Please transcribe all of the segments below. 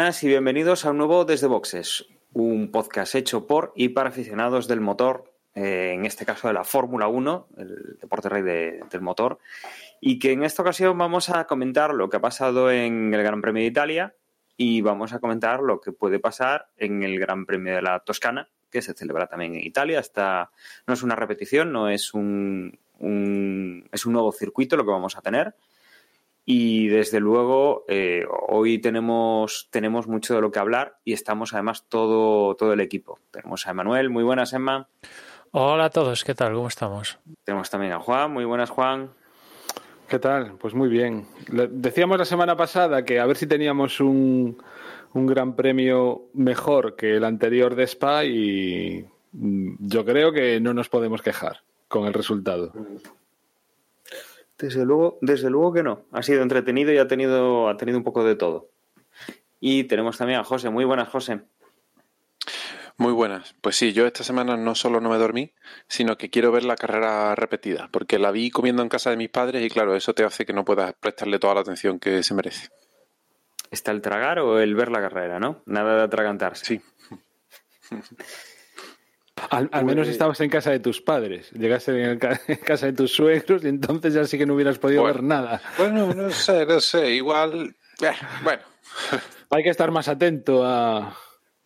buenas y bienvenidos a un nuevo Desde Boxes, un podcast hecho por y para aficionados del motor, eh, en este caso de la Fórmula 1, el deporte rey de- del motor, y que en esta ocasión vamos a comentar lo que ha pasado en el Gran Premio de Italia y vamos a comentar lo que puede pasar en el Gran Premio de la Toscana, que se celebra también en Italia. Esta no es una repetición, no es un, un- es un nuevo circuito lo que vamos a tener. Y desde luego, eh, hoy tenemos, tenemos mucho de lo que hablar y estamos además todo, todo el equipo. Tenemos a Emanuel, muy buenas, Emma. Hola a todos, ¿qué tal? ¿Cómo estamos? Tenemos también a Juan, muy buenas, Juan. ¿Qué tal? Pues muy bien. Le- Decíamos la semana pasada que a ver si teníamos un, un gran premio mejor que el anterior de Spa y mm, yo creo que no nos podemos quejar con el resultado. Desde luego, desde luego que no. Ha sido entretenido y ha tenido, ha tenido un poco de todo. Y tenemos también a José. Muy buenas, José. Muy buenas. Pues sí, yo esta semana no solo no me dormí, sino que quiero ver la carrera repetida, porque la vi comiendo en casa de mis padres y claro, eso te hace que no puedas prestarle toda la atención que se merece. ¿Está el tragar o el ver la carrera, no? Nada de atragantarse. Sí. Al, al menos estabas en casa de tus padres. Llegaste en, el ca- en casa de tus suegros y entonces ya sí que no hubieras podido Bueno. ver nada. Bueno, no sé, no sé, igual... eh, bueno, Hay que estar más atento a...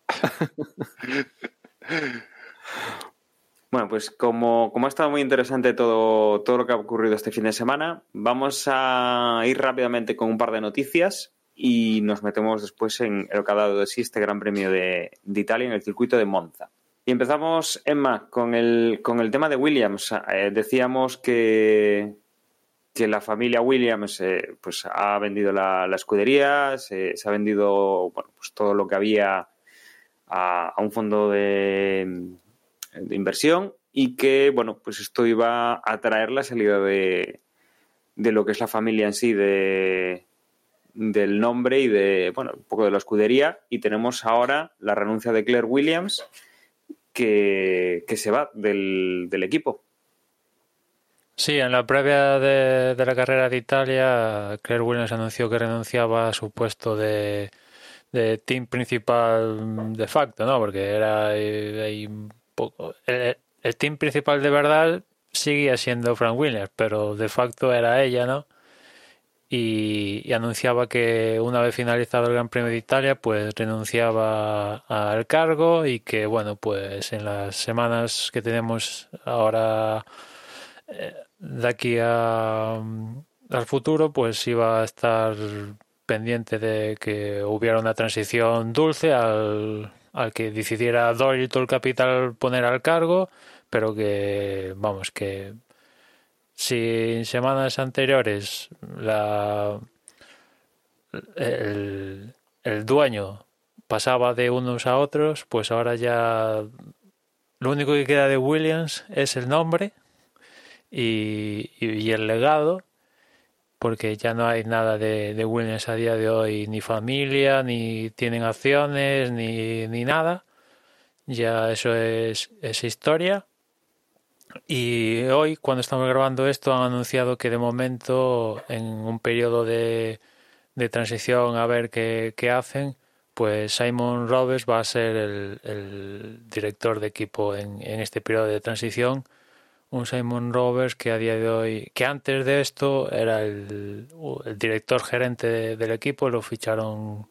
Bueno, pues como, como ha estado muy interesante todo, todo lo que ha ocurrido este fin de semana, vamos a ir rápidamente con un par de noticias y nos metemos después en lo que ha dado de sí este Gran Premio de, de Italia en el circuito de Monza. Y empezamos, Emma, con el, con el tema de Williams. Eh, decíamos que, que la familia Williams eh, pues ha vendido la, escudería, se, ha vendido bueno, pues todo lo que había a, a un fondo de, de inversión y que, bueno, pues esto iba a traer la salida de, de lo que es la familia en sí, de, del nombre y de, bueno, un poco de la escudería. Y tenemos ahora la renuncia de Claire Williams, que, que se va del, del equipo. Sí, en la previa de, de la carrera de Italia, Claire Williams anunció que renunciaba a su puesto de, de team principal de facto, ¿no? Porque era eh, ahí un poco... El, team principal de verdad seguía siendo Frank Williams, pero de facto era ella, ¿no? Y, anunciaba que una vez finalizado el Gran Premio de Italia, pues renunciaba al cargo y que, bueno, pues en las semanas que tenemos ahora eh, de aquí a, al futuro, pues iba a estar pendiente de que hubiera una transición dulce al, al que decidiera todo el capital poner al cargo, pero que, vamos, que si en semanas anteriores la, el, el dueño pasaba de unos a otros, pues ahora ya lo único que queda de Williams es el nombre y, y, el legado, porque ya no hay nada de, de, Williams a día de hoy, ni familia, ni tienen acciones, ni, ni nada. Ya eso es, es historia. Y hoy, cuando estamos grabando esto, han anunciado que de momento, en un periodo de, de transición, a ver qué, qué, hacen, pues Simon Roberts va a ser el, el director de equipo en, en, este periodo de transición. Un Simon Roberts que a día de hoy, que antes de esto era el, el director gerente de, del equipo, lo ficharon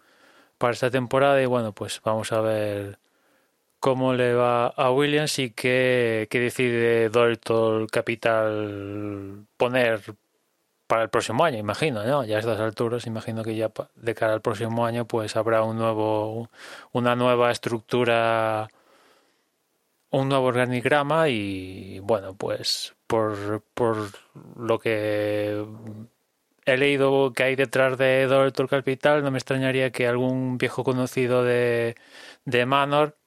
para esta temporada y bueno, pues vamos a ver cómo le va a Williams y qué, qué decide Dalton Capital poner para el próximo año, imagino, ¿no? Ya a estas alturas, imagino que ya de cara al próximo año pues habrá un nuevo, una nueva estructura, un nuevo organigrama y bueno, pues por, por lo que he leído que hay detrás de Dalton Capital, no me extrañaría que algún viejo conocido de, de Manor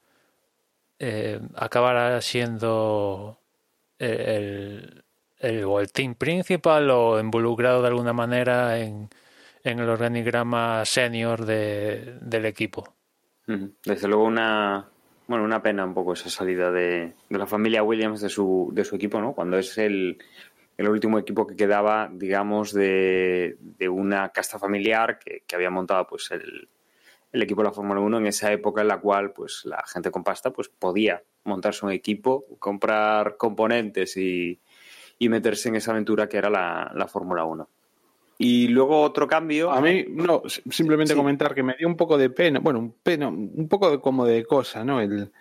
eh, acabará siendo el, el, o team principal o involucrado de alguna manera en, en el organigrama senior de, del equipo. Desde luego una, bueno, una pena un poco esa salida de, de, la familia Williams de su, de su equipo, ¿no? Cuando es el, el último equipo que quedaba, digamos, de, de una casta familiar que, que, había montado pues el, el equipo de la Fórmula 1 en esa época en la cual pues la gente con pasta pues podía montarse un equipo, comprar componentes y, y meterse en esa aventura que era la, la Fórmula 1. Y luego otro cambio. A mí, no, simplemente sí. comentar que me dio un poco de pena, bueno, un pena, un poco de, como de cosa, ¿no? El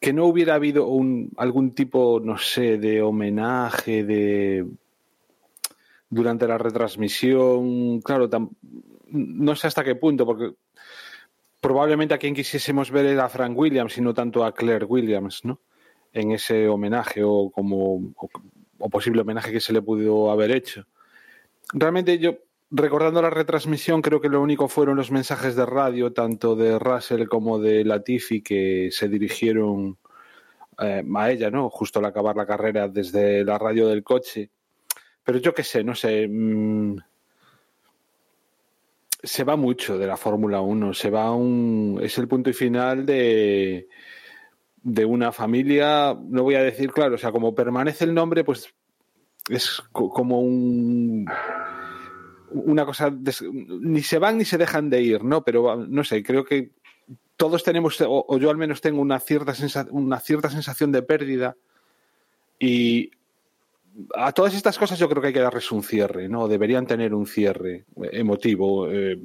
que no hubiera habido un, algún tipo, no sé, de homenaje, de. durante la retransmisión. Claro, tam, no sé hasta qué punto, porque probablemente a quien quisiésemos ver era a Frank Williams y no tanto a Claire Williams, ¿no? En ese homenaje o como. o, posible homenaje que se le pudo haber hecho realmente yo, recordando la retransmisión, creo que lo único fueron los mensajes de radio, tanto de Russell como de Latifi, que se dirigieron eh, a ella, ¿no? Justo al acabar la carrera desde la radio del coche. Pero yo qué sé, no sé. Mmm, se va mucho de la Fórmula 1, se va un. Es el punto y final de de una familia, no voy a decir claro, o sea, como permanece el nombre, pues es como un una cosa ni se van ni se dejan de ir, ¿no? Pero no sé, creo que todos tenemos o, yo al menos tengo una cierta sensa, una cierta sensación de pérdida y a todas estas cosas yo creo que hay que darles un cierre, ¿no? Deberían tener un cierre emotivo eh,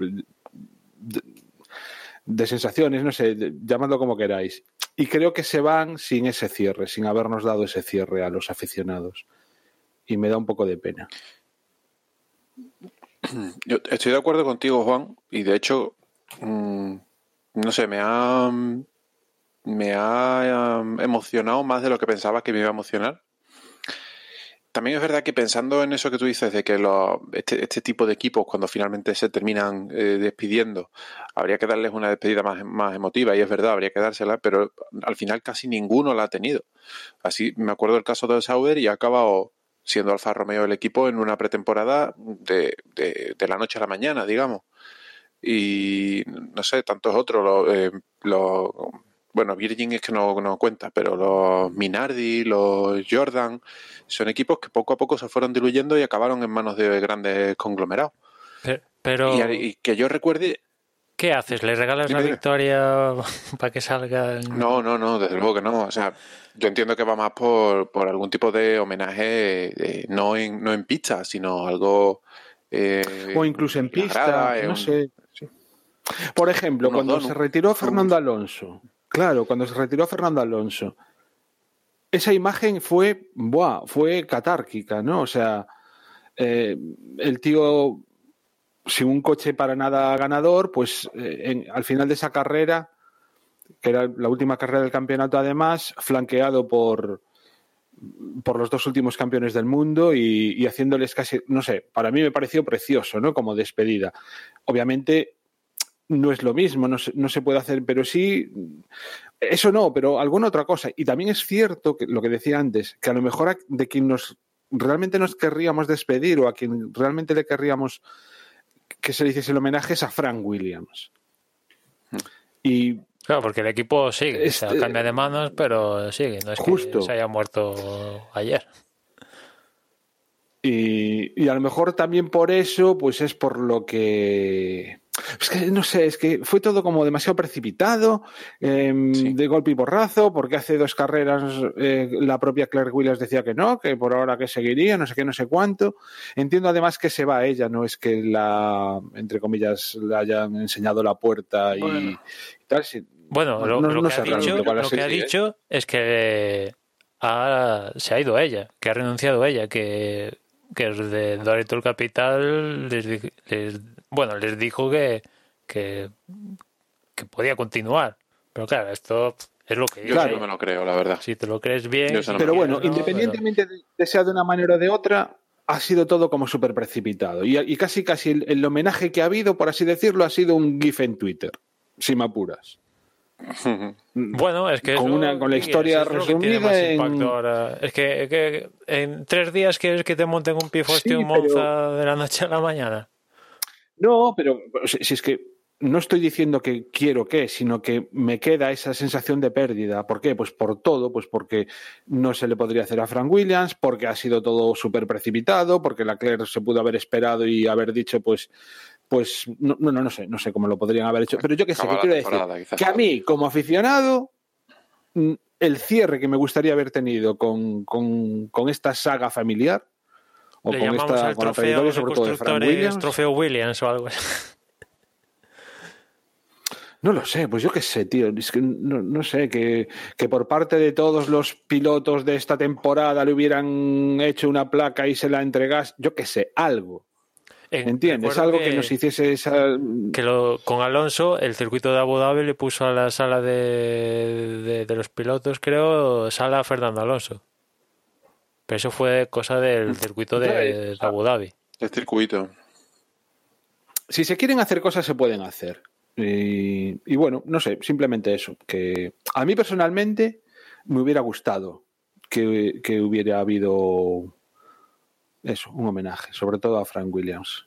de, sensaciones, no sé, de, como queráis. Y creo que se van sin ese cierre, sin habernos dado ese cierre a los aficionados y me da un poco de pena. Yo estoy de acuerdo contigo, Juan, y de hecho, mmm, no sé, me ha, me ha um, emocionado más de lo que pensaba que me iba a emocionar. También es verdad que pensando en eso que tú dices, de que lo, este, este, tipo de equipos, cuando finalmente se terminan eh, despidiendo, habría que darles una despedida más, más emotiva, y es verdad, habría que dársela, pero al final casi ninguno la ha tenido. Así me acuerdo del caso de Sauber y ha acabado siendo Alfa Romeo el equipo en una pretemporada de, de, de, la noche a la mañana, digamos. Y no sé, tantos otros, los, eh, los bueno, Virgin es que no, no, cuenta, pero los Minardi, los Jordan, son equipos que poco a poco se fueron diluyendo y acabaron en manos de grandes conglomerados. Pero, pero... Y, y, que yo recuerde... ¿Qué haces? ¿Le regalas la victoria para que salga? El... No, no, no, desde luego que no. O sea, yo entiendo que va más por, por algún tipo de homenaje, eh, no, en, no en pista, sino algo... Eh, o incluso en pista, grada, no sé. Sí. Por ejemplo, cuando dos, se retiró Fernando Alonso, claro, cuando se retiró Fernando Alonso, esa imagen fue, buah, fue catárquica, ¿no? O sea, eh, el tío sin un coche para nada ganador, pues eh, al final de esa carrera, que era la última carrera del campeonato además, flanqueado por, por los dos últimos campeones del mundo y, y, haciéndoles casi, no sé, para mí me pareció precioso, ¿no? Como despedida. Obviamente no es lo mismo, no se, no se puede hacer, pero sí, eso no, pero alguna otra cosa. Y también es cierto que lo que decía antes, que a lo mejor de quien nos realmente nos querríamos despedir o a quien realmente le querríamos que se le hiciese el homenaje es a Frank Williams. Y Claro, porque el equipo sigue, este, o sea, cambia de manos, pero sigue, no es justo. que se haya muerto ayer. Y, y, a lo mejor también por eso, pues es por lo que. Es que no sé, es que fue todo como demasiado precipitado, eh, sí. de golpe y porrazo, porque hace dos carreras eh, la propia Claire Williams decía que no, que por ahora que seguiría, no sé qué, no sé cuánto. Entiendo además que se va a ella, no es que la, entre comillas, le hayan enseñado la puerta y, bueno. y tal. Si, bueno, lo, no, lo no que, ha dicho, lo que ha dicho es que ha, se ha ido ella, que ha renunciado ella, que, que de Dorito Capital les, les, bueno, les dijo que, que, que, podía continuar. Pero claro, esto es lo que yo claro. no me lo creo, la verdad. Si te lo crees bien. No pero bueno, independientemente pero... de sea de una manera o de otra, ha sido todo como súper precipitado. Y, y, casi, casi el, el, homenaje que ha habido, por así decirlo, ha sido un GIF en Twitter, si me apuras. Bueno, es que con, eso- una, con la historia es resumida en... impacto ahora. Es que, que en tres días quieres que te monten un pifostio Sí, en Monza pero- de la noche a la mañana. No, pero si, es que no estoy diciendo que quiero que, sino que me queda esa sensación de pérdida. ¿Por qué? Pues por todo, pues porque no se le podría hacer a Frank Williams, porque ha sido todo súper precipitado, porque la Claire se pudo haber esperado y haber dicho, pues, pues, no, no, no sé, no sé cómo lo podrían haber hecho. Pero yo que sé, la quiero decir quizás. que a mí, como aficionado, mm, el cierre que me gustaría haber tenido con, con, con esta saga familiar, o Le con llamamos esta al con trofeo trayectoria de sobre todo de Frank constructores Williams. trofeo Williams o algo así. No lo sé, pues yo qué sé, tío. Es que no, no sé, que, que por parte de todos los pilotos de esta temporada le hubieran hecho una placa y se la entregas, yo qué sé, algo. En- ¿Entiendes? Algo que, nos hiciese esa. que lo- con Alonso, el circuito de Abu Dhabi le puso a la sala de, de, de los pilotos, creo, sala Fernando Alonso. Pero eso fue cosa del circuito de, de Abu Dhabi. El circuito. Si se quieren hacer cosas, se pueden hacer. Y, y bueno, no sé, simplemente eso. Que a mí personalmente me hubiera gustado que, que hubiera habido eso, un homenaje, sobre todo a Frank Williams.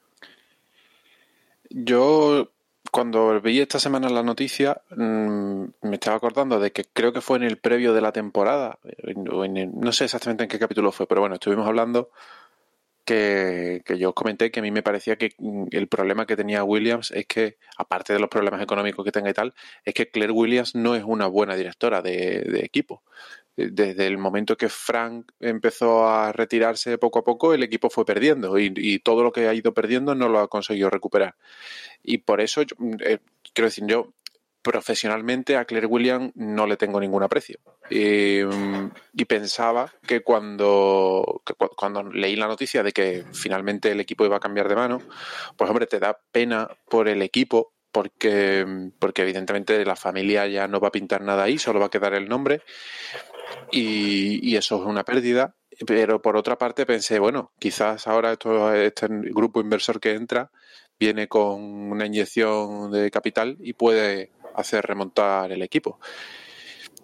Yo, cuando vi esta semana la noticia, mm, me estaba acordando de que creo que fue en el previo de la temporada, no sé exactamente en qué capítulo fue, pero bueno, estuvimos hablando que, yo os comenté que a mí me parecía que mm, el problema que tenía Williams es que, aparte de los problemas económicos que tenga y tal, es que Claire Williams no es una buena directora de equipo. Eh, Desde el momento que Frank empezó a retirarse poco a poco, el equipo fue perdiendo y, todo lo que ha ido perdiendo no lo ha conseguido recuperar. Y por eso, yo, eh, quiero decir, yo profesionalmente a Claire Williams no le tengo ningún aprecio. Y, mm, y pensaba que cuando, que cu- cuando leí la noticia de que finalmente el equipo iba a cambiar de mano, pues hombre, te da pena por el equipo. Porque, porque evidentemente la familia ya no va a pintar nada ahí, solo va a quedar el nombre y, y eso es una pérdida. Pero por otra parte pensé, bueno, quizás ahora esto, este grupo inversor que entra viene con una inyección de capital y puede hacer remontar el equipo.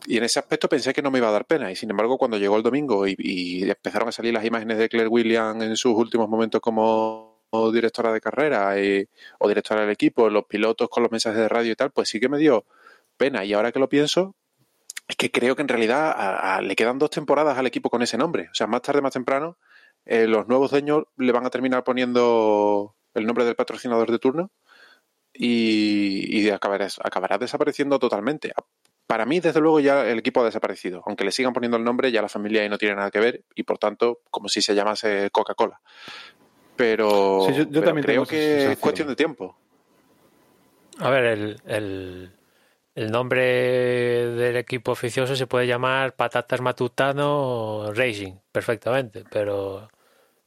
Y en ese aspecto pensé que no me iba a dar pena. Y sin embargo, cuando llegó el domingo y, y empezaron a salir las imágenes de Claire Williams en sus últimos momentos como directora de carrera y- o directora del equipo, los pilotos con los mensajes de radio y tal, pues sí que me dio pena. Y ahora que lo pienso, es que creo que en realidad le quedan dos temporadas al equipo con ese nombre. O sea, más tarde, más temprano, eh, los nuevos dueños le van a terminar poniendo el nombre del patrocinador de turno y, y acabará, acabará desapareciendo totalmente. Para mí, desde luego, ya el equipo ha desaparecido. Aunque le sigan poniendo el nombre, ya la familia ahí no tiene nada que ver y, por tanto, como si se llamase Coca-Cola. Pero, Sí, yo- yo pero también creo que es cuestión de tiempo. A ver, el, el, el nombre del equipo oficioso se puede llamar Patatas Matutano Racing, perfectamente, pero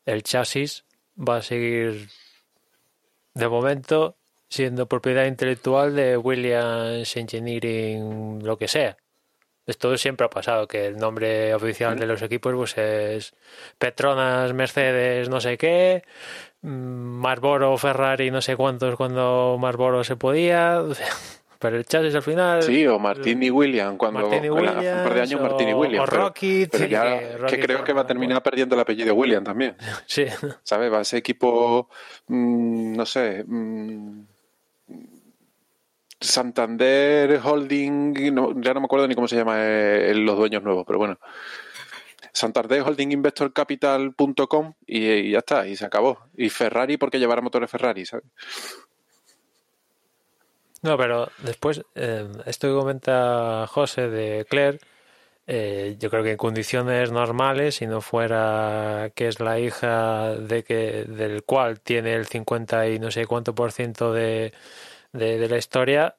el chasis va a seguir de momento siendo propiedad intelectual de Williams Engineering, lo que sea. Esto siempre ha pasado, que el nombre oficial de los equipos pues es Petronas, Mercedes, no sé qué, mm, Marlboro, Ferrari, no sé cuántos cuando Marlboro se podía, pero el chasis al final... Sí, o Martini William, cuando Martini en la- hace un par de años Williams, Martini o- William. o pero- Rocket, pero sí, ya que creo que va a terminar perdiendo el apellido William también. Sí. ¿Sabes? Va a ser equipo, mm, no sé, mm, Santander Holding, no, ya no me acuerdo ni cómo se llama eh, los dueños nuevos, pero bueno. Santander Holding Investor Capital.com y, y ya está, y se acabó. Y Ferrari porque llevará motores Ferrari, ¿sabes? No, pero después, eh, esto que comenta José de Claire, eh, yo creo que en condiciones normales, si no fuera que es la hija de que del cual tiene el 50 y no sé cuánto por ciento de, de, de la historia,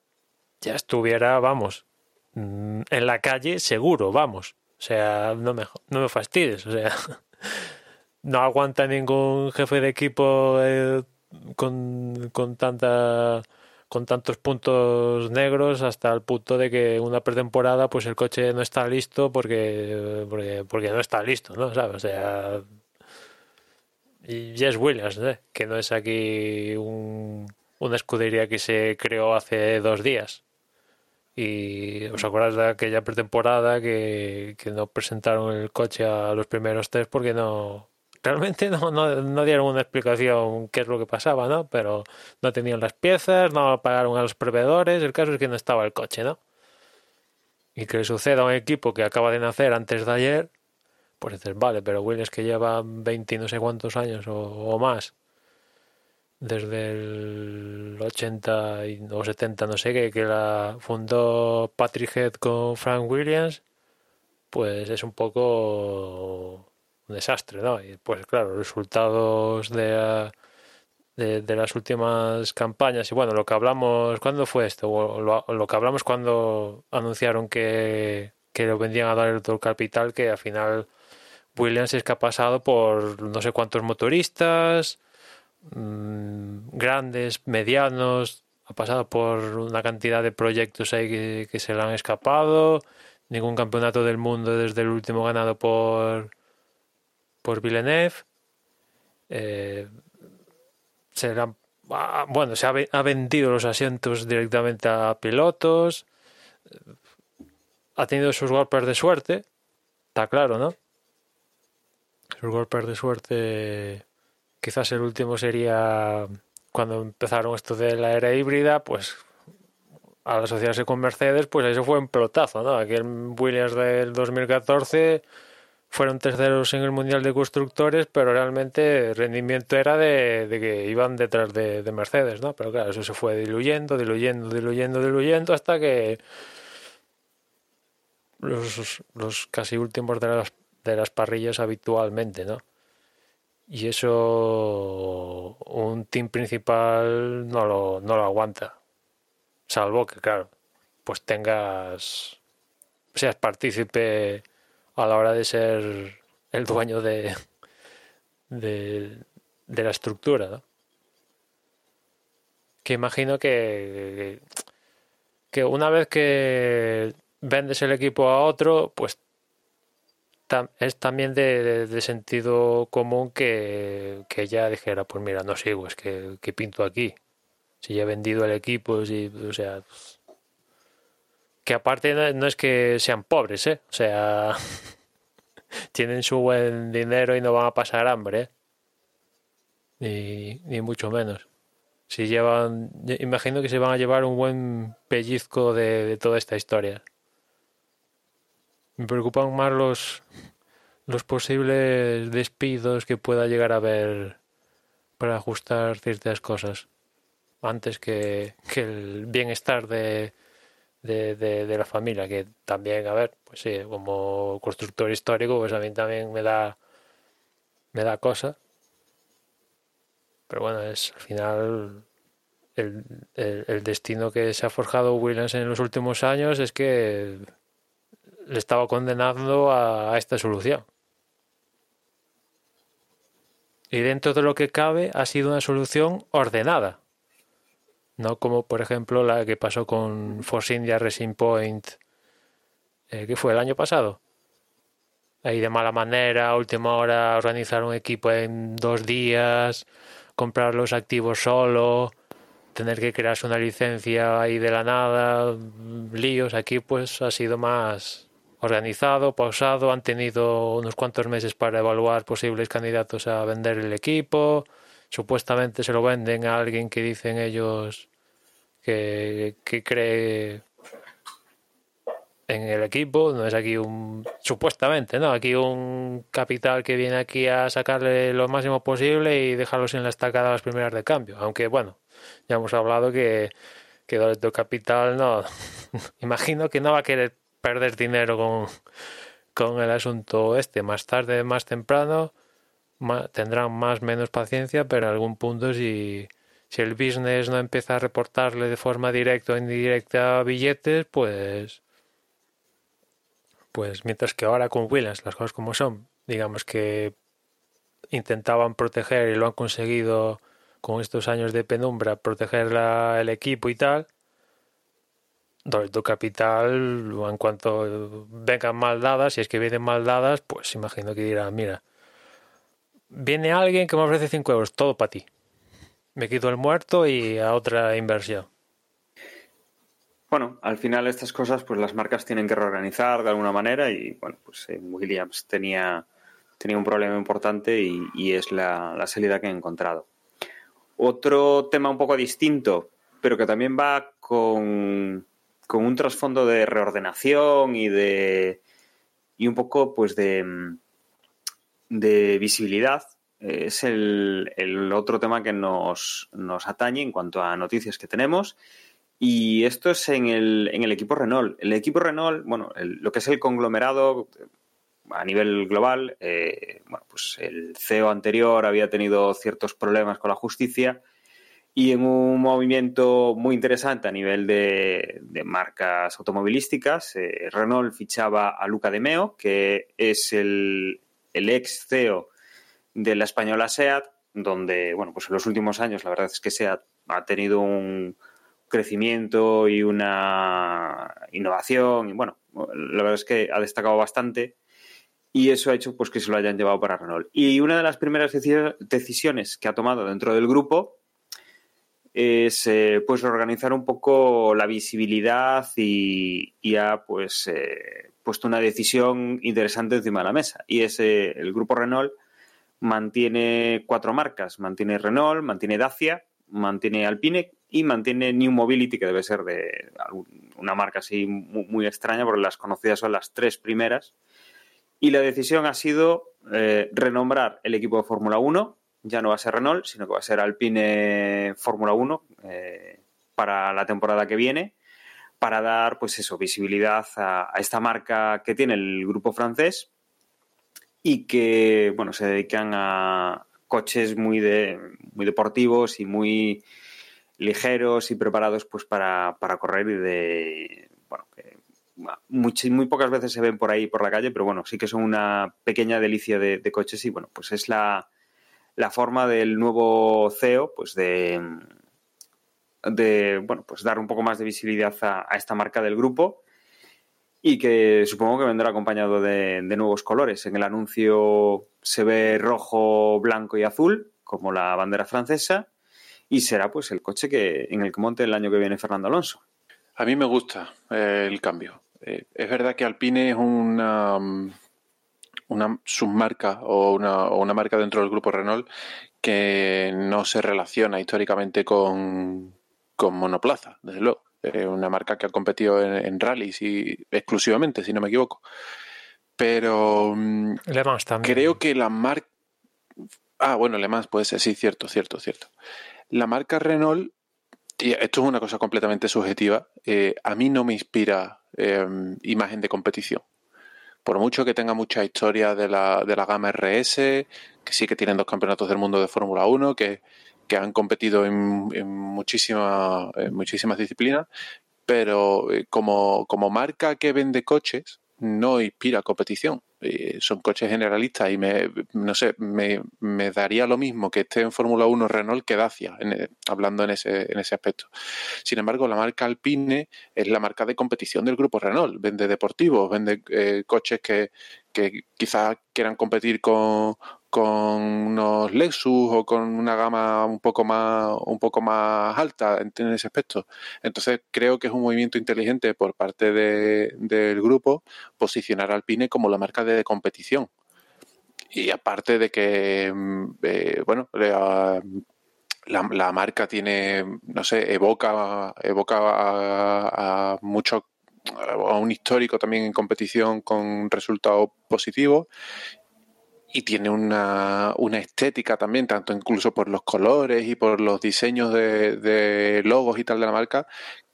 ya estuviera, vamos, mm, en la calle seguro, vamos. O sea, no me, no me fastidies, o sea, no aguanta ningún jefe de equipo eh, con, con tanta con tantos puntos negros hasta el punto de que una pretemporada pues el coche no está listo porque porque, porque no está listo, ¿no? O sea, y Jess Williams, ¿eh? que no es aquí un, una escudería que se creó hace dos días. Y os acordáis de aquella pretemporada que, que no presentaron el coche a los primeros test porque no, realmente no, no, no, dieron una explicación qué es lo que pasaba, ¿no? Pero no tenían las piezas, no pagaron a los proveedores, el caso es que no estaba el coche, ¿no? Y que le suceda a un equipo que acaba de nacer antes de ayer, pues dices, vale, pero Williams que lleva 20 no sé cuántos años o más, desde el 80 o 70, no sé qué, que la fundó Patrick Head con Frank Williams, pues es un poco un desastre, ¿no? Y pues claro, resultados de, de, de, las últimas campañas y bueno, lo que hablamos, ¿cuándo fue esto? Lo, lo que hablamos cuando anunciaron que, que lo vendían a dar el capital, que al final Williams es que ha pasado por no sé cuántos motoristas, mmm, grandes, medianos, ha pasado por una cantidad de proyectos ahí que, que se le han escapado, ningún campeonato del mundo desde el último ganado por por Villeneuve. Eh, se han, bueno, se ha, vendido los asientos directamente a pilotos. Ha tenido sus golpes de suerte. Está claro, ¿no? Sus golpes de suerte. Quizás el último sería cuando empezaron esto de la era híbrida, pues al asociarse con Mercedes, pues eso fue un pelotazo, ¿no? Aquel Williams del 2014 fueron terceros en el Mundial de Constructores, pero realmente el rendimiento era de, que iban detrás de, de, Mercedes, ¿no? Pero claro, eso se fue diluyendo, diluyendo, diluyendo, diluyendo, hasta que los, los casi últimos de las, de las parrillas habitualmente, ¿no? Y eso un team principal no lo, no lo aguanta. Salvo que, claro, pues tengas, seas partícipe a la hora de ser el dueño de, de, de la estructura. Que imagino que, que una vez que vendes el equipo a otro, pues es también de, de, sentido común que, que, ya dijera, pues mira, no sigo, es que, que, pinto aquí. Si ya he vendido el equipo, si, o sea, que aparte no, no es que sean pobres, ¿eh? O sea, tienen su buen dinero y no van a pasar hambre, ¿eh? ni, ni mucho menos. Si llevan, imagino que se van a llevar un buen pellizco de, de toda esta historia. Me preocupan más los, los posibles despidos que pueda llegar a haber para ajustar ciertas cosas antes que, que el bienestar de, de, de, la familia, que también, a ver, pues sí, como constructor histórico, pues a mí también me da, me da cosa. Pero bueno, es al final el, el destino que se ha forjado Williams en los últimos años es que le estaba condenando a, esta solución. Y dentro de lo que cabe ha sido una solución ordenada no como por ejemplo la que pasó con Force India Racing Point, eh, que fue el año pasado. Ahí de mala manera, última hora, organizar un equipo en dos días, comprar los activos solo, tener que crearse una licencia ahí de la nada, líos. Aquí pues ha sido más organizado, pausado, han tenido unos cuantos meses para evaluar posibles candidatos a vender el equipo, supuestamente se lo venden a alguien que dicen ellos que, que cree en el equipo, no es aquí un supuestamente, ¿no? Aquí un capital que viene aquí a sacarle lo máximo posible y dejarlos en la estacada las primeras de cambio, aunque bueno, ya hemos hablado que que Doleto Capital no imagino que no va a querer perder dinero con, con el asunto este, más tarde, más temprano, tendrán más menos paciencia, pero en algún punto si si el business no empieza a reportarle de forma directa o indirecta billetes, pues pues mientras que ahora con Williams las cosas como son, digamos que intentaban proteger y lo han conseguido con estos años de penumbra, proteger la, el equipo y tal, Doleto Capital, en cuanto vengan mal dadas, si es que vienen mal dadas, pues imagino que dirán, mira, viene alguien que me ofrece 5 euros, todo para ti me quito el muerto y a otra inversión. Bueno, al final estas cosas, pues las marcas tienen que reorganizar de alguna manera y bueno, pues Williams tenía, tenía un problema importante y, es la, la, salida que he encontrado. Otro tema un poco distinto, pero que también va con, con un trasfondo de reordenación y de y un poco pues de, de visibilidad, es el, el, otro tema que nos, nos atañe en cuanto a noticias que tenemos y esto es en el, en el equipo Renault. El equipo Renault, bueno, lo que es el conglomerado a nivel global, eh, bueno, pues el CEO anterior había tenido ciertos problemas con la justicia y en un movimiento muy interesante a nivel de, marcas automovilísticas, eh, Renault fichaba a Luca De Meo, que es el, el ex CEO de la española SEAT, donde, bueno, pues en los últimos años la verdad es que SEAT ha tenido un, crecimiento y una innovación. Y bueno, la verdad es que ha destacado bastante y eso ha hecho pues, que se lo hayan llevado para Renault. Y una de las primeras decisiones que ha tomado dentro del grupo es eh, pues organizar un poco la visibilidad y, ha pues eh, puesto una decisión interesante encima de la mesa y es eh, el grupo Renault mantiene cuatro marcas mantiene Renault mantiene Dacia mantiene Alpine y mantiene New Mobility, que debe ser de una marca así muy, extraña, porque las conocidas son las tres primeras. Y la decisión ha sido eh, renombrar el equipo de Fórmula 1. Ya no va a ser Renault, sino que va a ser Alpine Fórmula 1 eh, para la temporada que viene, para dar, pues eso, visibilidad a, esta marca que tiene el grupo francés y que, bueno, se dedican a coches muy, de, muy deportivos y muy ligeros y preparados pues para, para correr y de bueno que muy, muy, pocas veces se ven por ahí por la calle pero bueno sí que son una pequeña delicia de, coches y bueno pues es la, la forma del nuevo CEO pues de bueno pues dar un poco más de visibilidad a, esta marca del grupo y que supongo que vendrá acompañado de, de, nuevos colores. En el anuncio se ve rojo, blanco y azul, como la bandera francesa, y será pues el coche que en el que monte el año que viene Fernando Alonso. A mí me gusta eh, el cambio. Eh, es verdad que Alpine es una, una submarca o una, o una marca dentro del grupo Renault que no se relaciona históricamente con, con monoplaza, desde luego. Una marca que ha competido en, en rallies y exclusivamente, si no me equivoco. Pero mm, creo que la marca... Ah, bueno, Le Mans puede ser, sí, cierto, cierto, cierto. La marca Renault, y esto es una cosa completamente subjetiva, eh, a mí no me inspira em, imagen de competición. Por mucho que tenga mucha historia de la, de la gama RS, que sí que tienen dos campeonatos del mundo de Fórmula 1, que, han competido en, en, muchísimas disciplinas, pero eh, como, como marca que vende coches, no inspira competición. Eh, son coches generalistas y me, no sé, me, me daría lo mismo que esté en Fórmula 1 Renault que Dacia, hablando en ese, en ese aspecto. Sin embargo, la marca Alpine es la marca de competición del grupo Renault. Vende deportivos, vende eh, coches que, que quizás quieran competir con, con unos Lexus o con una gama un poco más un poco más alta en, ese aspecto. Entonces creo que es un movimiento inteligente por parte de, del grupo posicionar a Alpine como la marca de competición. Y aparte de que, mm, eh, bueno, la, la, marca tiene, no sé, evoca, evoca a, a mucho a un histórico también en competición con resultados positivos y tiene una, una, estética también, tanto incluso por los colores y por los diseños de, logos y tal de la marca,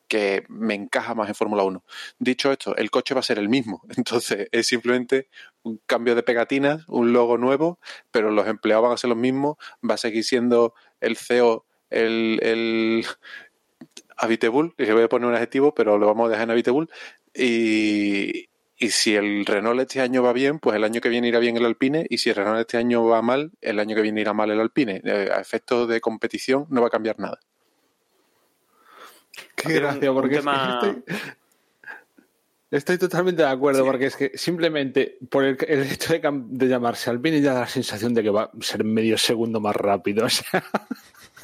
que me encaja más en Fórmula 1. Dicho esto, el coche va a ser el mismo, entonces es simplemente un cambio de pegatinas, un logo nuevo, pero los empleados van a ser los mismos, va a seguir siendo el CEO el, el Habitable, se voy a poner un adjetivo, pero lo vamos a dejar en Habitable, y, y si el Renault este año va bien, pues el año que viene irá bien el Alpine. Y si el Renault este año va mal, el año que viene irá mal el Alpine. Eh, a efectos de competición no va a cambiar nada. Qué gracia, porque estoy, totalmente de acuerdo, porque es que simplemente por el, hecho de, llamarse Alpine ya da la sensación de que va a ser medio segundo más rápido.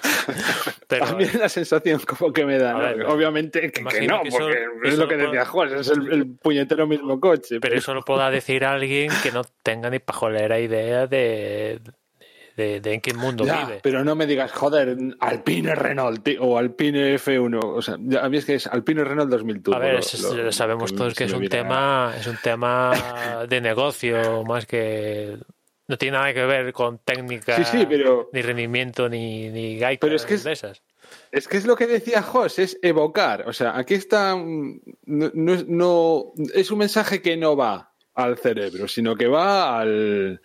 Pero, a mí es la sensación como que me da. Obviamente que, no, que eso- porque es lo que decía Juan, es el, el puñetero mismo coche. pero eso lo pueda decir alguien que no tenga ni pajolera idea de, de, de en qué mundo Ya, vive. pero no me digas, joder, Alpine Renault tío, o Alpine F1. O sea, a mí es que es Alpine Renault 2000 Turbo. A ver, lo- es- lo- sabemos todos que es un tema, es un tema de negocio más que no tiene nada que ver con técnica, Sí, sí, pero- ni rendimiento, ni, ni gaitas Pero es que es- de esas. Es que es lo que decía Jos, es evocar. O sea, aquí está. No, no es- no- es un mensaje que no va al cerebro, sino que va al,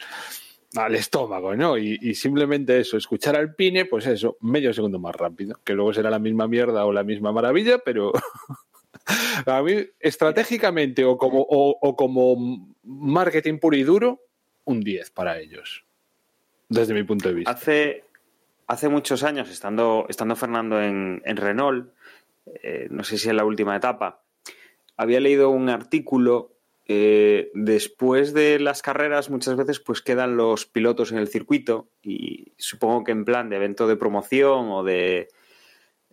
al estómago, ¿no? Y, y simplemente eso, escuchar al pine, pues eso, medio segundo más rápido, que luego será la misma mierda o la misma maravilla, pero a mí, estratégicamente o como, o, o como marketing puro y duro, un 10 para ellos, desde mi punto de vista. Hace, hace muchos años, estando, estando Fernando en, en Renault, eh, no sé si en la última etapa, había leído un artículo. eh, después de las carreras, muchas veces pues quedan los pilotos en el circuito y supongo que en plan de evento de promoción o de.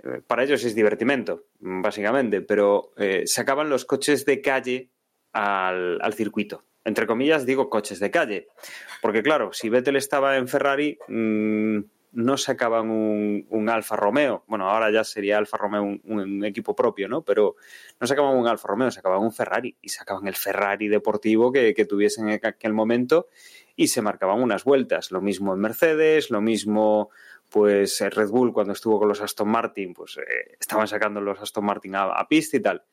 eh, Para ellos es divertimento, básicamente, pero eh, sacaban los coches de calle al, al circuito. Entre comillas, digo coches de calle. Porque claro, si Vettel estaba en Ferrari, mmm, no sacaban un, Alfa Romeo. Bueno, ahora ya sería Alfa Romeo un, equipo propio, ¿no? Pero no sacaban un Alfa Romeo, sacaban un Ferrari. Y sacaban el Ferrari deportivo que, tuviesen en aquel momento y se marcaban unas vueltas. Lo mismo en Mercedes, lo mismo pues Red Bull cuando estuvo con los Aston Martin, pues eh, estaban sacando los Aston Martin a pista y tal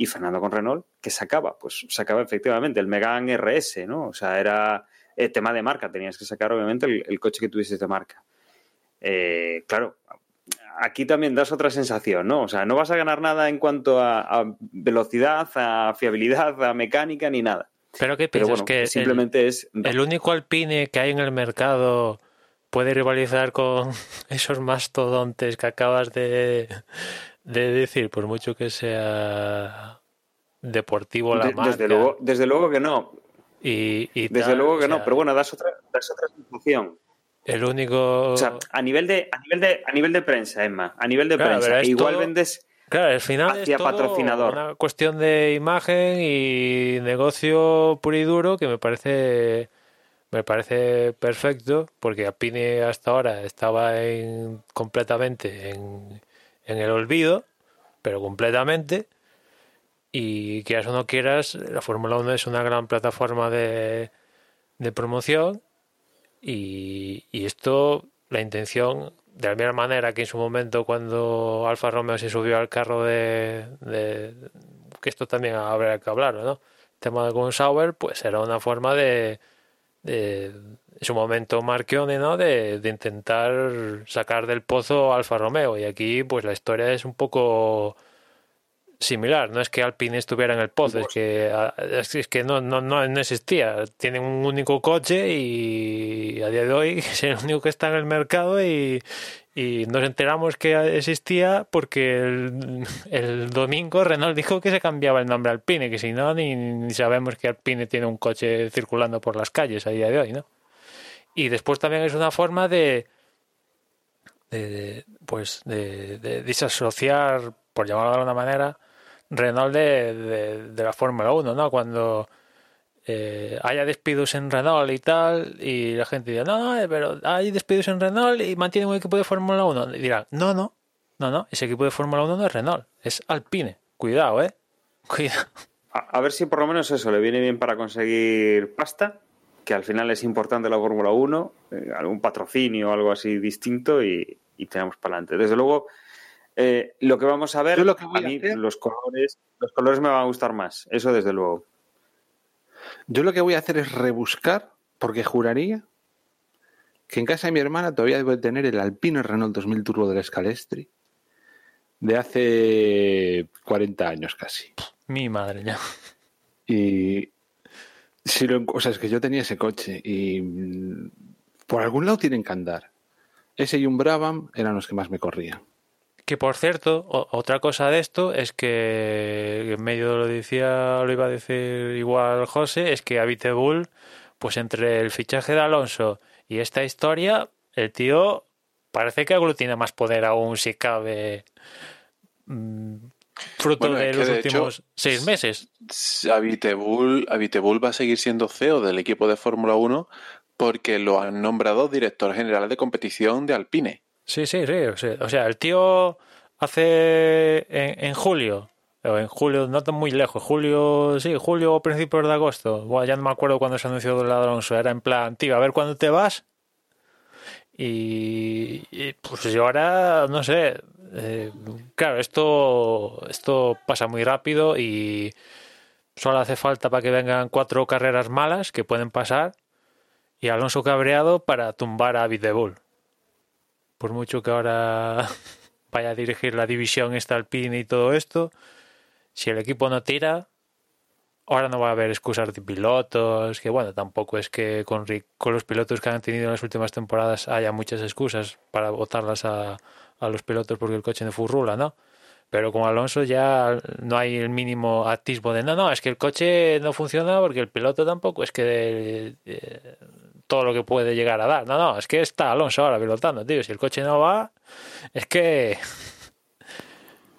y Fernando con Renault, ¿qué sacaba? Pues sacaba efectivamente el Megane RS, ¿no? O sea, era eh, tema de marca, tenías que sacar obviamente el, el coche que tuvieses de marca. Eh, claro, aquí también das otra sensación, ¿no? O sea, no vas a ganar nada en cuanto a, a velocidad, a fiabilidad, a mecánica, ni nada. Pero ¿qué Pero piensas? bueno, que simplemente el, es... el único Alpine que hay en el mercado puede rivalizar con esos mastodontes que acabas de, de decir, por mucho que sea deportivo la de, marca. Desde luego, desde luego que no. Y, y desde tal, luego que o sea, no, pero bueno, das otra, das otra sensación. El único. O sea, a nivel de, a nivel de, a nivel de prensa, Emma, a nivel de Claro, prensa, igual todo- vendes Claro, al final hacia es todo patrocinador. una cuestión de imagen y negocio puro y duro que me parece me parece perfecto porque Alpine hasta ahora estaba en, completamente en, en el olvido, pero completamente. Y quieras o no quieras, la Fórmula 1 es una gran plataforma de, de promoción y, y esto, la intención, de la misma manera que en su momento cuando Alfa Romeo se subió al carro de, de- que esto también habrá que hablarlo, ¿no? El tema de Gun Sauber, pues era una forma de, de en su momento Marchione, ¿no? De, de intentar sacar del pozo Alfa Romeo y aquí pues la historia es un poco similar, no es que Alpine estuviera en el pozo, es que, es que no, no, no, existía. Tienen un único coche y a día de hoy es el único que está en el mercado y, y nos enteramos que existía porque el, el domingo Renault dijo que se cambiaba el nombre Alpine, que si no ni, ni sabemos que Alpine tiene un coche circulando por las calles a día de hoy, ¿no? Y después también es una forma de, de, de, pues de, de disasociar, por llamarlo de alguna manera, Renault de, de, la Fórmula 1, ¿no? Cuando eh, haya despidos en Renault y tal, y la gente dirá, no, no, eh, pero hay despidos en Renault y mantiene un equipo de Fórmula 1. Y dirá, no, no, no, no, ese equipo de Fórmula 1 no es Renault, es Alpine. Cuidado, ¿eh? Cuidado. A, a ver si por lo menos eso le viene bien para conseguir pasta, que al final es importante la Fórmula 1, eh, algún patrocinio o algo así distinto y, y tenemos para adelante. Desde luego, eh, lo que vamos a ver, Yo lo que voy a a mí hacer- los colores, los colores me van a gustar más, eso desde luego. Yo lo que voy a hacer es rebuscar, porque juraría que en casa de mi hermana todavía debo de tener el Alpine Renault 2000 Turbo del Scalestri de hace 40 años casi. Mi madre, ya. Y si lo, o sea, es que yo tenía ese coche y por algún lado tienen que andar. Ese y un Brabham eran los que más me corrían. Que por cierto, o- otra cosa de esto es que en medio lo decía, lo iba a decir igual José, es que a Bull, pues entre el fichaje de Alonso y esta historia, el tío parece que aglutina más poder aún si cabe mm, fruto Bueno, de los de últimos hecho, seis meses. Avitebull va a seguir siendo CEO del equipo de Fórmula 1 porque lo han nombrado director general de competición de Alpine. Sí, sí, sí. O sea, el tío hace en, en julio, en julio, no tan muy lejos, julio, sí, julio o principios de agosto. Bueno, ya no me acuerdo cuándo se anunció el Alonso. Era en plan, tío, a ver cuándo te vas. Y, pues yo ahora, no sé. eh, claro, esto, esto pasa muy rápido y solo hace falta para que vengan cuatro carreras malas que pueden pasar y Alonso cabreado para tumbar a Videbul. Por mucho que ahora vaya a dirigir la división esta Alpine y todo esto, si el equipo no tira, ahora no va a haber excusas de pilotos, que bueno, tampoco es que con, con los pilotos que han tenido en las últimas temporadas haya muchas excusas para botarlas a, a los pilotos porque el coche no furrula, ¿no? Pero con Alonso ya no hay el mínimo atisbo de no, no, es que el coche no funciona porque el piloto tampoco es que eh, todo lo que puede llegar a dar. No, no, es que está Alonso ahora pilotando, tío. Si el coche no va, es que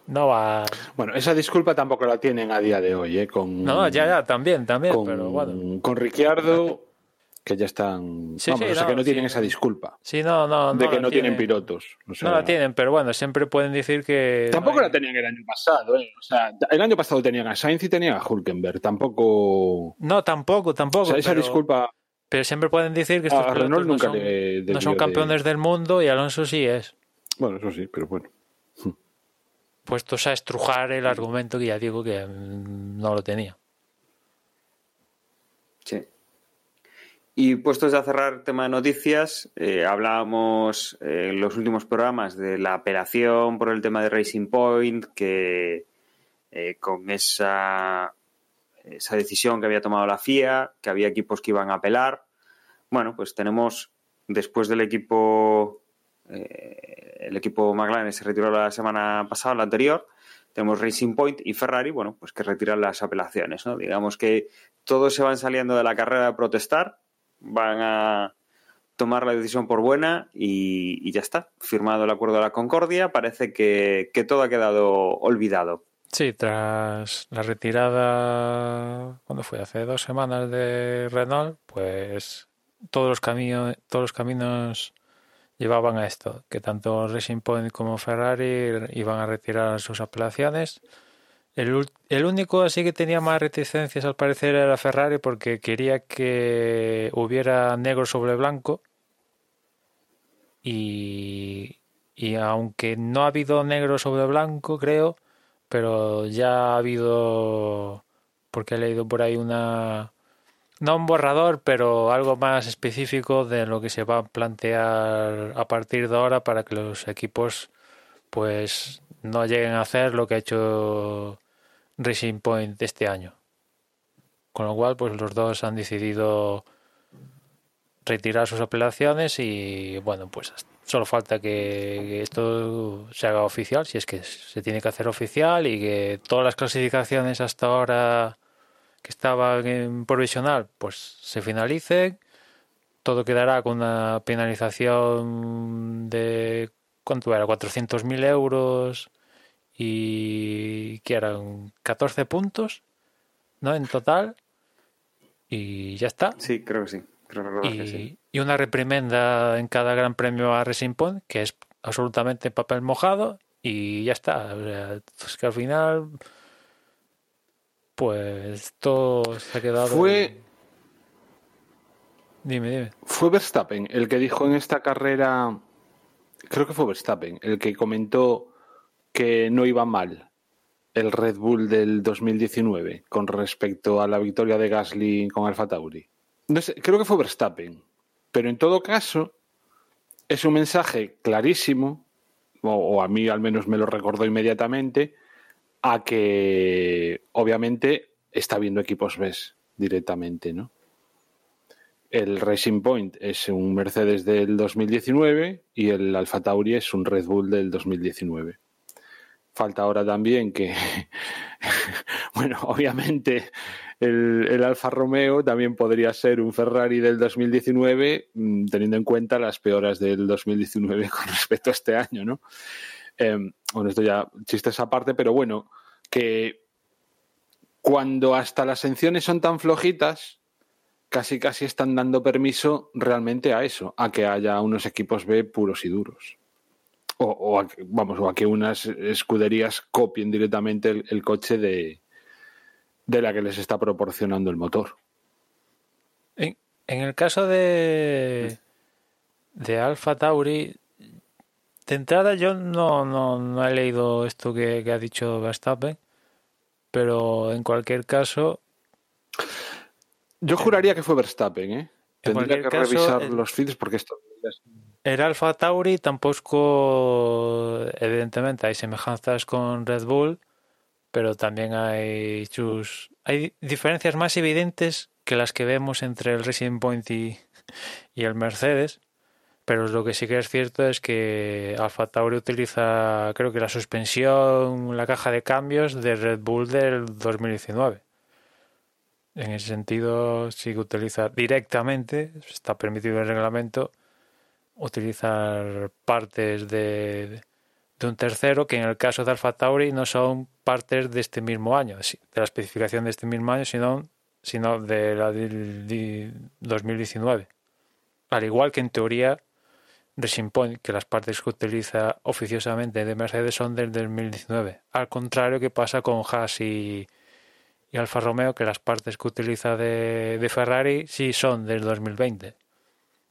no va. Bueno, esa disculpa tampoco la tienen a día de hoy, ¿eh? Con, No, ya, ya, también, también, con, pero bueno. con Ricciardo, que ya están. Sí, vamos, sí, o sea, no, que no tienen esa disculpa Sí, no, no, de no que no tienen tienen. pilotos. O sea, No la tienen, pero bueno, siempre pueden decir que. Tampoco no la tenían el año pasado, ¿eh? O sea, el año pasado tenían a Sainz y tenían a Hulkenberg. Tampoco. No, tampoco, tampoco. O sea, esa pero, disculpa pero siempre pueden decir que estos a pilotos Renault no son, le no son de- campeones del mundo y Alonso sí es. Bueno, eso sí, pero bueno. Puestos a estrujar el argumento que ya digo que mm, no lo tenía. Sí. Y puestos a cerrar tema de noticias, eh, hablábamos eh, en los últimos programas de la apelación por el tema de Racing Point, que eh, con esa, esa decisión que había tomado la FIA, que había equipos que iban a apelar. Bueno, pues tenemos, después del equipo, eh, el equipo McLaren se retiró la semana pasada, la anterior, tenemos Racing Point y Ferrari, bueno, pues que retiran las apelaciones, ¿no? Digamos que todos se van saliendo de la carrera de protestar, van a tomar la decisión por buena y, y ya está. Firmado el acuerdo de la Concordia, parece que, que todo ha quedado olvidado. Sí, tras la retirada, ¿cuándo fue? Hace dos semanas de Renault, pues todos los caminos, todos los caminos llevaban a esto, que tanto Racing Point como Ferrari iban a retirar sus apelaciones. El, el único así que tenía más reticencias al parecer era Ferrari porque quería que hubiera negro sobre blanco y, y aunque no ha habido negro sobre blanco, creo, pero ya ha habido, porque he leído por ahí una, no un borrador, pero algo más específico de lo que se va a plantear a partir de ahora para que los equipos pues no lleguen a hacer lo que ha hecho Racing Point este año. Con lo cual, pues los dos han decidido retirar sus apelaciones y bueno, pues solo falta que esto se haga oficial, si es que se tiene que hacer oficial y que todas las clasificaciones hasta ahora que estaban en provisional, pues se finalicen. Todo quedará con una penalización de ¿cuánto era? 400.000 euros y que eran 14 puntos, ¿no? En total. Y ya está. Sí, creo que sí. Creo recordar que Y, sí. y una reprimenda en cada gran premio a Racing Point, que es absolutamente papel mojado, y ya está. O sea, es que al final, pues todo se ha quedado. Fue, Dime, dime. fue Verstappen el que dijo en esta carrera, creo que fue Verstappen, el que comentó que no iba mal el Red Bull del 2019 con respecto a la victoria de Gasly con Alfa Tauri. Creo que fue Verstappen, pero en todo caso es un mensaje clarísimo, o, a mí al menos me lo recordó inmediatamente, a que obviamente está viendo equipos B directamente, ¿no? El Racing Point es un Mercedes del 2019 y el Alfa Tauri es un Red Bull del 2019. Falta ahora también que, bueno, obviamente el, Alfa Romeo también podría ser un Ferrari del 2019, mm, teniendo en cuenta las peoras del 2019 con respecto a este año, ¿no? Eh, bueno, esto ya chistes aparte, pero bueno, que cuando hasta las sanciones son tan flojitas, casi casi están dando permiso realmente a eso, a que haya unos equipos B puros y duros. O, a, vamos, o a que unas escuderías copien directamente el coche de, de la que les está proporcionando el motor. En, en el caso de, de Alfa Tauri, de entrada yo no, no, no he leído esto que, que, ha dicho Verstappen, pero en cualquier caso... Yo juraría que fue Verstappen, ¿eh? Tendría que caso, revisar el, los feeds porque esto... El Alfa Tauri tampoco, evidentemente, hay semejanzas con Red Bull, pero también hay sus hay diferencias más evidentes que las que vemos entre el Racing Point y, y el Mercedes, pero lo que sí que es cierto es que Alfa Tauri utiliza, creo que la suspensión, la caja de cambios de Red Bull del 2019. En ese sentido, sí que utiliza directamente, está permitido en el reglamento, utilizar partes de, de un tercero que en el caso de Alfa Tauri no son partes de este mismo año, de la especificación de este mismo año, sino, sino de la del 2019. Al igual que en teoría Racing Point, que las partes que utiliza oficiosamente de Mercedes son del 2019. Al contrario que pasa con Haas y, y Alfa Romeo, que las partes que utiliza de, de Ferrari sí son del 2020.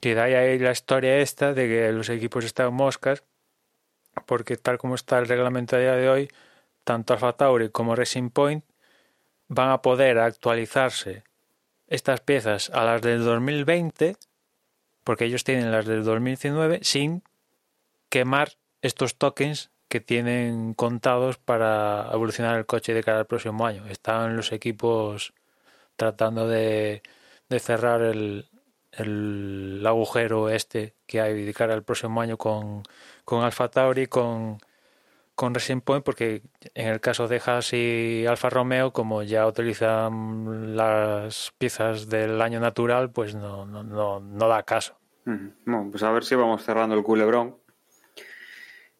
Y de ahí la historia esta de que los equipos están moscas porque tal como está el reglamento a día de hoy, tanto Alfa Tauri como Racing Point van a poder actualizarse estas piezas a las del 2020, porque ellos tienen las del 2019, sin quemar estos tokens que tienen contados para evolucionar el coche de cara al próximo año. Están los equipos tratando de, de cerrar el, el agujero este que hay de cara al próximo año con, con Alfa Tauri, con, con Racing Point, porque en el caso de Haas y Alfa Romeo, como ya utilizan las piezas del año natural, pues no, no, no, no da caso. Bueno, pues a ver si vamos cerrando el culebrón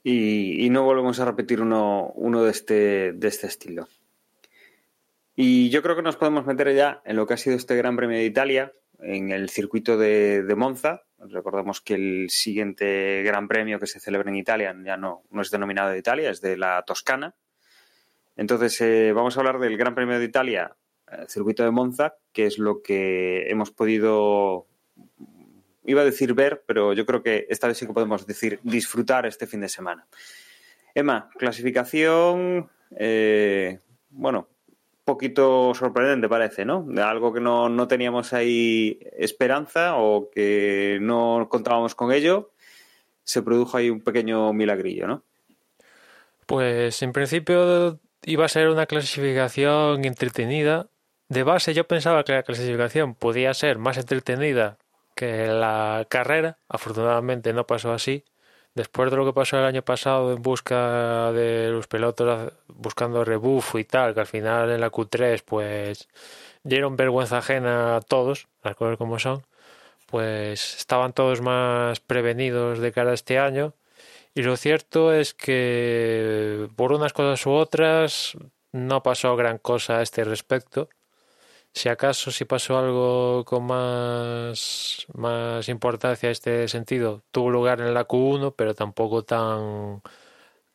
y, y no volvemos a repetir uno, uno de, este, de este estilo. Y yo creo que nos podemos meter ya en lo que ha sido este Gran Premio de Italia, en el circuito de, de, Monza. Recordemos que el siguiente Gran Premio que se celebra en Italia ya no, no es denominado de Italia, es de la Toscana. Entonces, eh, vamos a hablar del Gran Premio de Italia, el circuito de Monza, que es lo que hemos podido, iba a decir ver, pero yo creo que esta vez sí que podemos decir disfrutar este fin de semana. Emma, clasificación, eh, bueno, poquito sorprendente, parece, ¿no? De algo que no, no, teníamos ahí esperanza o que no contábamos con ello, se produjo ahí un pequeño milagrillo, ¿no? Pues en principio iba a ser una clasificación entretenida. De base yo pensaba que la clasificación podía ser más entretenida que la carrera. Afortunadamente no pasó así después de lo que pasó el año pasado en busca de los pilotos buscando rebufo y tal, que al final en la Q3 pues dieron vergüenza ajena a todos, las cosas como son, pues estaban todos más prevenidos de cara a este año. Y lo cierto es que por unas cosas u otras no pasó gran cosa a este respecto. Si acaso si pasó algo con más, más importancia en este sentido, tuvo lugar en la Q1, pero tampoco tan,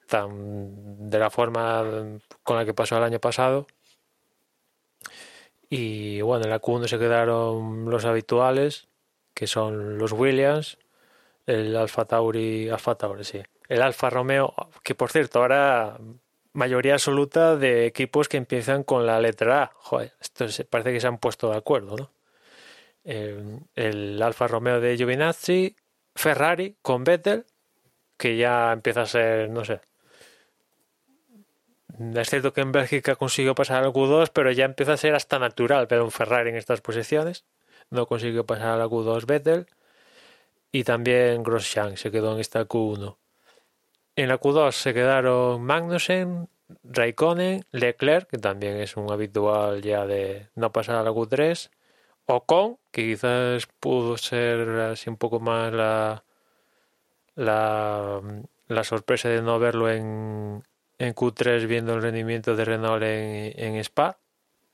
tan de la forma con la que pasó el año pasado. Y bueno, en la Q1 se quedaron los habituales, que son los Williams, el Alfa Tauri, Alfa Tauri, sí. El Alfa Romeo, que por cierto, ahora mayoría absoluta de equipos que empiezan con la letra A. Joder, esto parece que se han puesto de acuerdo, ¿no? Eh, el Alfa Romeo de Giovinazzi, Ferrari con Vettel, que ya empieza a ser, no sé. Es cierto que en Bélgica consiguió pasar al Q2, pero ya empieza a ser hasta natural ver un Ferrari en estas posiciones. No consiguió pasar al Q2 Vettel. Y también Grosjean se quedó en esta Q1. En la Q2 se quedaron Magnussen, Raikkonen, Leclerc, que también es un habitual ya de no pasar a la Q3, Ocon, que quizás pudo ser así un poco más la, la, la sorpresa de no verlo en, en Q3 viendo el rendimiento de Renault en, en Spa,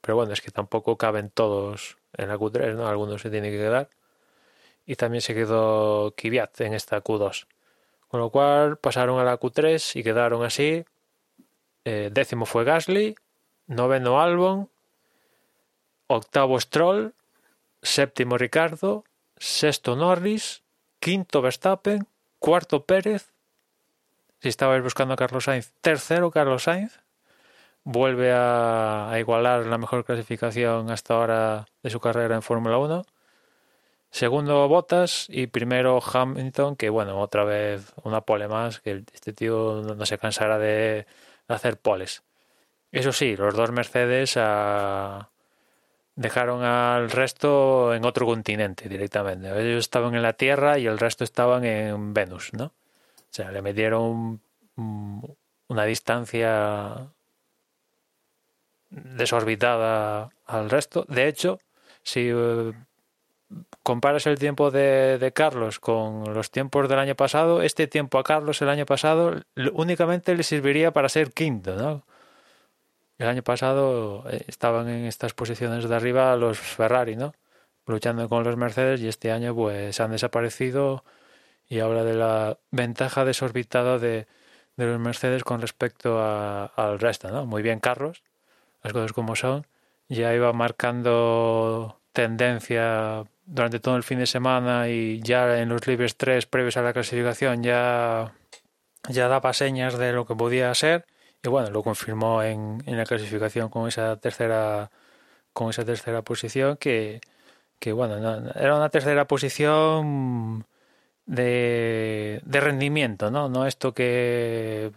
pero bueno, es que tampoco caben todos en la Q3, ¿no? Algunos se tienen que quedar. Y también se quedó Kvyat en esta Q2. Con lo cual pasaron a la Q3 y quedaron así. Eh, décimo fue Gasly, noveno Albon, octavo Stroll, séptimo Ricardo, sexto Norris, quinto Verstappen, cuarto Pérez, si estabais buscando a Carlos Sainz, tercero Carlos Sainz, vuelve a, a igualar la mejor clasificación hasta ahora de su carrera en Fórmula 1. Segundo Bottas y primero Hamilton, que bueno, otra vez una pole más, que este tío no se cansará de hacer poles. Eso sí, los dos Mercedes a... dejaron al resto en otro continente directamente. Ellos estaban en la Tierra y el resto estaban en Venus, ¿no? O sea, le metieron una distancia desorbitada al resto. De hecho, si eh, comparas el tiempo de, de, Carlos con los tiempos del año pasado, este tiempo a Carlos el año pasado únicamente le serviría para ser quinto, ¿no? El año pasado eh, estaban en estas posiciones de arriba los Ferrari, ¿no? Luchando con los Mercedes y este año pues han desaparecido y habla de la ventaja desorbitada de, de los Mercedes con respecto a, al resto, ¿no? Muy bien Carlos, las cosas como son, ya iba marcando tendencia durante todo el fin de semana y ya en los libres 3 previos a la clasificación ya, ya daba señas de lo que podía ser y bueno, lo confirmó en, en la clasificación con esa tercera con esa tercera posición que, que bueno, no, era una tercera posición de, de rendimiento, ¿no? No esto que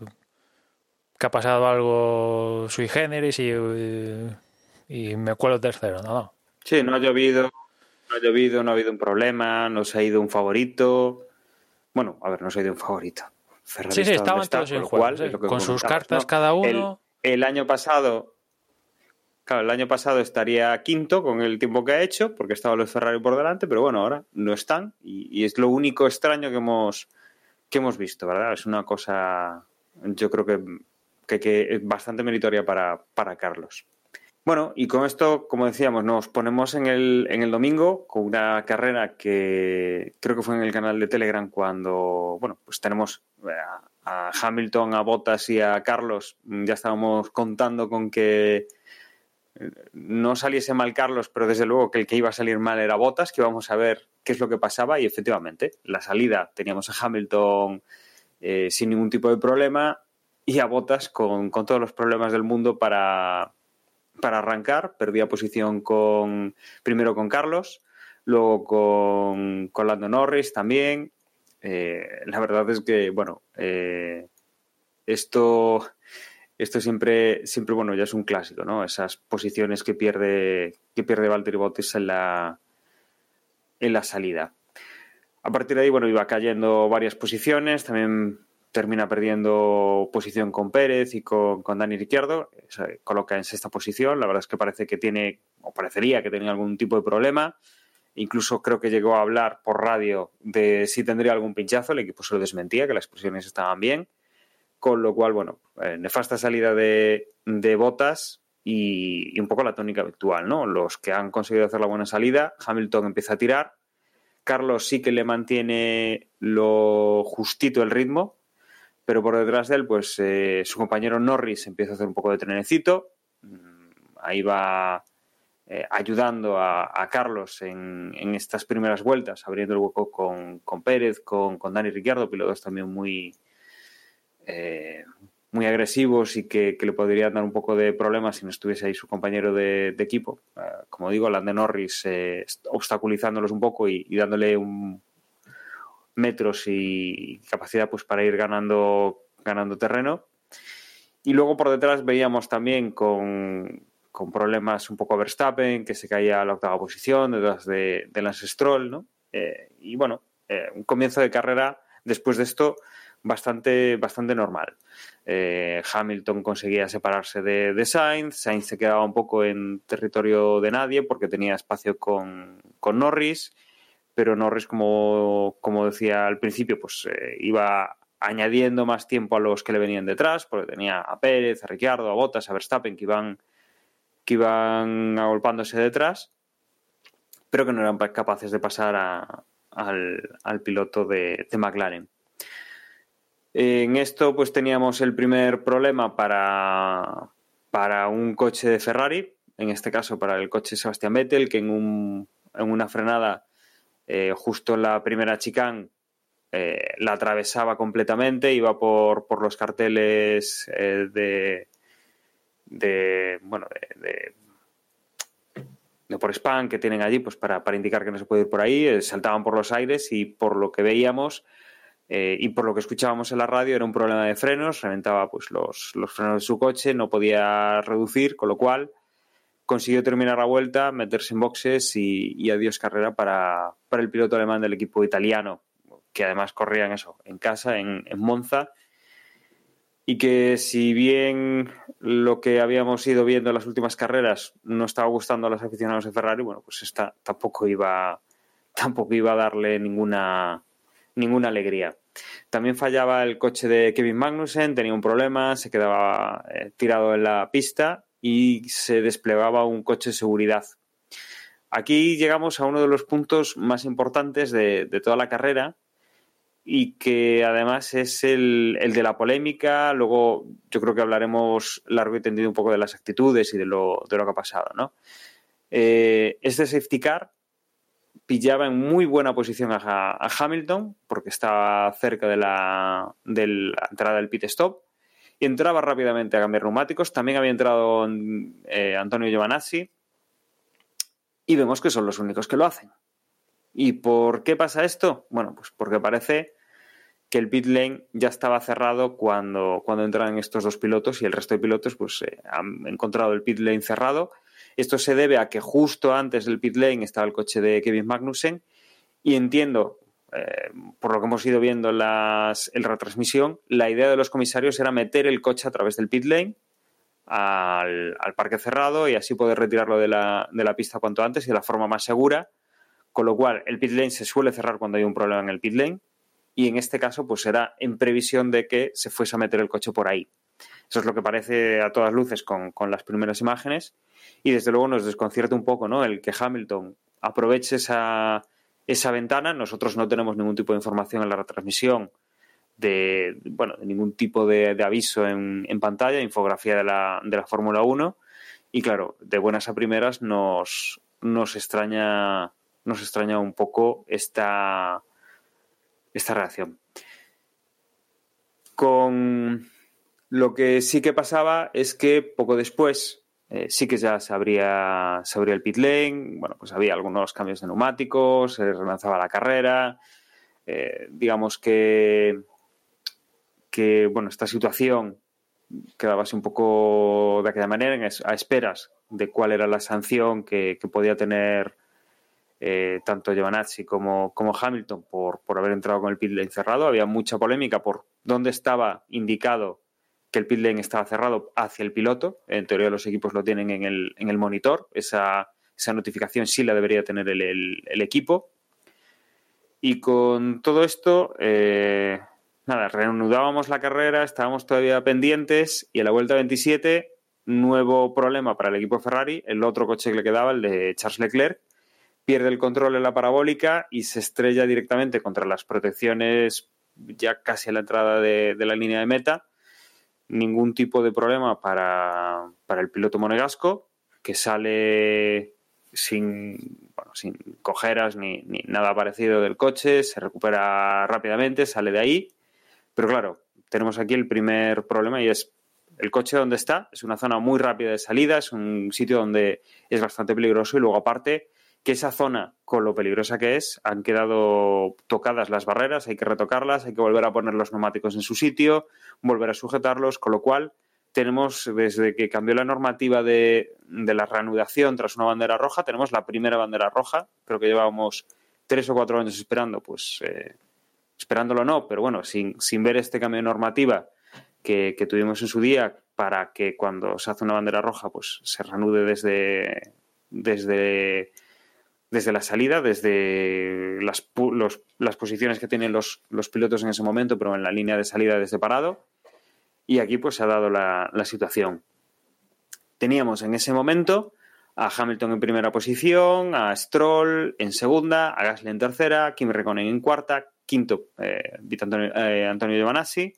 que ha pasado algo sui generis y, y me cuelo tercero, ¿no? no. Sí, no ha llovido, no ha llovido, no ha habido un problema, no se ha ido un favorito. Bueno, a ver, no se ha ido un favorito. Ferrari sí, sí, estaban está, todos en juego, ¿sí? con sus cartas ¿no? cada uno. El, el, año pasado, claro, el año pasado estaría quinto con el tiempo que ha hecho, porque estaban los Ferrari por delante, pero bueno, ahora no están y, y es lo único extraño que hemos que hemos visto, ¿verdad? Es una cosa, yo creo que que, que es bastante meritoria para, para Carlos. Bueno, y con esto, como decíamos, nos ponemos en el, en el domingo con una carrera que creo que fue en el canal de Telegram cuando, bueno, pues tenemos a, a Hamilton, a Bottas y a Carlos. Ya estábamos contando con que no saliese mal Carlos, pero desde luego que el que iba a salir mal era Bottas, que vamos a ver qué es lo que pasaba y efectivamente, la salida teníamos a Hamilton eh, sin ningún tipo de problema y a Botas con, con todos los problemas del mundo para, para arrancar. Perdía posición con primero con Carlos, luego con, con Lando Norris también. Eh, la verdad es que, bueno, eh, esto, esto siempre, siempre, bueno, ya es un clásico, ¿no? Esas posiciones que pierde, que pierde Valtteri Bottas en la, en la salida. A partir de ahí, bueno, iba cayendo varias posiciones, también termina perdiendo posición con Pérez y con, con Dani Ricciardo, coloca en sexta posición, la verdad es que parece que tiene, o parecería que tenía algún tipo de problema, incluso creo que llegó a hablar por radio de si tendría algún pinchazo, el equipo se lo desmentía, que las posiciones estaban bien, con lo cual, bueno, eh, nefasta salida de, de botas y, y, un poco la tónica actual, ¿no? Los que han conseguido hacer la buena salida, Hamilton empieza a tirar, Carlos sí que le mantiene lo justito el ritmo, pero por detrás de él, pues eh, su compañero Norris empieza a hacer un poco de trenecito, mm, ahí va eh, ayudando a, Carlos en, en, estas primeras vueltas, abriendo el hueco con, con Pérez, con, con, Dani Ricciardo, pilotos también muy, eh, muy agresivos y que, que, le podrían dar un poco de problemas si no estuviese ahí su compañero de, equipo. Uh, como digo, Lande Norris eh, obstaculizándolos un poco y dándole un, metros y capacidad pues para ir ganando, ganando terreno. Y luego por detrás veíamos también con, con problemas un poco a Verstappen, que se caía a la octava posición detrás de, de Lance Stroll. Eh, y bueno, eh, un comienzo de carrera después de esto, bastante, bastante normal. Eh, Hamilton conseguía separarse de, de, Sainz, Sainz se quedaba un poco en territorio de nadie porque tenía espacio con, con Norris, pero Norris, como, como, decía al principio, pues eh, iba añadiendo más tiempo a los que le venían detrás, porque tenía a Pérez, a Ricciardo, a Bottas, a Verstappen, que iban, que iban agolpándose detrás, pero que no eran capaces de pasar a, al, al, piloto de, de McLaren. En esto, pues teníamos el primer problema para, para un coche de Ferrari, en este caso para el coche Sebastián Vettel, que en, un, en una frenada eh, justo la primera chicane eh, la atravesaba completamente, iba por, por los carteles eh, de, de, bueno, de, de, por spam que tienen allí, pues para, para indicar que no se puede ir por ahí, eh, saltaban por los aires y por lo que veíamos y por lo que escuchábamos en la radio era un problema de frenos, reventaba pues los, los, frenos de su coche, no podía reducir, con lo cual consiguió terminar la vuelta, meterse en boxes y, adiós carrera para, para, el piloto alemán del equipo italiano, que además corría en eso, en casa, en, en Monza, y que si bien lo que habíamos ido viendo en las últimas carreras no estaba gustando a los aficionados de Ferrari, bueno, pues esta tampoco iba, tampoco iba a darle ninguna ninguna alegría. También fallaba el coche de Kevin Magnussen, tenía un problema, se quedaba eh, tirado en la pista y se desplegaba un coche de seguridad. Aquí llegamos a uno de los puntos más importantes de, de toda la carrera y que además es el, el, de la polémica. Luego yo creo que hablaremos largo y tendido un poco de las actitudes y de lo, de lo que ha pasado. ¿no? Eh, este safety car pillaba en muy buena posición a, a Hamilton, porque estaba cerca de la, de la, entrada del pit stop, entraba rápidamente a cambiar neumáticos. También había entrado eh, Antonio Giovanazzi, y vemos que son los únicos que lo hacen. ¿Y por qué pasa esto? Bueno, pues porque parece que el pit lane ya estaba cerrado cuando, cuando entran estos dos pilotos y el resto de pilotos pues eh, han encontrado el pit lane cerrado esto se debe a que justo antes del pit lane estaba el coche de Kevin Magnussen y entiendo, eh, por lo que hemos ido viendo en, las, en la retransmisión, la idea de los comisarios era meter el coche a través del pit lane al, parque cerrado y así poder retirarlo de la, de la pista cuanto antes y de la forma más segura, con lo cual el pit lane se suele cerrar cuando hay un problema en el pit lane y en este caso pues era en previsión de que se fuese a meter el coche por ahí. Eso es lo que parece a todas luces con, con las primeras imágenes y desde luego nos desconcierta un poco ¿no? el que Hamilton aproveche esa, esa ventana. Nosotros no tenemos ningún tipo de información en la retransmisión de, bueno, de ningún tipo de, aviso en, en, pantalla, infografía de la, de la Fórmula 1 y claro, de buenas a primeras nos, nos extraña nos extraña un poco esta, esta reacción. Con lo que sí que pasaba es que poco después eh, sí que ya se abría, se abría el pit lane, bueno, pues había algunos cambios de neumáticos, se relanzaba la carrera, eh, digamos que, que, bueno, esta situación quedaba así un poco de aquella manera, a esperas de cuál era la sanción que, podía tener eh, tanto Giovanazzi como, como Hamilton por, por haber entrado con el pit lane cerrado. Había mucha polémica por dónde estaba indicado que el pit lane estaba cerrado hacia el piloto. En teoría los equipos lo tienen en el, en el monitor. Esa, esa, notificación sí la debería tener el, equipo. Y con todo esto, eh, nada, reanudábamos la carrera, estábamos todavía pendientes y en la vuelta 27, nuevo problema para el equipo Ferrari, el otro coche que le quedaba, el de Charles Leclerc, pierde el control en la parabólica y se estrella directamente contra las protecciones ya casi a la entrada de, de la línea de meta ningún tipo de problema para, para el piloto monegasco, que sale sin, bueno, sin cojeras ni, ni, nada parecido del coche, se recupera rápidamente, sale de ahí. Pero claro, tenemos aquí el primer problema y es el coche donde está, es una zona muy rápida de salida, es un sitio donde es bastante peligroso y luego aparte que esa zona, con lo peligrosa que es, han quedado tocadas las barreras, hay que retocarlas, hay que volver a poner los neumáticos en su sitio, volver a sujetarlos, con lo cual tenemos, desde que cambió la normativa de, la reanudación tras una bandera roja, tenemos la primera bandera roja, creo que llevábamos tres o cuatro años esperando, pues eh, esperándolo no, pero bueno, sin, sin ver este cambio de normativa que, que, tuvimos en su día para que cuando se hace una bandera roja pues se reanude desde, desde, desde la salida, desde las, los, las posiciones que tienen los, pilotos en ese momento, pero en la línea de salida desde parado. Y aquí pues se ha dado la, situación. Teníamos en ese momento a Hamilton en primera posición, a Stroll en segunda, a Gasly en tercera, Kim Reconen en cuarta, quinto eh, Antonio, eh, Antonio Giovanazzi,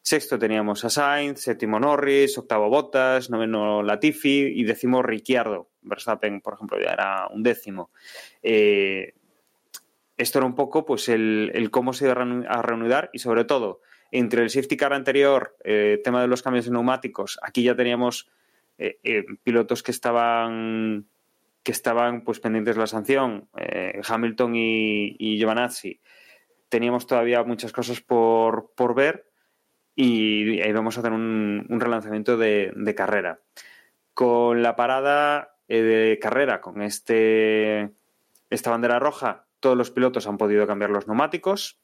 sexto teníamos a Sainz, séptimo Norris, octavo Bottas, noveno Latifi y décimo Ricciardo. Verstappen, por ejemplo, ya era un décimo. Eh, esto era un poco pues el, el, cómo se iba a reanudar y sobre todo entre el safety car anterior, eh, tema de los cambios de neumáticos, aquí ya teníamos eh, pilotos que estaban que estaban pues pendientes de la sanción, Hamilton y, y Giovanazzi. Teníamos todavía muchas cosas por, por ver y ahí vamos a hacer un, un relanzamiento de, carrera. Con la parada eh, de carrera, con este esta bandera roja, todos los pilotos han podido cambiar los neumáticos,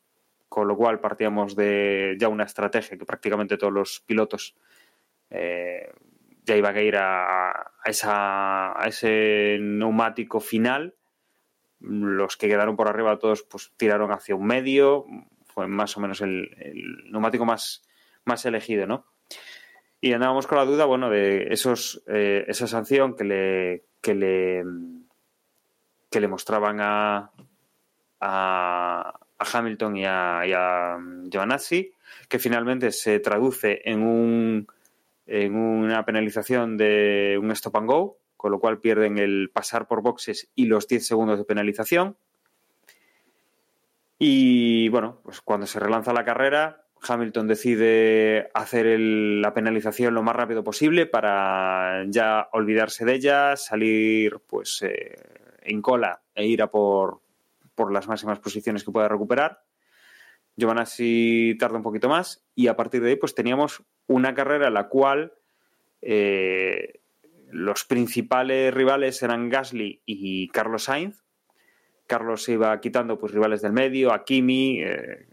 con lo cual partíamos de ya una estrategia que prácticamente todos los pilotos eh, ya iban a ir a, a, esa, a ese neumático final. Los que quedaron por arriba todos pues tiraron hacia un medio, fue más o menos el, el neumático más, más elegido, ¿no? Y andábamos con la duda, bueno, de esos, eh, esa sanción que le, que le, que le mostraban a, a, a Hamilton y a, y a Giovanazzi, que finalmente se traduce en un en una penalización de un stop and go, con lo cual pierden el pasar por boxes y los 10 segundos de penalización. Y bueno, pues cuando se relanza la carrera, Hamilton decide hacer la penalización lo más rápido posible para ya olvidarse de ella, salir pues eh, en cola e ir a por, por las máximas posiciones que pueda recuperar. Giovanazzi tarda un poquito más y a partir de ahí pues teníamos una carrera en la cual eh, los principales rivales eran Gasly y Carlos Sainz. Carlos se iba quitando pues rivales del medio, a Kimi, eh,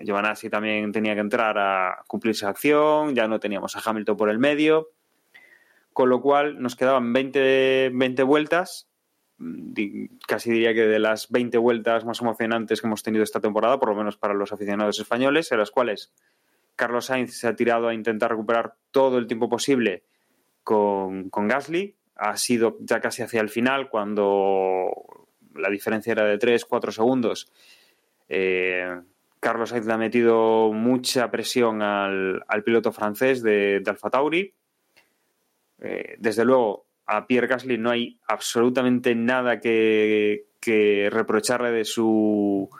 Giovanazzi también tenía que entrar a cumplir esa acción, ya no teníamos a Hamilton por el medio, con lo cual nos quedaban 20, 20 vueltas casi diría que de las 20 vueltas más emocionantes que hemos tenido esta temporada, por lo menos para los aficionados españoles, en las cuales Carlos Sainz se ha tirado a intentar recuperar todo el tiempo posible con, con Gasly. Ha sido ya casi hacia el final, cuando la diferencia era de 3, 4 segundos. Eh, Carlos Sainz le ha metido mucha presión al, al piloto francés de, Alfa Tauri. Eh, desde luego, a Pierre Gasly no hay absolutamente nada que, reprocharle de su,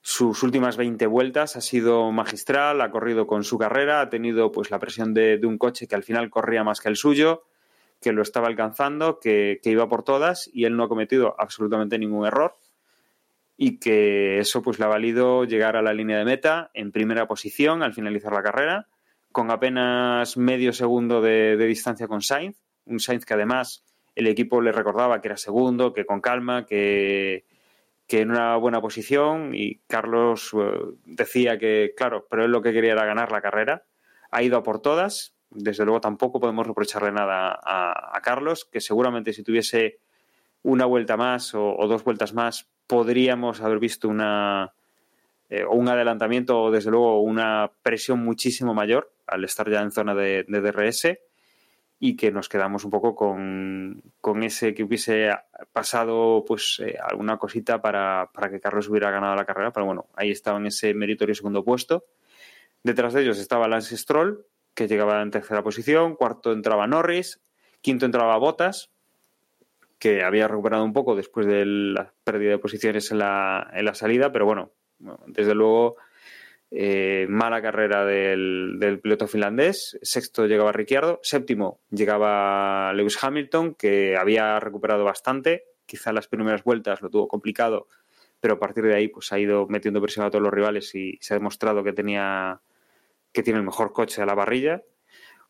sus últimas 20 vueltas. Ha sido magistral, ha corrido con su carrera, ha tenido pues la presión de, un coche que al final corría más que el suyo, que lo estaba alcanzando, que, iba por todas y él no ha cometido absolutamente ningún error y que eso pues le ha valido llegar a la línea de meta en primera posición al finalizar la carrera con apenas medio segundo de, distancia con Sainz un Sainz que además el equipo le recordaba que era segundo, que con calma, que, que en una buena posición y Carlos uh, decía que, claro, pero él lo que quería era ganar la carrera. Ha ido a por todas. Desde luego tampoco podemos reprocharle nada a, Carlos, que seguramente si tuviese una vuelta más o dos vueltas más podríamos haber visto una, eh, un adelantamiento o desde luego una presión muchísimo mayor al estar ya en zona de, de DRS y que nos quedamos un poco con, con ese que hubiese pasado pues eh, alguna cosita para, para, que Carlos hubiera ganado la carrera, pero bueno, ahí estaba en ese meritorio segundo puesto. Detrás de ellos estaba Lance Stroll, que llegaba en tercera posición, cuarto entraba Norris, quinto entraba Bottas, que había recuperado un poco después de la pérdida de posiciones en la, en la salida, pero bueno, desde luego eh, mala carrera del, del, piloto finlandés. Sexto llegaba Ricciardo. Séptimo llegaba Lewis Hamilton, que había recuperado bastante. Quizá las primeras vueltas lo tuvo complicado, pero a partir de ahí pues, ha ido metiendo presión a todos los rivales y se ha demostrado que, tenía, que tiene el mejor coche a la parrilla.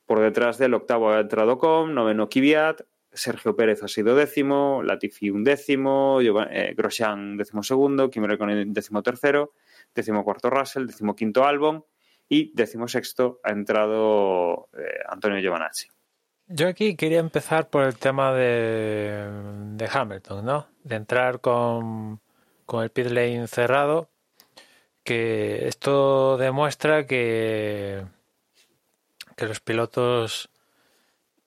Por detrás del octavo ha entrado Com, noveno Kvyat, Sergio Pérez ha sido décimo, Latifi un décimo, eh, Grosjean décimo segundo, Kimi Räikkönen décimo tercero, décimo cuarto Russell, décimo quinto Albon y décimo sexto ha entrado eh, Antonio Giovanazzi. Yo aquí quería empezar por el tema de, de Hamilton, ¿no? De entrar con, con el pit lane cerrado, que esto demuestra que, que los pilotos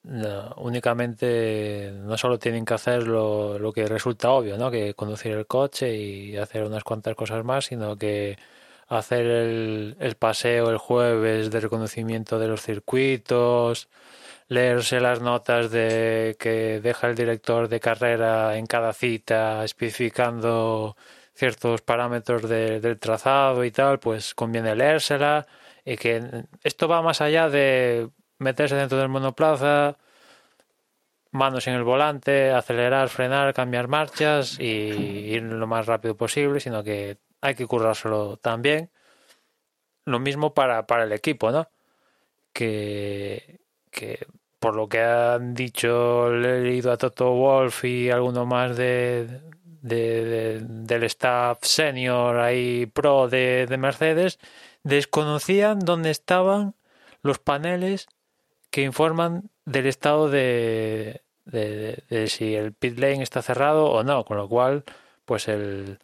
únicamente no solo tienen que hacer lo, lo, que resulta obvio, ¿no? Que conducir el coche y hacer unas cuantas cosas más, sino que hacer el, el paseo el jueves de reconocimiento de los circuitos, leerse las notas de que deja el director de carrera en cada cita especificando ciertos parámetros del trazado y tal, pues conviene leérsela y que esto va más allá de meterse dentro del monoplaza, manos en el volante, acelerar, frenar, cambiar marchas y ir lo más rápido posible, sino que hay que currárselo también. Lo mismo para, para el equipo, ¿no? Que, que por lo que han dicho, le he leído a Toto Wolf y alguno más de, del staff senior ahí pro de, de, Mercedes, desconocían dónde estaban los paneles que informan del estado de, de, si el pit lane está cerrado o no, con lo cual, pues el,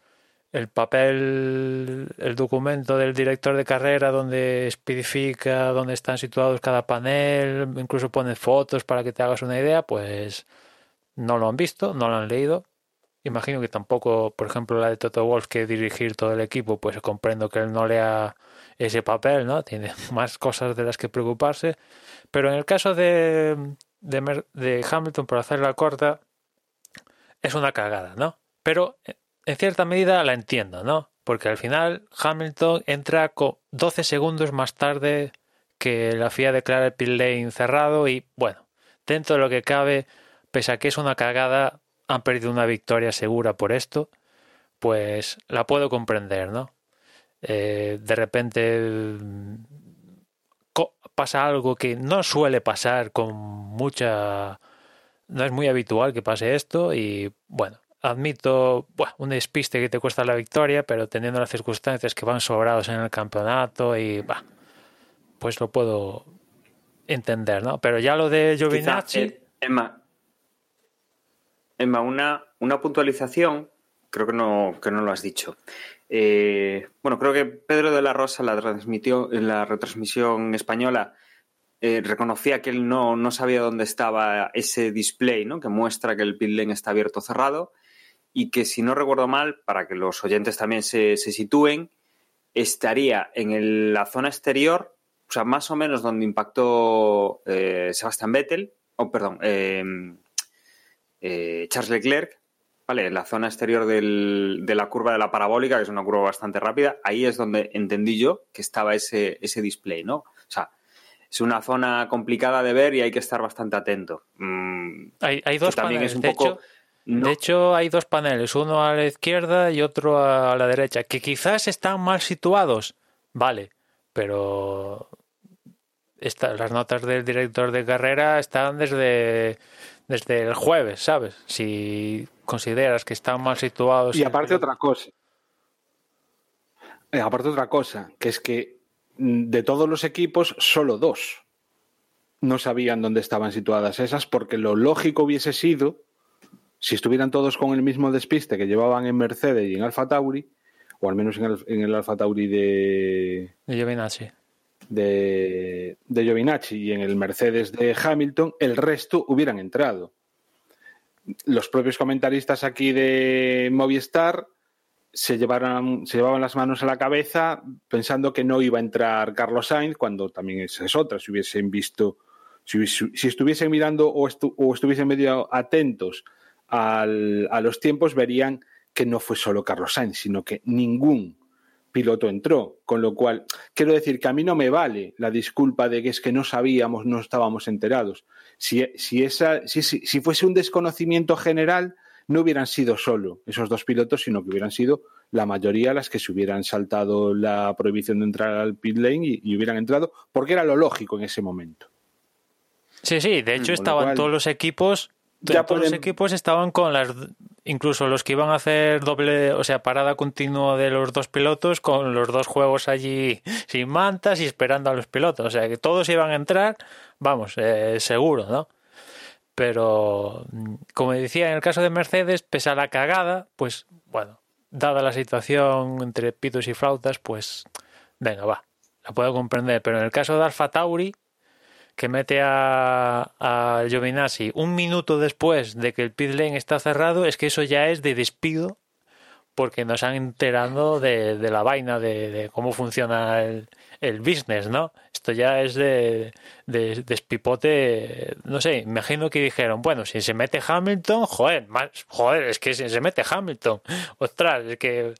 el papel, el documento del director de carrera donde especifica dónde están situados cada panel, incluso pone fotos para que te hagas una idea, pues no lo han visto, no lo han leído. Imagino que tampoco, por ejemplo, la de Toto Wolf, que dirigir todo el equipo, pues comprendo que él no lea ese papel, ¿no? Tiene más cosas de las que preocuparse. Pero en el caso de, de, Hamilton, por hacer la corta, es una cagada, ¿no? Pero en cierta medida la entiendo, ¿no? Porque al final Hamilton entra 12 segundos más tarde que la FIA declara el pit lane cerrado y bueno, dentro de lo que cabe, pese a que es una cagada, han perdido una victoria segura por esto, pues la puedo comprender, ¿no? Eh, de repente pasa algo que no suele pasar con mucha... No es muy habitual que pase esto y bueno, admito un despiste que te cuesta la victoria, pero teniendo las circunstancias que van sobrados en el campeonato y pues lo puedo entender, ¿no? Pero ya lo de Giovinazzi... Eh, Emma, Emma una, una puntualización, creo que no, que no lo has dicho. Eh, bueno, creo que Pedro de la Rosa la transmitió en la retransmisión española. Eh, reconocía que él no, no, sabía dónde estaba ese display, ¿no? Que muestra que el pit lane está abierto o cerrado y que si no recuerdo mal, para que los oyentes también se, se sitúen, estaría en la zona exterior, o sea, más o menos donde impactó eh, Sebastian Vettel, o perdón, eh, Charles Leclerc, ¿vale? En la zona exterior del, de la curva de la parabólica, que es una curva bastante rápida, ahí es donde entendí yo que estaba ese, ese display, ¿no? O sea, es una zona complicada de ver y hay que estar bastante atento. Mm, hay, hay, dos también es un poco... De hecho, hay dos paneles, uno a la izquierda y otro a la derecha, que quizás están mal situados, vale, pero las notas del director de carrera están desde, desde el jueves, ¿sabes? Si consideras que están mal situados. Y aparte otra cosa. Eh, aparte otra cosa, que es que mm, de todos los equipos, solo dos no sabían dónde estaban situadas esas, porque lo lógico hubiese sido si estuvieran todos con el mismo despiste que llevaban en Mercedes y en Alfa Tauri, o al menos en el, en el Alfa Tauri de. De Giovinacci. De, de Giovinacci y en el Mercedes de Hamilton, el resto hubieran entrado. Los propios comentaristas aquí de Movistar se, llevaron, se llevaban las manos a la cabeza pensando que no iba a entrar Carlos Sainz, cuando también esa es otra. Si hubiesen visto, si, si estuviesen mirando o, estu, o estuviesen medio atentos al, a los tiempos verían que no fue solo Carlos Sainz, sino que ningún piloto entró. Con lo cual, quiero decir que a mí no me vale la disculpa de que es que no sabíamos, no estábamos enterados. Si, si, esa, si, si fuese un desconocimiento general, no hubieran sido solo esos dos pilotos, sino que hubieran sido la mayoría las que se hubieran saltado la prohibición de entrar al pit lane y, y hubieran entrado, porque era lo lógico en ese momento. Sí, sí, de hecho estaban cual... todos los equipos ya todos los equipos estaban con las incluso los que iban a hacer doble, o sea, parada continua de los dos pilotos con los dos juegos allí sin mantas y esperando a los pilotos, o sea, que todos iban a entrar, vamos, eh, seguro, ¿no? Pero como decía, en el caso de Mercedes, pese a la cagada, pues bueno, dada la situación entre pitos y flautas, pues venga, va, la puedo comprender, pero en el caso de Alfa Tauri que mete a, a Giovinazzi un minuto después de que el pit lane está cerrado, es que eso ya es de despido porque nos han enterado de, de la vaina de, cómo funciona el, el, business, ¿no? Esto ya es de, de, despipote, no sé, imagino que dijeron, bueno, si se mete Hamilton, joder, más, joder, es que si se mete Hamilton, ostras, es que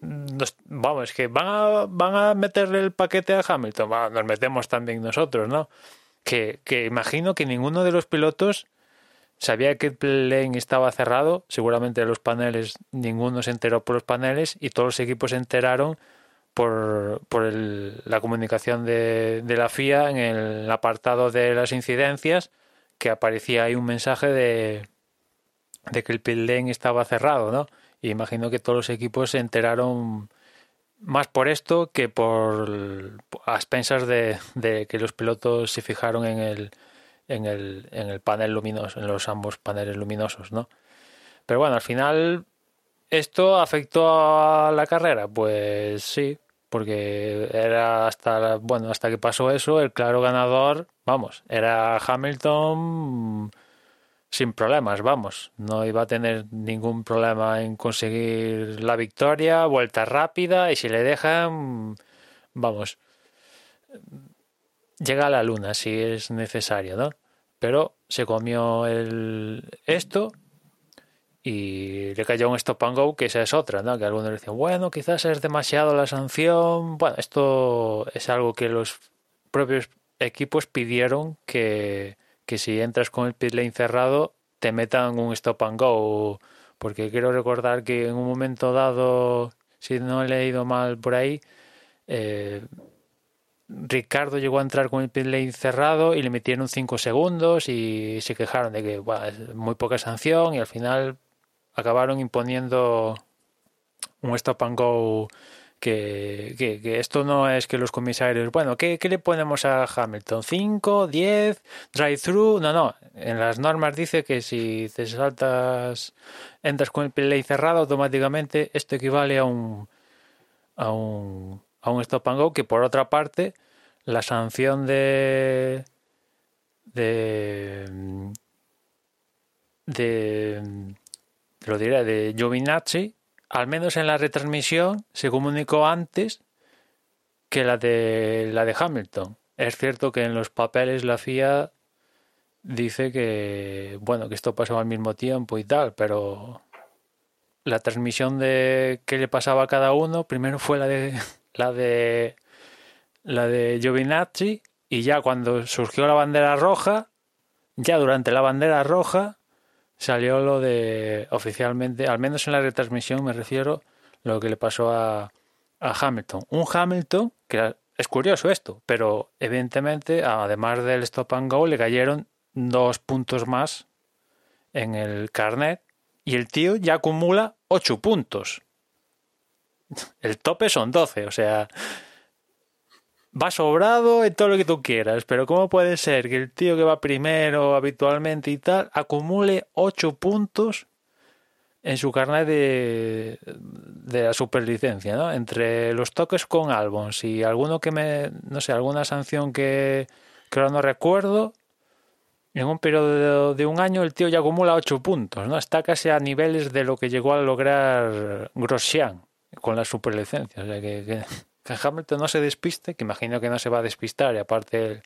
vamos, es que van a, van a meterle el paquete a Hamilton, bueno, nos metemos también nosotros, ¿no? Que, que, imagino que ninguno de los pilotos sabía que el lane estaba cerrado, seguramente los paneles, ninguno se enteró por los paneles y todos los equipos se enteraron por, por el, la comunicación de, de, la FIA en el apartado de las incidencias que aparecía ahí un mensaje de, de que el pit lane estaba cerrado, ¿no? Y imagino que todos los equipos se enteraron más por esto que por a expensas de, de, que los pilotos se fijaron en el, en el, en el panel luminoso, en los ambos paneles luminosos, ¿no? Pero bueno, al final, ¿esto afectó a la carrera? Pues sí, porque era hasta, bueno, hasta que pasó eso, el claro ganador, vamos, era Hamilton sin problemas, vamos. No iba a tener ningún problema en conseguir la victoria, vuelta rápida y si le dejan, vamos, llega a la luna si es necesario, ¿no? Pero se comió el esto y le cayó un stop and go, que esa es otra, ¿no? Que algunos decían, bueno, quizás es demasiado la sanción. Bueno, esto es algo que los propios equipos pidieron que que si entras con el pit lane cerrado te metan un stop and go. Porque quiero recordar que en un momento dado si no he leído mal por ahí eh, Ricardo llegó a entrar con el pit lane cerrado y le metieron 5 segundos y se quejaron de que bueno, es muy poca sanción y al final acabaron imponiendo un stop and go que, que, esto no es que los comisarios, bueno, ¿qué, qué le ponemos a Hamilton? ¿5, 10, drive-thru? No, no, en las normas dice que si te saltas, entras con el play cerrado, automáticamente esto equivale a un, a un, a un stop and go, que por otra parte, la sanción de, de, de, lo diré, de Giovinazzi al menos en la retransmisión, se comunicó antes que la de la de Hamilton. Es cierto que en los papeles la FIA dice que bueno que esto pasaba al mismo tiempo y tal, pero la transmisión de qué le pasaba a cada uno primero fue la de la de la de Giovinazzi y ya cuando surgió la bandera roja, ya durante la bandera roja salió lo de oficialmente, al menos en la retransmisión me refiero, lo que le pasó a, a Hamilton. Un Hamilton que es curioso esto, pero evidentemente, además del stop and go, le cayeron dos puntos más en el carnet y el tío ya acumula ocho puntos. El tope son doce, o sea, va sobrado en todo lo que tú quieras, pero ¿cómo puede ser que el tío que va primero habitualmente y tal acumule 8 puntos en su carnet de, de la superlicencia, ¿no? Entre los toques con Albons y alguno que me, no sé, alguna sanción que, que ahora no recuerdo, en un periodo de, un año el tío ya acumula 8 puntos, ¿no? Está casi a niveles de lo que llegó a lograr Grosjean con la superlicencia, o sea que, que que Hamilton no se despiste, que imagino que no se va a despistar y aparte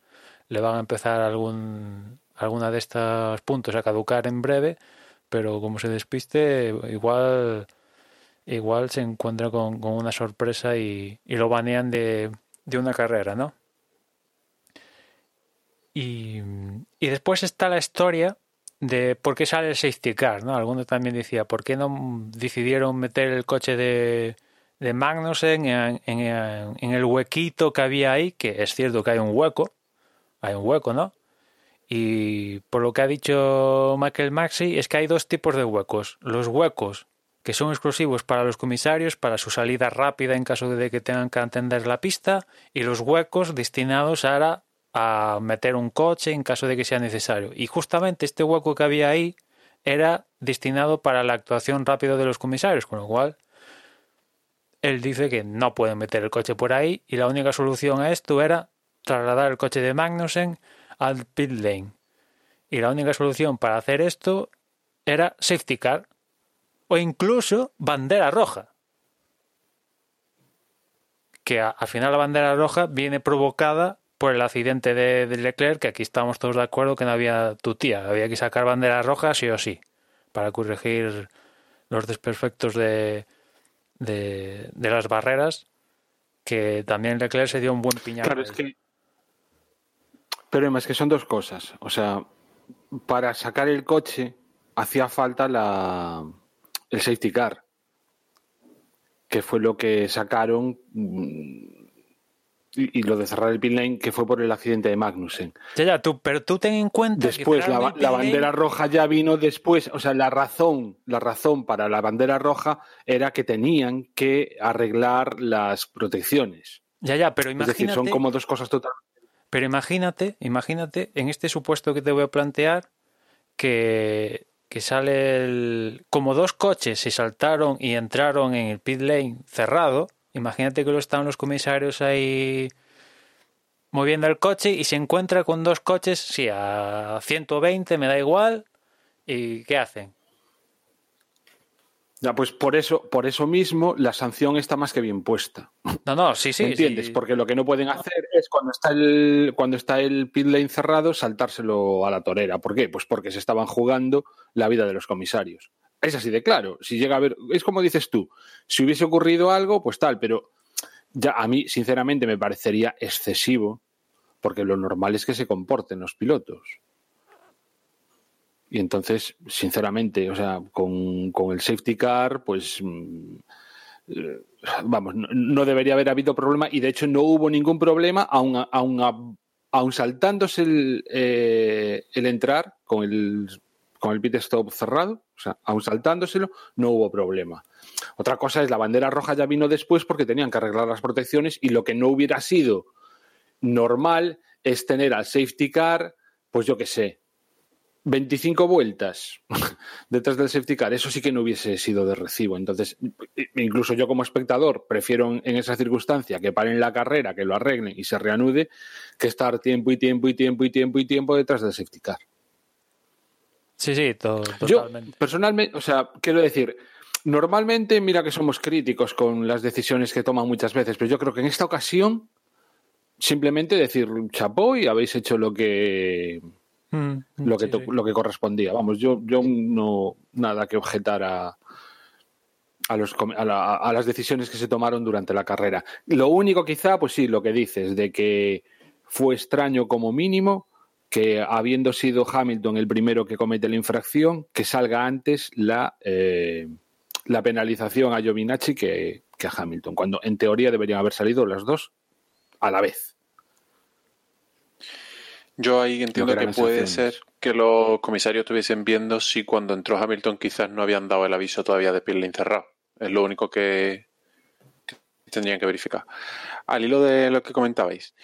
le van a empezar algún alguna de estos puntos a caducar en breve, pero como se despiste, igual igual se encuentra con, con una sorpresa y, y, lo banean de, de una carrera, ¿no? Y, y después está la historia de por qué sale el safety car, ¿no? Alguno también decía, ¿por qué no decidieron meter el coche de, de Magnussen en, el huequito que había ahí, que es cierto que hay un hueco, hay un hueco, ¿no? Y por lo que ha dicho Michael Maxi, es que hay dos tipos de huecos. Los huecos que son exclusivos para los comisarios, para su salida rápida en caso de que tengan que atender la pista, y los huecos destinados a, a meter un coche en caso de que sea necesario. Y justamente este hueco que había ahí era destinado para la actuación rápida de los comisarios, con lo cual él dice que no pueden meter el coche por ahí y la única solución a esto era trasladar el coche de Magnussen al pit lane. Y la única solución para hacer esto era safety car o incluso bandera roja. Que al final la bandera roja viene provocada por el accidente de, Leclerc, que aquí estamos todos de acuerdo que no había tu tía, había que sacar bandera roja sí o sí, para corregir los desperfectos de, de, las barreras, que también Leclerc se dio un buen piñazo. Claro, es que... Pero es que son dos cosas. O sea, para sacar el coche hacía falta la, el safety car, que fue lo que sacaron y, lo de cerrar el pit lane que fue por el accidente de Magnussen. Ya, ya, tú, pero tú ten en cuenta después la, bandera roja ya vino después, o sea, la razón, la razón para la bandera roja era que tenían que arreglar las protecciones. Ya, ya, pero imagínate. Es decir, son como dos cosas totalmente. Pero imagínate, imagínate en este supuesto que te voy a plantear que que sale el... como dos coches se saltaron y entraron en el pit lane cerrado, imagínate que lo están los comisarios ahí moviendo el coche y se encuentra con dos coches, sí, a 120, me da igual, ¿y qué hacen? Ya, pues por eso, por eso mismo la sanción está más que bien puesta. No, no, sí, sí. ¿Entiendes? Porque lo que no pueden hacer es cuando está el, cuando está el pit lane cerrado, saltárselo a la torera. ¿Por qué? Pues porque se estaban jugando la vida de los comisarios. Es así de claro. Si llega a ver, es como dices tú, si hubiese ocurrido algo, pues tal, pero ya a mí, sinceramente, me parecería excesivo, porque lo normal es que se comporten los pilotos. Y entonces, sinceramente, o sea, con, el safety car, pues mm, eh, vamos, no, debería haber habido problema y de hecho no hubo ningún problema, aun, aun, saltándose el, eh, el, entrar con el, con el pit stop cerrado, o sea, aun saltándoselo, no hubo problema. Otra cosa es la bandera roja ya vino después porque tenían que arreglar las protecciones y lo que no hubiera sido normal es tener al safety car, pues yo qué sé, 25 vueltas detrás del safety car, eso sí que no hubiese sido de recibo. Entonces, incluso yo como espectador prefiero en esa circunstancia que paren la carrera, que lo arreglen y se reanude, que estar tiempo y tiempo y tiempo y tiempo y tiempo detrás del safety car. Sí, sí, totalmente. Yo, personalmente, o sea, quiero decir, normalmente mira que somos críticos con las decisiones que toman muchas veces, pero yo creo que en esta ocasión simplemente decir chapó y habéis hecho lo que Mm, lo, que lo que correspondía. Vamos, yo, yo no nada que objetar a, a, los, a, las decisiones que se tomaron durante la carrera. Lo único quizá, pues sí, lo que dices, de que fue extraño como mínimo que habiendo sido Hamilton el primero que comete la infracción, que salga antes la, eh, la penalización a Giovinacci que, que a Hamilton, cuando en teoría deberían haber salido las dos a la vez. Yo ahí entiendo que puede ser que los comisarios estuviesen viendo si cuando entró Hamilton quizás no habían dado el aviso todavía de piel encerrado. Es lo único que, tendrían que verificar. Al hilo de lo que comentabais,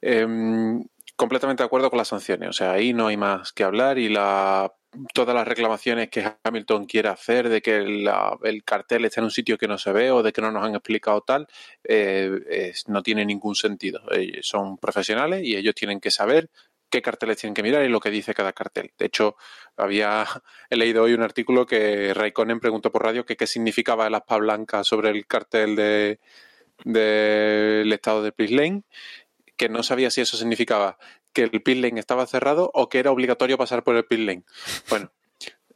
em, completamente de acuerdo con las sanciones. O sea, ahí no hay más que hablar y la, todas las reclamaciones que Hamilton quiera hacer de que el cartel está en un sitio que no se ve o de que no nos han explicado tal, eh, no tiene ningún sentido. son profesionales y ellos tienen que saber qué carteles tienen que mirar y lo que dice cada cartel. De hecho, había he leído hoy un artículo que Raikkonen preguntó por radio qué significaba el aspa blanca sobre el cartel del de, estado de pit lane, que no sabía si eso significaba que el pit lane estaba cerrado o que era obligatorio pasar por el pit lane. Bueno,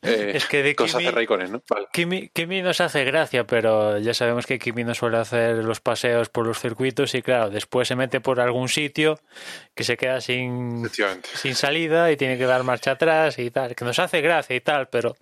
eh, es que de cosas Kimi, de Raikkonen, ¿no? Kimi, nos hace gracia, pero ya sabemos que Kimi no suele hacer los paseos por los circuitos y claro, después se mete por algún sitio que se queda sin, sin salida y tiene que dar marcha atrás y tal, que nos hace gracia y tal, pero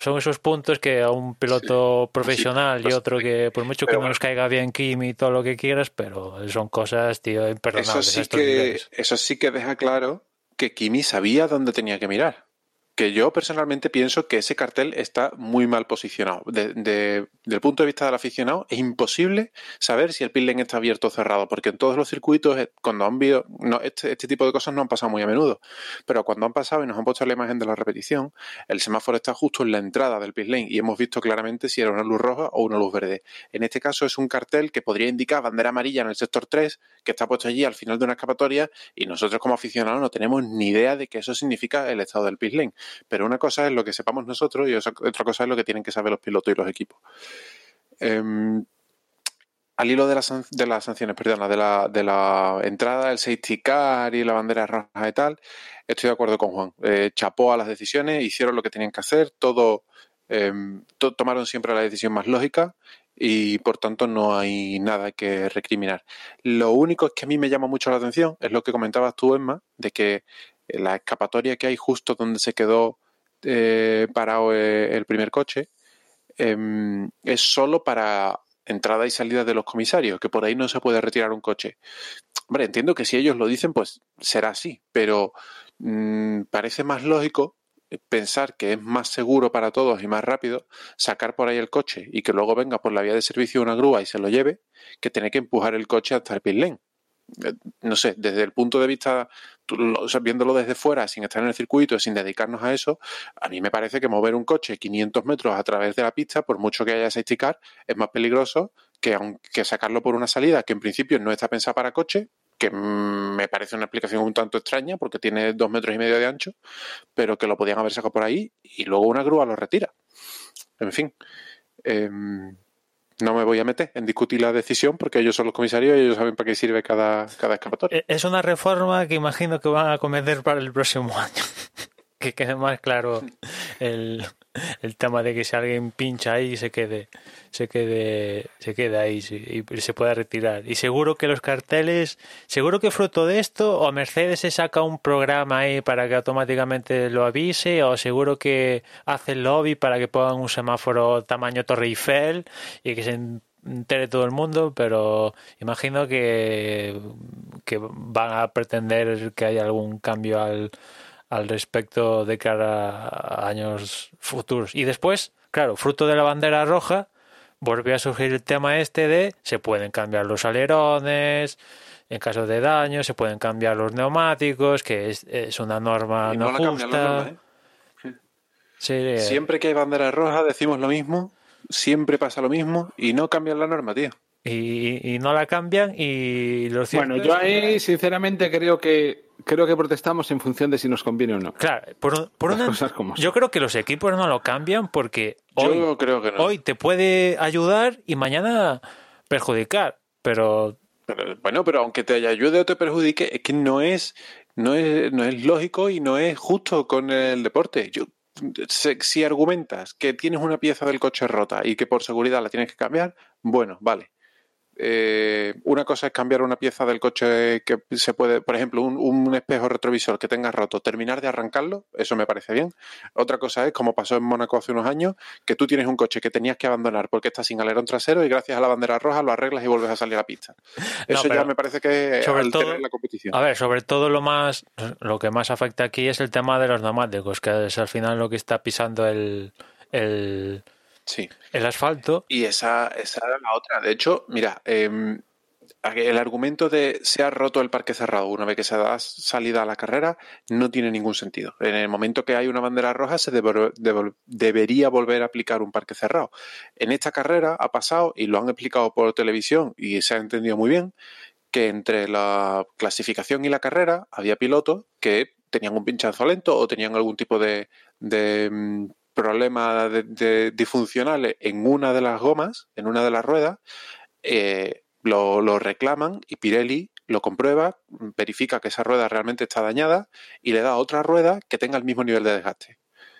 son esos puntos que a un piloto profesional y pues, otro que por mucho que no nos caiga bien Kimi y todo lo que quieras, pero son cosas, tío, imperdonables. Eso sí, que, eso sí que deja claro que Kimi sabía dónde tenía que mirar que yo personalmente pienso que ese cartel está muy mal posicionado. De, de, del punto de vista del aficionado, es imposible saber si el pit lane está abierto o cerrado, porque en todos los circuitos, eh, cuando han visto, no, este, este, tipo de cosas no han pasado muy a menudo, pero cuando han pasado y nos han puesto la imagen de la repetición, el semáforo está justo en la entrada del pit lane y hemos visto claramente si era una luz roja o una luz verde. En este caso es un cartel que podría indicar bandera amarilla en el sector 3, que está puesto allí al final de una escapatoria y nosotros como aficionados no tenemos ni idea de que eso significa el estado del pit lane. Pero una cosa es lo que sepamos nosotros y otra cosa es lo que tienen que saber los pilotos y los equipos. Eh, al hilo de las, de las sanciones, perdona, de la, de la entrada del safety car y la bandera roja y tal, estoy de acuerdo con Juan. Eh, chapó a las decisiones, hicieron lo que tenían que hacer, todo, eh, to, tomaron siempre la decisión más lógica y por tanto no hay nada que recriminar. Lo único es que a mí me llama mucho la atención es lo que comentabas tú, Emma, de que la escapatoria que hay justo donde se quedó eh, parado eh, el primer coche eh, es solo para entrada y salida de los comisarios, que por ahí no se puede retirar un coche. Hombre, entiendo que si ellos lo dicen, pues será así, pero mmm, parece más lógico pensar que es más seguro para todos y más rápido sacar por ahí el coche y que luego venga por la vía de servicio una grúa y se lo lleve, que tener que empujar el coche hasta el pit. No sé, desde el punto de vista, viéndolo desde fuera, sin estar en el circuito, sin dedicarnos a eso, a mí me parece que mover un coche 500 metros a través de la pista, por mucho que haya safety car, es más peligroso que, que sacarlo por una salida que en principio no está pensada para coche, que me parece una explicación un tanto extraña porque tiene dos metros y medio de ancho, pero que lo podían haber sacado por ahí y luego una grúa lo retira. En fin, eh, no me voy a meter en discutir la decisión porque ellos son los comisarios y ellos saben para qué sirve cada, cada escapatoria. Es una reforma que imagino que van a cometer para el próximo año. Que quede más claro el, el tema de que si alguien pincha ahí se quede se quede se quede ahí y se pueda retirar. Y seguro que los carteles seguro que fruto de esto o Mercedes se saca un programa ahí para que automáticamente lo avise o seguro que hace el lobby para que pongan un semáforo tamaño Torre Eiffel y que se entere todo el mundo pero imagino que que van a pretender que haya algún cambio al al respecto de cara a años futuros. Y después, claro, fruto de la bandera roja, volvió a surgir el tema este de se pueden cambiar los alerones, en caso de daño, se pueden cambiar los neumáticos, que es, es una norma y no, no justa. Norma, ¿eh? sí. Sí, siempre que hay bandera roja decimos lo mismo, siempre pasa lo mismo y no cambian la norma, tío. Y, y no la cambian y los Bueno, yo ahí sinceramente creo que creo que protestamos en función de si nos conviene o no. Claro, por, por una, yo creo que los equipos no lo cambian porque hoy, yo creo que no. hoy te puede ayudar y mañana perjudicar, pero... pero... Bueno, pero aunque te ayude o te perjudique, es que no es, no es, no es lógico y no es justo con el deporte. Yo, si argumentas que tienes una pieza del coche rota y que por seguridad la tienes que cambiar, bueno, vale eh, una cosa es cambiar una pieza del coche que se puede, por ejemplo, un, un, espejo retrovisor que tenga roto, terminar de arrancarlo, eso me parece bien. Otra cosa es, como pasó en Mónaco hace unos años, que tú tienes un coche que tenías que abandonar porque está sin alerón trasero y gracias a la bandera roja lo arreglas y vuelves a salir a la pista. Eso no, ya me parece que sobre todo, la competición. A ver, sobre todo lo más, lo que más afecta aquí es el tema de los neumáticos, que es al final lo que está pisando el, el Sí. El asfalto. Y esa, esa era la otra. De hecho, mira, eh, el argumento de se ha roto el parque cerrado una vez que se da salida a la carrera no tiene ningún sentido. En el momento que hay una bandera roja se debe, debe, debería volver a aplicar un parque cerrado. En esta carrera ha pasado, y lo han explicado por televisión y se ha entendido muy bien, que entre la clasificación y la carrera había pilotos que tenían un pinchazo lento o tenían algún tipo de, de problema de, disfuncionales en una de las gomas, en una de las ruedas, eh, lo, lo, reclaman y Pirelli lo comprueba, verifica que esa rueda realmente está dañada y le da otra rueda que tenga el mismo nivel de desgaste,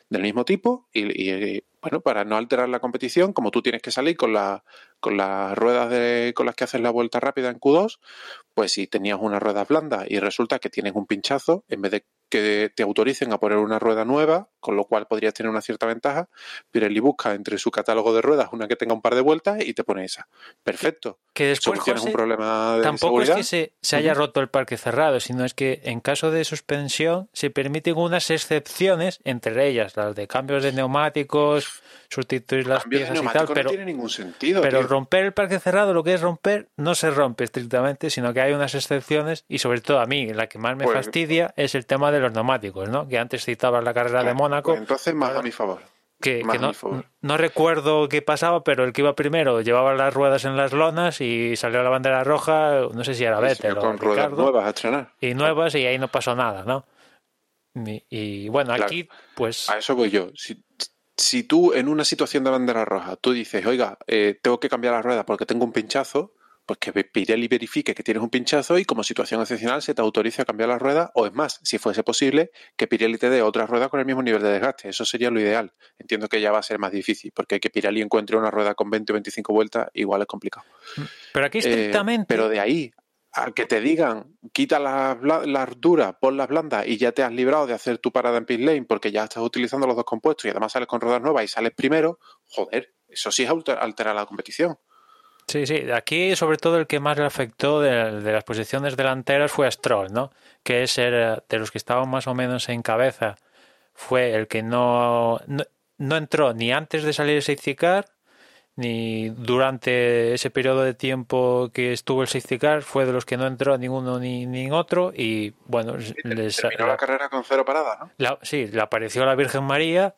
del mismo tipo y, y bueno, para no alterar la competición, como tú tienes que salir con, la, con las ruedas de, con las que haces la vuelta rápida en Q2, pues si tenías una rueda blanda y resulta que tienes un pinchazo, en vez de que te autoricen a poner una rueda nueva, con lo cual podrías tener una cierta ventaja. Pirelli busca entre su catálogo de ruedas una que tenga un par de vueltas y te pone esa. Perfecto. Que después, José, un problema de Tampoco seguridad. es que se, se haya roto el parque cerrado, sino es que en caso de suspensión se permiten unas excepciones, entre ellas las de cambios de neumáticos, sustituir las Cambio de piezas y tal, neumático pero, no tiene ningún sentido. pero tío. romper el parque cerrado, lo que es romper, no se rompe estrictamente, sino que hay unas excepciones y sobre todo a mí, la que más me Pues- fastidia es el tema de los neumáticos, ¿no? Que antes citabas la carrera de Claro, Mónaco, pues entonces, más a mi favor. que, más que a no, mi favor. no recuerdo qué pasaba, pero el que iba primero llevaba las ruedas en las lonas y salió la bandera roja, no sé si era Vettel o con ruedas nuevas a estrenar. y nuevas y ahí no pasó nada, ¿no? Y, y bueno, Claro. aquí pues A eso voy yo. Si, si tú en una situación de bandera roja, tú dices, oiga, eh, tengo que cambiar la rueda porque tengo un pinchazo, pues que Pirelli verifique que tienes un pinchazo y como situación excepcional se te autorice a cambiar la rueda o es más, si fuese posible, que Pirelli te dé otra rueda con el mismo nivel de desgaste. Eso sería lo ideal. Entiendo que ya va a ser más difícil porque que Pirelli encuentre una rueda con 20 o 25 vueltas igual es complicado. pero aquí Eh, estrictamente pero de ahí a que te digan, quita las, las duras, pon las blandas y ya te has librado de hacer tu parada en pit lane porque ya estás utilizando los dos compuestos y además sales con ruedas nuevas y sales primero, joder, eso sí es alter- alterar la competición. Sí, sí, aquí sobre todo el que más le afectó de, de las posiciones delanteras fue a Stroll, ¿no? Que es el, de los que estaban más o menos en cabeza, fue el que no, no, no entró ni antes de salir el safety car, ni durante ese periodo de tiempo que estuvo el safety car, fue de los que no entró ninguno ni, ni otro y bueno, les, Terminó la carrera con cero paradas, ¿no? la- sí, le apareció la Virgen María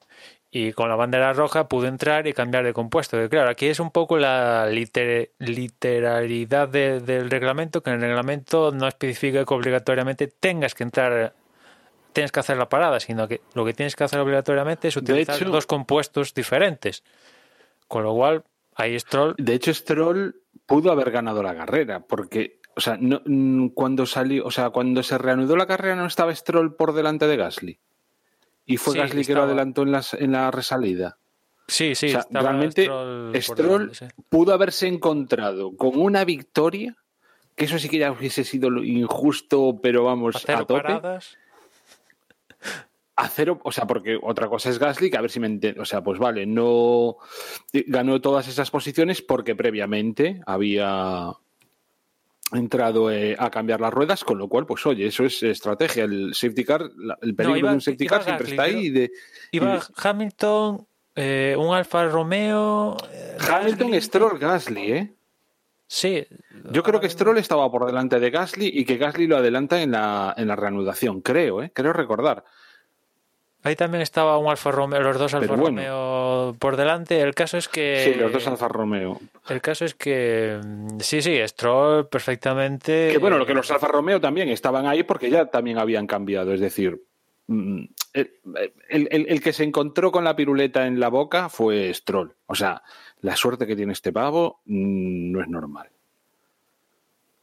y con la bandera roja pudo entrar y cambiar de compuesto. Que claro, aquí es un poco la liter- literalidad de- del reglamento, que en el reglamento no especifica que obligatoriamente tengas que entrar, tienes que hacer la parada, sino que lo que tienes que hacer obligatoriamente es utilizar hecho- dos compuestos diferentes. Con lo cual, ahí Stroll De hecho, Stroll pudo haber ganado la carrera, porque, o sea, no, cuando salió, o sea, cuando se reanudó la carrera no estaba Stroll por delante de Gasly. Y fue Sí, Gasly que lo adelantó en, las, en la resalida. Sí, sí, o sea, realmente Stroll por Stroll delante, sí. pudo haberse encontrado con una victoria, que eso sí que ya hubiese sido injusto, pero vamos Hacer a tope. paradas. A cero, o sea, porque otra cosa es Gasly, que a ver si me entiendo. O sea, pues vale, no ganó todas esas posiciones porque previamente había entrado eh, a cambiar las ruedas, con lo cual, pues oye, eso es estrategia. El safety car, la- el peligro iba- de un safety car siempre está ahí. de, Iba y- Hamilton, eh, un Alfa Romeo. eh, Hamilton, Gasly. Stroll, Gasly, ¿eh? Sí. Yo creo que Stroll estaba por delante de Gasly y que Gasly lo adelanta en la, en la reanudación, creo, ¿eh? Creo recordar. Ahí también estaba un Alfa Romeo, los dos Alfa bueno. Romeo por delante. El caso es que. Sí, los dos Alfa Romeo. El caso es que. mm, Sí, sí, Stroll perfectamente. Que bueno, lo que los Alfa Romeo también estaban ahí porque ya también habían cambiado. Es decir, mm, el, el- el- el que se encontró con la piruleta en la boca fue Stroll. O sea, la suerte que tiene este pavo mm, no es normal.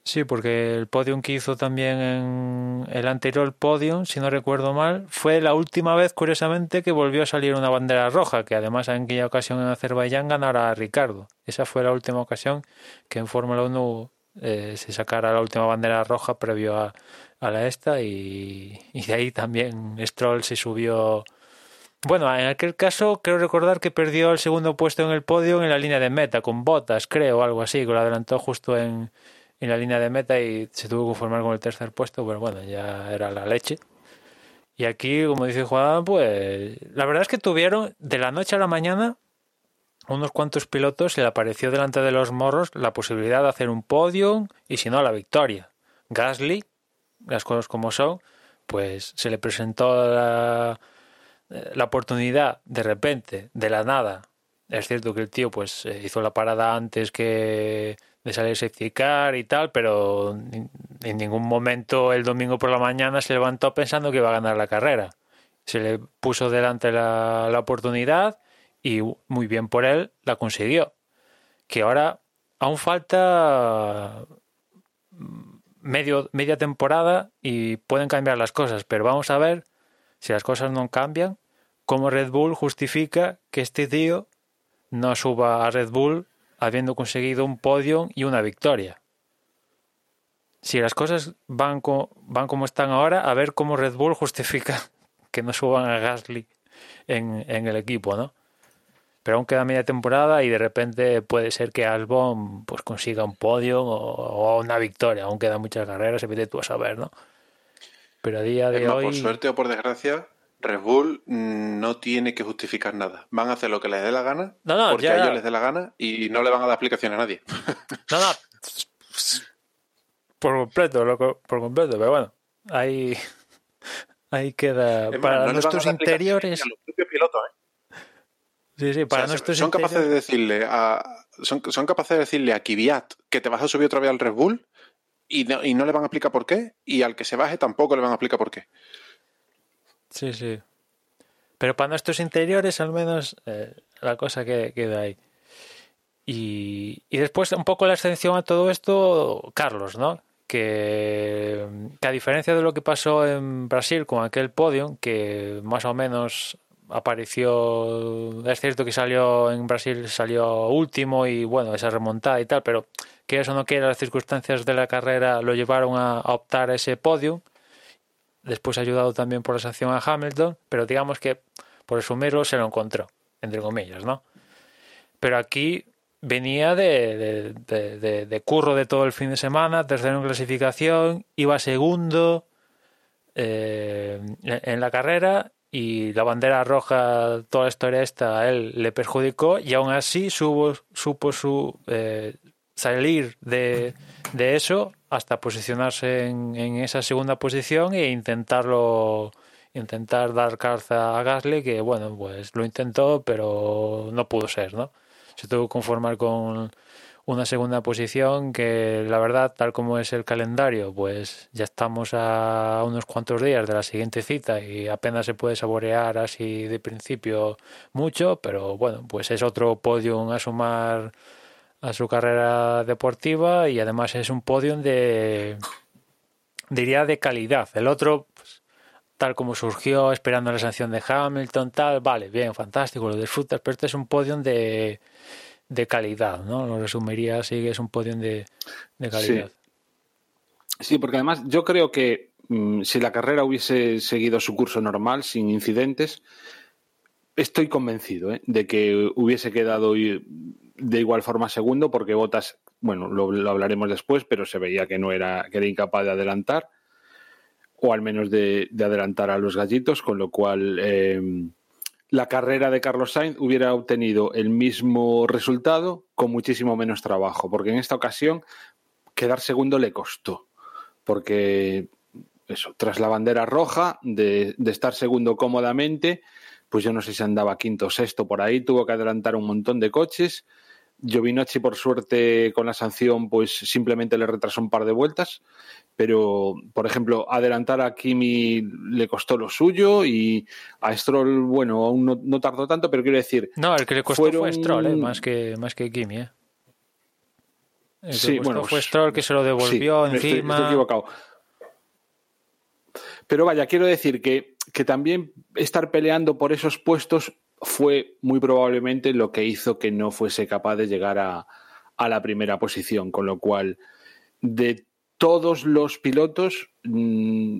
Sí, porque el podium que hizo también en el anterior podium, si no recuerdo mal, fue la última vez, curiosamente, que volvió a salir una bandera roja, que además en aquella ocasión en Azerbaiyán ganara a Ricardo. Esa fue la última ocasión que en Fórmula 1 eh, se sacara la última bandera roja previo a, a la esta y, y de ahí también Stroll se subió. Bueno, en aquel caso creo recordar que perdió el segundo puesto en el podio en la línea de meta con botas, creo, algo así, que lo adelantó justo en, en la línea de meta y se tuvo que conformar con el tercer puesto, pero bueno, ya era la leche. Y aquí, como dice Juan, pues la verdad es que tuvieron de la noche a la mañana unos cuantos pilotos se le apareció delante de los morros la posibilidad de hacer un podio y si no la victoria. Gasly, las cosas como son, pues se le presentó la, la oportunidad de repente, de la nada. Es cierto que el tío pues eh, hizo la parada antes que de salir safety car y tal, pero en ningún momento el domingo por la mañana se levantó pensando que iba a ganar la carrera. Se le puso delante la, la oportunidad y muy bien por él la consiguió. Que ahora aún falta medio, media temporada y pueden cambiar las cosas, pero vamos a ver si las cosas no cambian, cómo Red Bull justifica que este tío no suba a Red Bull habiendo conseguido un podio y una victoria. Si las cosas van, co van como están ahora, a ver cómo Red Bull justifica que no suban a Gasly en, en el equipo, ¿no? Pero aún queda media temporada y de repente puede ser que Albon pues consiga un podio o, una victoria. Aún quedan muchas carreras, se tú a saber, ¿no? Pero a día de hoy. Por suerte o por desgracia, Red Bull no tiene que justificar nada. Van a hacer lo que les dé la gana, porque a ellos les dé la gana y no le van a dar explicación a nadie. No, no. Por completo, por completo, pero bueno, ahí, ahí queda. para nuestros interiores. ¿eh? Sí, sí, para nuestros son capaces de decirle a son, son, capaces de decirle a Kvyat que te vas a subir otra vez al Red Bull y no, y no le van a explicar por qué y al que se baje tampoco le van a explicar por qué. Sí, sí. Pero para nuestros interiores, al menos, eh, la cosa que queda ahí. Y, y, después, un poco la extensión a todo esto, Carlos, ¿no? Que, que, a diferencia de lo que pasó en Brasil con aquel podio, que más o menos apareció, es cierto que salió en Brasil, salió último y bueno, esa remontada y tal, pero que eso no quiera, las circunstancias de la carrera lo llevaron a, a optar a ese podio después ayudado también por la sanción a Hamilton, pero digamos que por resumirlo se lo encontró, entre comillas, ¿no? Pero aquí venía de, de, curro de todo el fin de semana, tercero en clasificación, iba segundo eh, en la carrera y la bandera roja, toda la historia esta, a él le perjudicó y aún así supo, supo su, eh, salir de, de eso hasta posicionarse en, en, esa segunda posición e intentarlo intentar dar calza a Gasly que bueno pues lo intentó pero no pudo ser no se tuvo que conformar con una segunda posición que la verdad tal como es el calendario pues ya estamos a unos cuantos días de la siguiente cita y apenas se puede saborear así de principio mucho pero bueno pues es otro podio a sumar a su carrera deportiva y además es un podium de diría de calidad. El otro, pues, tal como surgió, esperando la sanción de Hamilton, tal, vale, bien, fantástico, lo disfrutas, pero este es un podium de, de calidad, ¿no? Lo resumiría así, es un podium de, de calidad. Sí. porque además yo creo que mm, si la carrera hubiese seguido su curso normal, sin incidentes, estoy convencido ¿eh? de que hubiese quedado de igual forma segundo porque Botas, bueno, lo, hablaremos después, pero se veía que no era, que era incapaz de adelantar, o al menos de, adelantar a los gallitos, con lo cual em, la carrera de Carlos Sainz hubiera obtenido el mismo resultado con muchísimo menos trabajo, porque en esta ocasión quedar segundo le costó, porque eso, tras la bandera roja, de, de estar segundo cómodamente, pues yo no sé si andaba quinto o sexto por ahí, tuvo que adelantar un montón de coches Giovinacci, por suerte, con la sanción, pues simplemente le retrasó un par de vueltas. Pero, por ejemplo, adelantar a Kimi le costó lo suyo y a Stroll, bueno, aún no, tardó tanto, pero quiero decir. No, el que le costó fue Stroll, ¿eh? más, que, más que Kimi. ¿eh? El que sí, bueno, fue Stroll que se lo devolvió encima. Estoy, equivocado. Pero vaya, quiero decir que, que también estar peleando por esos puestos fue muy probablemente lo que hizo que no fuese capaz de llegar a, la primera posición, con lo cual de todos los pilotos, mm,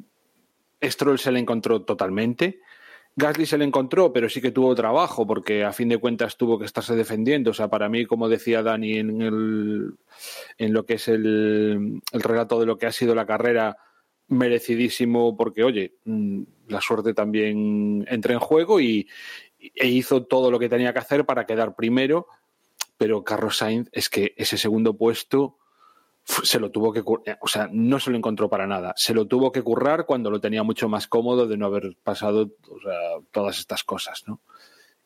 Stroll se le encontró totalmente. Gasly se le encontró, pero sí que tuvo trabajo, porque a fin de cuentas tuvo que estarse defendiendo. O sea, para mí, como decía Dani en, el, en lo que es el, el relato de lo que ha sido la carrera, merecidísimo, porque, oye, mm, la suerte también entra en juego y, e hizo todo lo que tenía que hacer para quedar primero, pero Carlos Sainz es que ese segundo puesto se lo tuvo que o sea, no se lo encontró para nada, se lo tuvo que currar cuando lo tenía mucho más cómodo de no haber pasado todas estas cosas, ¿no?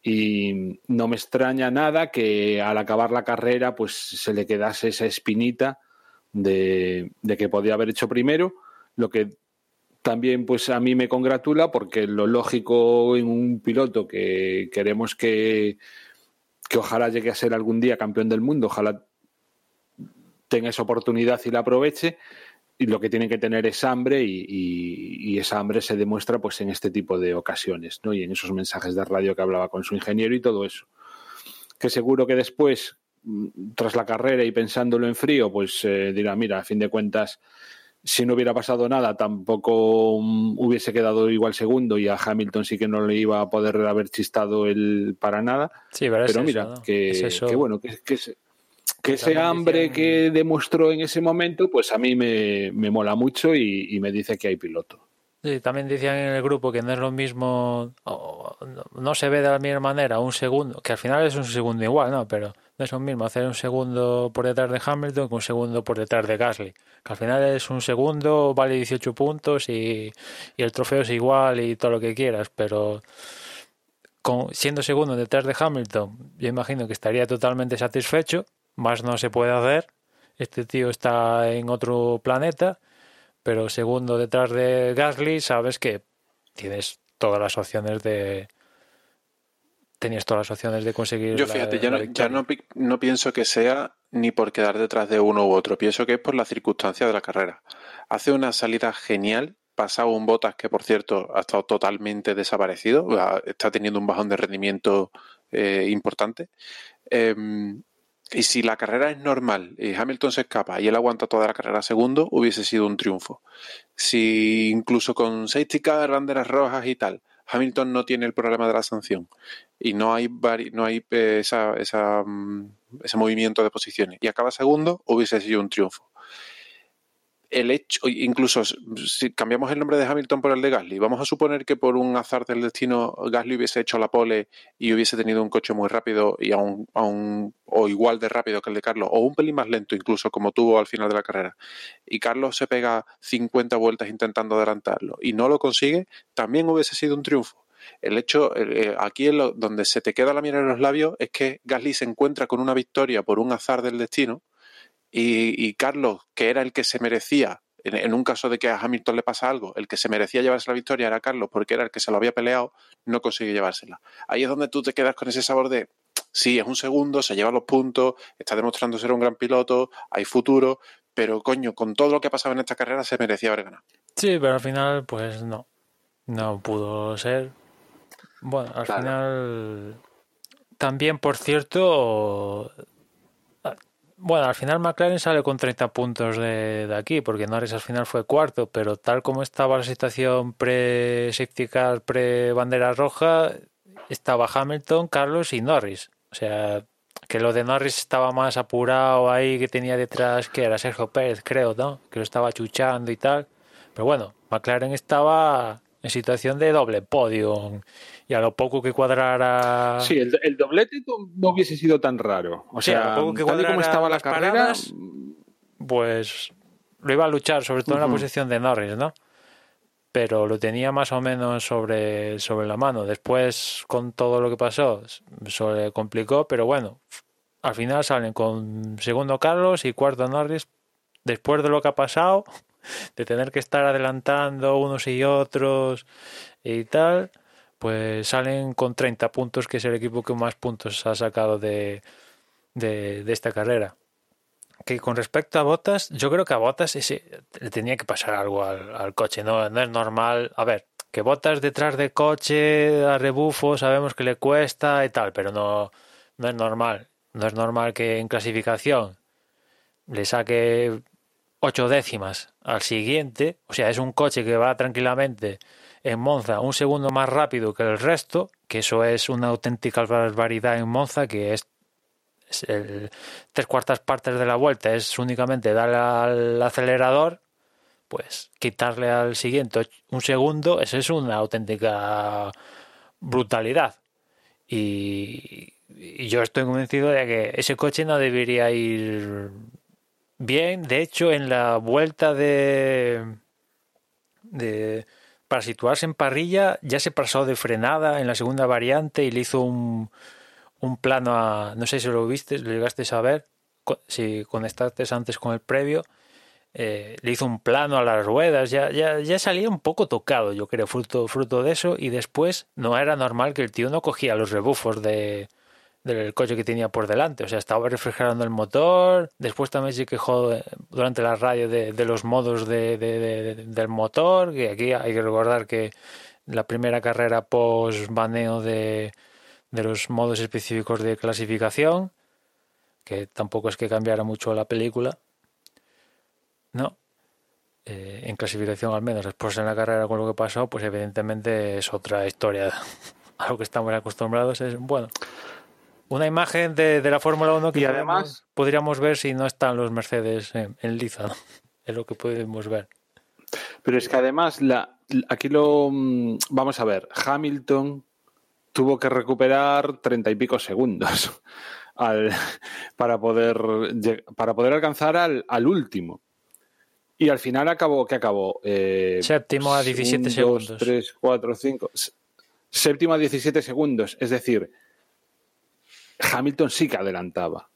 Y no me extraña nada que al acabar la carrera pues se le quedase esa espinita de, de que podía haber hecho primero, lo que también pues a mí me congratula porque lo lógico en un piloto que queremos que, que ojalá llegue a ser algún día campeón del mundo, ojalá tenga esa oportunidad y la aproveche, y lo que tiene que tener es hambre y, esa hambre se demuestra pues en este tipo de ocasiones, ¿no? Y en esos mensajes de radio que hablaba con su ingeniero y todo eso. Que seguro que después, tras la carrera y pensándolo en frío, pues eh, dirá, mira, a fin de cuentas si no hubiera pasado nada, tampoco mm, hubiese quedado igual segundo y a Hamilton sí que no le iba a poder haber chistado el para nada. Sí, pero, es Pero eso, mira, ¿no? que, Es eso. que bueno, que, que ese, que ese también hambre que demostró en ese momento, pues a mí me, me mola mucho y, y me dice que hay piloto. También decían en el grupo que no es lo mismo, no, se ve de la misma manera un segundo, que al final es un segundo igual, ¿no? Pero no es lo mismo hacer un segundo por detrás de Hamilton que un segundo por detrás de Gasly. Que al final es un segundo, vale 18 puntos y, y el trofeo es igual y todo lo que quieras, pero con, siendo segundo detrás de Hamilton, yo imagino que estaría totalmente satisfecho, más no se puede hacer. Este tío está en otro planeta pero segundo detrás de Gasly sabes que tienes todas las opciones de tenías todas las opciones de conseguir Yo la- fíjate, ya, la no, ya no, no pienso que sea ni por quedar detrás de uno u otro, pienso que es por la circunstancia de la carrera. Hace una salida genial, pasado un Botas que por cierto ha estado totalmente desaparecido, está teniendo un bajón de rendimiento eh, importante. Em, y si la carrera es normal y Hamilton se escapa y él aguanta toda la carrera segundo, hubiese sido un triunfo. Si incluso con safety car, banderas rojas y tal, Hamilton no tiene el problema de la sanción y no hay, vari- no hay eh, esa, esa, mm, ese movimiento de posiciones y acaba segundo, hubiese sido un triunfo. El hecho, incluso si cambiamos el nombre de Hamilton por el de Gasly, vamos a suponer que por un azar del destino Gasly hubiese hecho la pole y hubiese tenido un coche muy rápido y aún, aún- o igual de rápido que el de Carlos, o un pelín más lento incluso como tuvo al final de la carrera, y Carlos se pega 50 vueltas intentando adelantarlo y no lo consigue, también hubiese sido un triunfo. El hecho, eh, aquí en lo- donde se te queda la mira en los labios es que Gasly se encuentra con una victoria por un azar del destino y, y Carlos, que era el que se merecía, en, un caso de que a Hamilton le pasa algo, el que se merecía llevarse la victoria era Carlos porque era el que se lo había peleado, no consiguió llevársela. Ahí es donde tú te quedas con ese sabor de, sí, es un segundo, se lleva los puntos, está demostrando ser un gran piloto, hay futuro, pero coño, con todo lo que ha pasado en esta carrera se merecía haber ganado. Sí, pero al final, pues no. No pudo ser. Bueno, al Claro. final. También, por cierto. Bueno, al final McLaren sale con 30 puntos de, aquí, porque Norris al final fue cuarto, pero tal como estaba la situación pre-safety pre-bandera roja, estaba Hamilton, Carlos y Norris. O sea, que lo de Norris estaba más apurado ahí, que tenía detrás, que era Sergio Pérez, creo, ¿no? Que lo estaba chuchando y tal. Pero bueno, McLaren estaba en situación de doble podio. Y a lo poco que cuadrara. Sí, el, el doblete no- hubiese sido tan raro. O Sí, a lo sea, poco que tal y como estaba la las carrera, paradas, pues lo iba a luchar, sobre todo en la posición de Norris, ¿no? Pero lo tenía más o menos sobre, sobre la mano. Después, con todo lo que pasó, se le complicó, pero bueno, al final salen con segundo Carlos y cuarto Norris. Después de lo que ha pasado, de tener que estar adelantando unos y otros y tal, pues salen con 30 puntos, que es el equipo que más puntos ha sacado de, de, de esta carrera. Que con respecto a Botas, yo creo que a Botas ese, le tenía que pasar algo al, al coche, no, no es normal. A ver, que Botas detrás del coche, a rebufo, sabemos que le cuesta y tal, pero no, no es normal. No es normal que en clasificación le saque ocho décimas al siguiente, o sea, es un coche que va tranquilamente en Monza un segundo más rápido que el resto, que eso es una auténtica barbaridad en Monza, que es, el, tres cuartas partes de la vuelta, es únicamente darle al acelerador, pues quitarle al siguiente un segundo, eso es una auténtica brutalidad. Y yo estoy convencido de que ese coche no debería ir bien. De hecho, en la vuelta de, de para situarse en parrilla ya se pasó de frenada en la segunda variante y le hizo un, un plano a no sé si lo viste, lo llegaste a ver si conectaste antes con el previo eh, le hizo un plano a las ruedas ya, ya, ya salía un poco tocado yo creo fruto, fruto de eso y después no era normal que el tío no cogía los rebufos de, del coche que tenía por delante. O sea, estaba refrigerando el motor. Después también se quejó durante la radio de, de los modos de- de- del motor. Que aquí hay que recordar que la primera carrera post baneo de, de los modos específicos de clasificación, que tampoco es que cambiara mucho la película. No. eh, en clasificación al menos. Después en la carrera con lo que pasó, pues evidentemente es otra historia a lo que estamos acostumbrados. Es, bueno, una imagen de, de la Fórmula 1 que Y además- podríamos ver si no están los Mercedes en, en liza. ¿no? Es lo que podemos ver. Pero es que además, la, aquí lo. mm, Vamos a ver, Hamilton tuvo que recuperar treinta y pico segundos al- para, poder, para poder alcanzar al, al último. Y al final acabó, ¿qué acabó? Eh, Séptimo a 17 un, dos, segundos. tres, cuatro, cinco. s- Séptimo a 17 segundos. Es decir, Hamilton sí que adelantaba.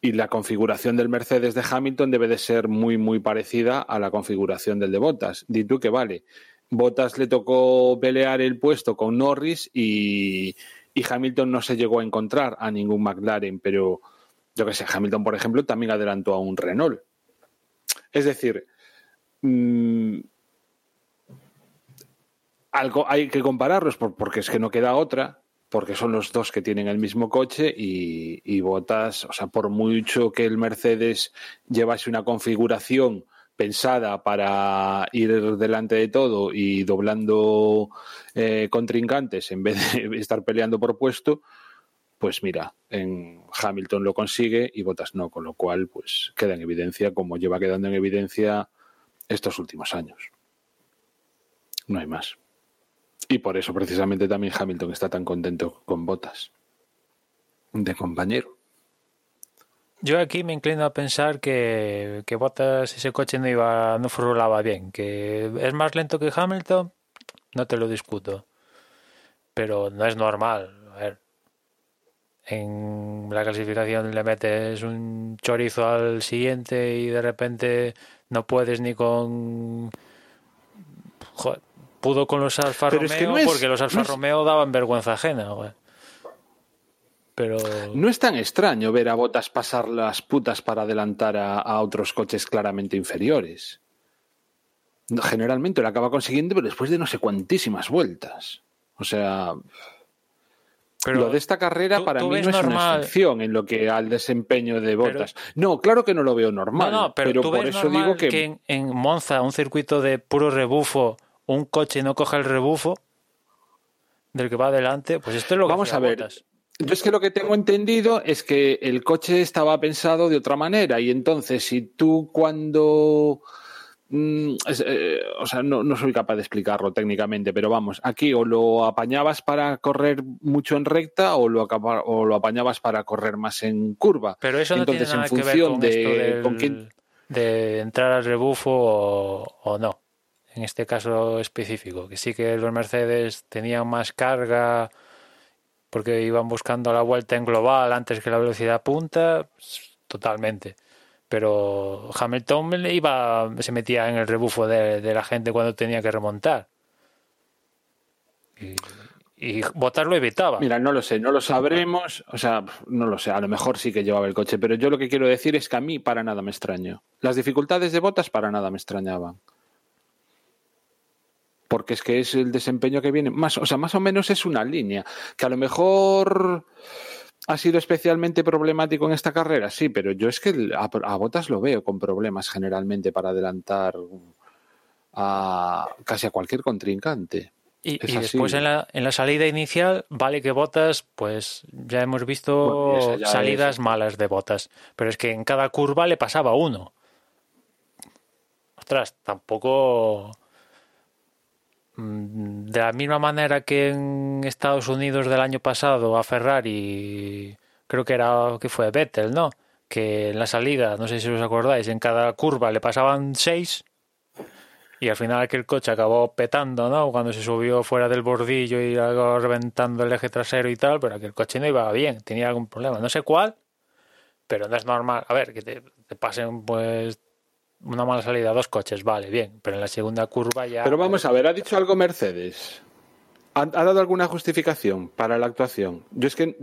Y la configuración del Mercedes de Hamilton debe de ser muy, muy parecida a la configuración del de Bottas. Di tú que vale. Bottas le tocó pelear el puesto con Norris y, y Hamilton no se llegó a encontrar a ningún McLaren, pero yo que sé, Hamilton, por ejemplo, también adelantó a un Renault. Es decir, mm, algo hay que compararlos por- porque es que no queda otra, porque son los dos que tienen el mismo coche y, y Bottas, o sea, por mucho que el Mercedes llevase una configuración pensada para ir delante de todo y doblando eh, contrincantes en vez de estar peleando por puesto, pues mira, en Hamilton lo consigue y Bottas no, con lo cual pues queda en evidencia como lleva quedando en evidencia estos últimos años. No hay más. Y por eso precisamente también Hamilton está tan contento con Bottas de compañero. Yo aquí me inclino a pensar que, que Bottas ese coche no iba, no furulaba bien, que es más lento que Hamilton, no te lo discuto. Pero no es normal. A ver, en la clasificación le metes un chorizo al siguiente y de repente no puedes ni con Joder, pudo con los Alfa Pero Romeo es que no es- porque los Alfa no es- Romeo daban vergüenza ajena, güey. Pero No es tan extraño ver a Bottas pasar las putas para adelantar a, a otros coches claramente inferiores. Generalmente lo acaba consiguiendo, pero después de no sé cuantísimas vueltas. O sea, pero lo de esta carrera tú- para tú mí no es una excepción en lo que al desempeño de Bottas. no, claro que no lo veo normal. No, no, pero, por eso digo que, que, en, en Monza, un circuito de puro rebufo, un coche no coja el rebufo del que va adelante, pues esto es lo que Vamos a ver. Bottas. Yo es que lo que tengo entendido es que el coche estaba pensado de otra manera y entonces si tú cuando... mm, es, eh, o sea, no, no soy capaz de explicarlo técnicamente, pero vamos, aquí o lo apañabas para correr mucho en recta o lo, o lo apañabas para correr más en curva. Pero eso no entonces, tiene nada en que ver función con de esto del- con quién- de entrar al rebufo o, o no. En este caso específico, que sí que los Mercedes tenían más carga porque iban buscando la vuelta en global antes que la velocidad punta, pues, totalmente. Pero Hamilton iba, se metía en el rebufo de, la gente cuando tenía que remontar. Y, y Bottas lo evitaba. Mira, no lo sé, no lo sabremos, o sea, no lo sé, a lo mejor sí que llevaba el coche, pero yo lo que quiero decir es que a mí para nada me extraño. Las dificultades de botas para nada me extrañaban. Porque es que es el desempeño que viene, más, o sea, más o menos es una línea, que a lo mejor ha sido especialmente problemático en esta carrera, sí, pero yo es que a, a Botas lo veo con problemas generalmente para adelantar a casi a cualquier contrincante. Y, después en la, en la salida inicial, vale que botas, pues ya hemos visto Bueno, esa ya salidas es- malas de botas. Pero es que en cada curva le pasaba uno. Ostras, tampoco. Mm, De la misma manera que en Estados Unidos del año pasado a Ferrari, creo que era que fue Vettel, ¿no? Que en la salida, no sé si os acordáis, en cada curva le pasaban seis y al final aquel coche acabó petando, ¿no? Cuando se subió fuera del bordillo y acabó reventando el eje trasero y tal, pero aquel coche no iba bien, tenía algún problema. No sé cuál, pero no es normal. A ver, que te, te pasen pues una mala salida, dos coches, vale, bien, pero en la segunda curva ya... Pero vamos a ver, ¿ha dicho algo Mercedes? ¿Ha, ha dado alguna justificación para la actuación? Yo es que,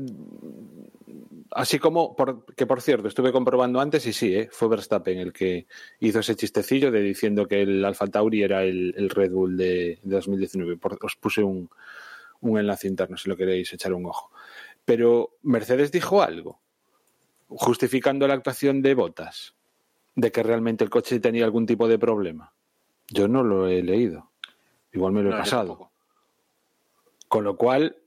así como, por, que por cierto, estuve comprobando antes y sí, ¿eh? fue Verstappen el que hizo ese chistecillo de diciendo que el Alfa Tauri era el, el Red Bull de, de 2019. Por- os puse un, un enlace interno si lo queréis echar un ojo. Pero Mercedes dijo algo, justificando la actuación de Botas. De que realmente el coche tenía algún tipo de problema. Yo no lo he leído. Igual me lo he No, pasado. Con lo cual,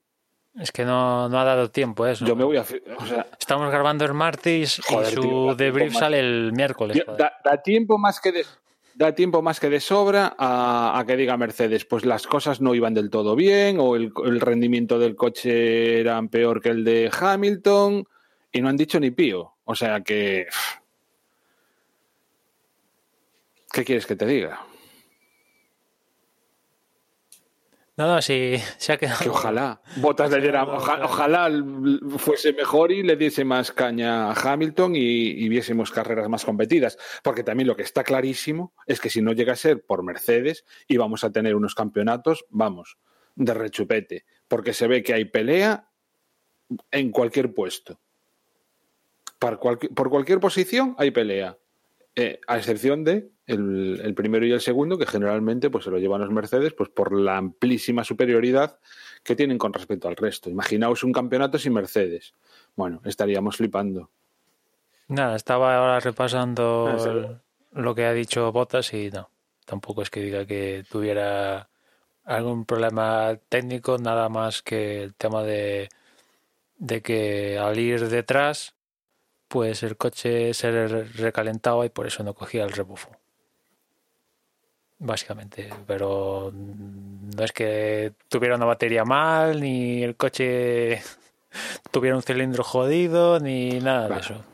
Es que no, no ha dado tiempo eso. yo me voy a... O sea, Estamos grabando el martes Joder, y su tío, debrief tiempo más. sale el miércoles. Da, da tiempo más que de, da tiempo más que de sobra a, a que diga Mercedes, pues las cosas no iban del todo bien o el, el rendimiento del coche era peor que el de Hamilton y no han dicho ni pío. O sea que... ¿Qué quieres que te diga? No, no, sí, se ha quedado. Que ojalá Botas diera, oja- ojalá fuese mejor y le diese más caña a Hamilton y, y viésemos carreras más competidas. Porque también lo que está clarísimo es que si no llega a ser por Mercedes, íbamos a tener unos campeonatos, vamos, de rechupete. Porque se ve que hay pelea en cualquier puesto. Por cualquier posición hay pelea. Eh, a excepción de el, el primero y el segundo, que generalmente pues, se lo llevan los Mercedes pues, por la amplísima superioridad que tienen con respecto al resto. Imaginaos un campeonato sin Mercedes. Bueno, estaríamos flipando. Nada, estaba ahora repasando Ah, el- lo que ha dicho Bottas y no, tampoco es que diga que tuviera algún problema técnico, nada más que el tema de, de que al ir detrás, pues el coche se re- recalentaba y por eso no cogía el rebufo. Básicamente, pero no es que tuviera una batería mal, ni el coche tuviera un cilindro jodido, ni nada de eso.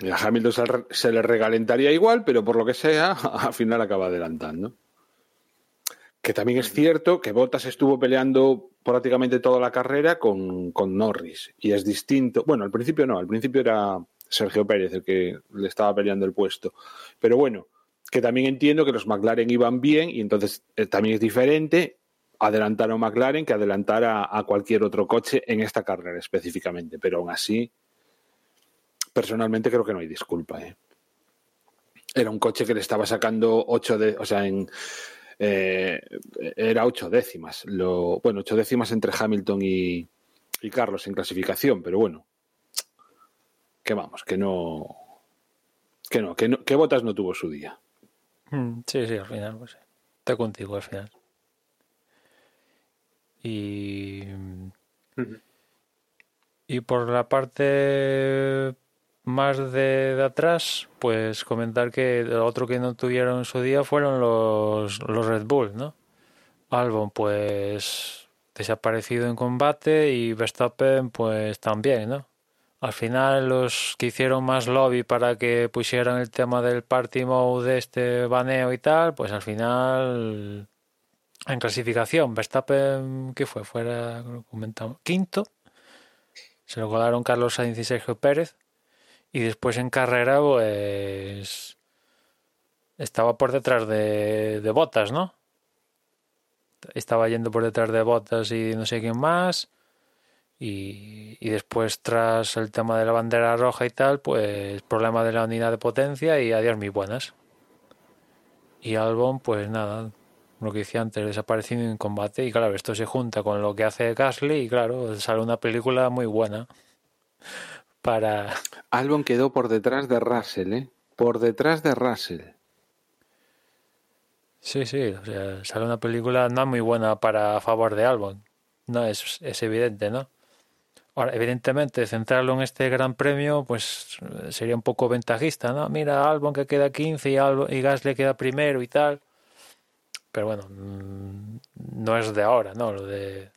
Y a Hamilton se le regalentaría igual, pero por lo que sea, al final acaba adelantando. Que también es cierto que Bottas estuvo peleando prácticamente toda la carrera con, con Norris. Y es distinto. Bueno, al principio no, al principio era Sergio Pérez el que le estaba peleando el puesto. Pero bueno, que también entiendo que los McLaren iban bien y entonces eh, también es diferente adelantar a un McLaren que adelantar a, a cualquier otro coche en esta carrera específicamente. Pero aún así, personalmente creo que no hay disculpa. ¿eh? Era un coche que le estaba sacando ocho de, o sea, en, eh, era ocho décimas. Lo, bueno, ocho décimas entre Hamilton y, y Carlos en clasificación, pero bueno, que vamos, que no, que no, que no, que Botas no tuvo su día. Mm, Sí, sí, al final, pues sí. Estoy contigo al final. Y. Y por la parte más de, de atrás, pues comentar que lo otro que no tuvieron en su día fueron los, los Red Bull, ¿no? Albon, pues desaparecido en combate y Verstappen, pues también, ¿no? Al final los que hicieron más lobby para que pusieran el tema del party mode de este baneo y tal, pues al final en clasificación Verstappen, ¿qué fue? Fuera, comentamos, quinto. Se lo colaron Carlos Sainz y Sergio Pérez. Y después en carrera, pues estaba por detrás de, Botas, ¿no? Estaba yendo por detrás de Botas y no sé quién más. Y, y después, tras el tema de la bandera roja y tal, pues problema de la unidad de potencia y adiós mis buenas. Y Albon, pues nada, lo que decía antes, desapareciendo en combate. Y claro, esto se junta con lo que hace Gasly y claro, sale una película muy buena para... Albon quedó por detrás de Russell, ¿eh? Por detrás de Russell. Sí, sí, o sea, sale una película no muy buena para a favor de Albon. No, es, es evidente, ¿no? Ahora, evidentemente, centrarlo en este gran premio, pues sería un poco ventajista, ¿no? Mira, Albon que queda 15 y, Albon, y Gasly queda primero y tal. Pero bueno, mm, no es de ahora, ¿no? Lo de...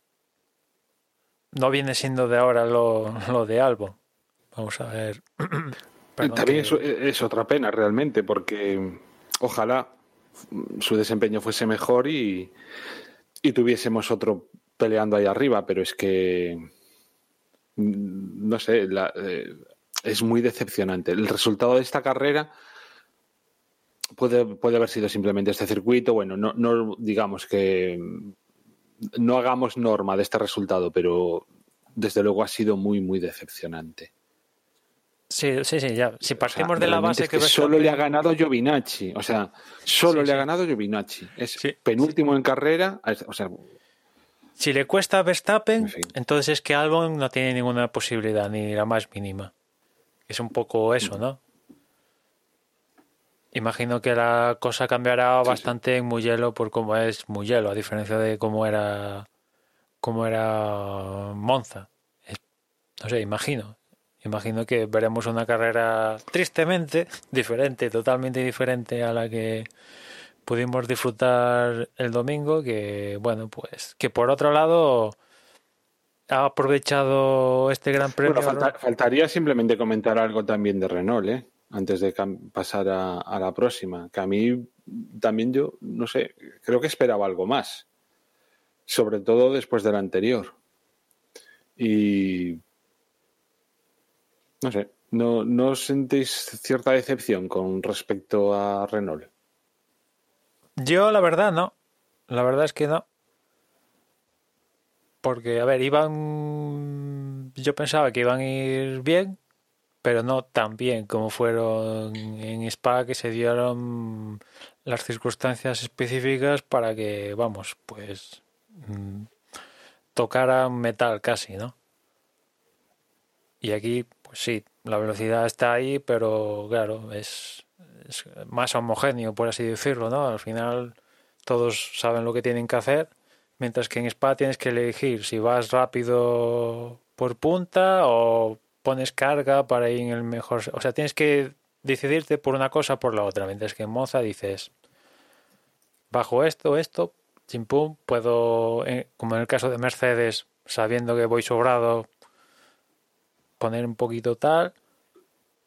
No viene siendo de ahora lo, lo de Albon. Vamos a ver. Perdón, También que- es, es otra pena realmente, porque ojalá su desempeño fuese mejor y, y tuviésemos otro peleando ahí arriba, pero es que mm, no sé, la- eh, es muy decepcionante. El resultado de esta carrera puede, puede haber sido simplemente este circuito. Bueno, no, no digamos que mm, no hagamos norma de este resultado, pero desde luego ha sido muy, muy decepcionante. Sí, sí, sí, ya. Si O sea, partimos de la base es que, que solo le ha ganado Giovinacci. O sea, solo Sí, le ha ganado Giovinacci. Es penúltimo en carrera. O sea, Si le cuesta a Verstappen, En fin. entonces es que Albon no tiene ninguna posibilidad, ni la más mínima. Es un poco eso, ¿no? imagino que la cosa cambiará bastante en Mugello por cómo es Mugello, a diferencia de cómo era cómo era Monza. no sé, imagino. Imagino que veremos una carrera tristemente diferente, totalmente diferente a la que pudimos disfrutar el domingo, que bueno, pues que por otro lado ha aprovechado este gran premio. faltaría simplemente comentar algo también de Renault, ¿eh? antes de pasar a, la próxima, que a mí también yo, no sé, creo que esperaba algo más, sobre todo después del anterior. Y no sé, ¿no, no cierta decepción con respecto a Renault? Yo la verdad no, la verdad es que no. Porque, a ver, iban. Yo pensaba que iban a ir bien, pero no tan bien como fueron en Spa, que se dieron las circunstancias específicas para que, vamos, pues. Mm, tocaran metal casi, ¿no? Y aquí, sí, la velocidad está ahí, pero claro, es, más homogéneo, por así decirlo, ¿no? Al final todos saben lo que tienen que hacer Mientras que en Spa tienes que elegir si vas rápido por punta o pones carga para ir en el mejor. O sea, tienes que decidirte por una cosa o por la otra. Mientras que en Moza dices, bajo esto, esto, chimpum, puedo, eh, como en el caso de Mercedes, sabiendo que voy sobrado, poner un poquito tal.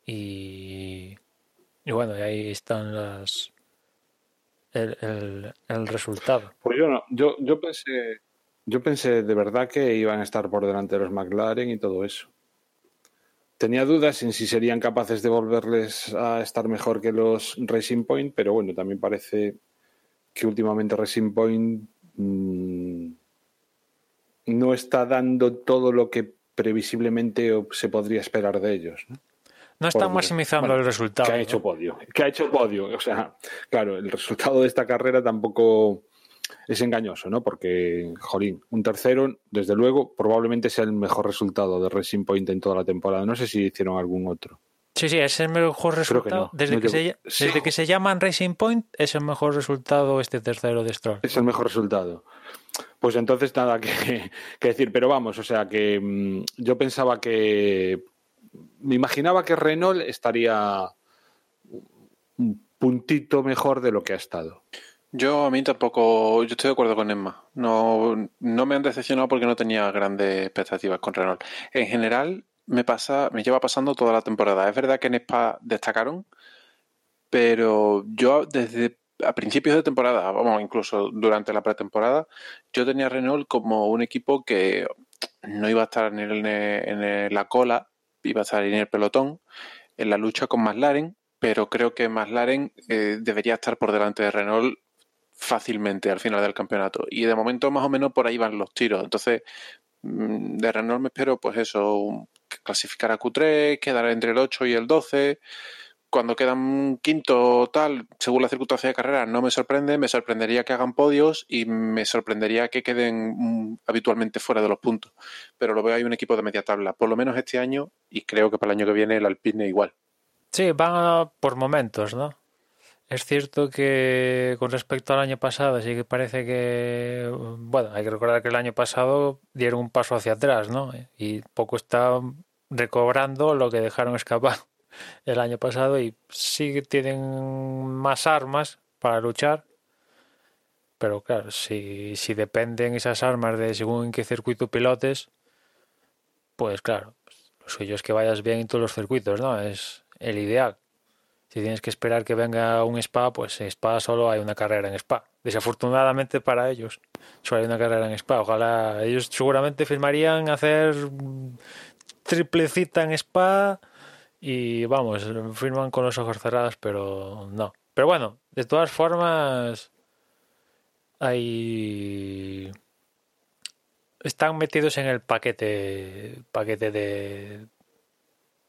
Y, y bueno, y ahí están las, el, el, resultado. Pues yo no, yo, yo pensé, yo pensé de verdad que iban a estar por delante de los McLaren y todo eso. Tenía dudas en si serían capaces de volverles a estar mejor que los Racing Point, pero bueno, también parece que últimamente Racing Point mm, no está dando todo lo que previsiblemente se podría esperar de ellos. ¿no? No están maximizando el resultado. Que ha hecho podio. Que ha hecho podio. O sea, claro, el resultado de esta carrera tampoco es engañoso, ¿no? Porque, jolín, un tercero, desde luego, probablemente sea el mejor resultado de Racing Point en toda la temporada. No sé si hicieron algún otro. Sí, sí, es el mejor resultado. Desde, que se, desde que se llaman Racing Point, es el mejor resultado este tercero de Stroll. Es el mejor resultado. Pues entonces nada que, que decir, pero vamos, o sea que mm, yo pensaba que me imaginaba que Renault estaría un puntito mejor de lo que ha estado. Yo a mí tampoco, yo estoy de acuerdo con Emma. No, no me han decepcionado porque no tenía grandes expectativas con Renault. En general, me pasa, me lleva pasando toda la temporada. Es verdad que en Spa destacaron, pero yo desde a principios de temporada, vamos, incluso durante la pretemporada, yo tenía Renault como un equipo que no iba a estar en la cola, iba a salir en el pelotón en la lucha con McLaren, pero creo que McLaren eh, debería estar por delante de Renault fácilmente al final del campeonato. Y de momento más o menos por ahí van los tiros. Entonces, mm, de Renault me espero pues eso, clasificar a Q3, quedar entre el 8 y el 12 cuando quedan quinto tal, según la circunstancia de carrera, no me sorprende, me sorprendería que hagan podios y me sorprendería que queden mm, habitualmente fuera de los puntos. Pero lo veo ahí un equipo de media tabla, por lo menos este año y creo que para el año que viene el Alpine igual. Sí, van por momentos, ¿no? Es cierto que con respecto al año pasado, sí que parece que, bueno, hay que recordar que el año pasado dieron un paso hacia atrás, ¿no? Y poco está recobrando lo que dejaron escapar el año pasado y sí tienen más armas para luchar. Pero claro, si, si dependen esas armas de según en qué circuito pilotes, pues claro, lo suyo es que vayas bien en todos los circuitos, ¿no? Es el ideal. Si tienes que esperar que venga un Spa, pues en Spa solo hay una carrera en Spa. Desafortunadamente para ellos, solo hay una carrera en Spa. Ojalá ellos seguramente firmarían hacer triple cita en Spa y vamos, firman con los ojos cerrados, pero no. Pero bueno, de todas formas, hay están metidos en el paquete paquete de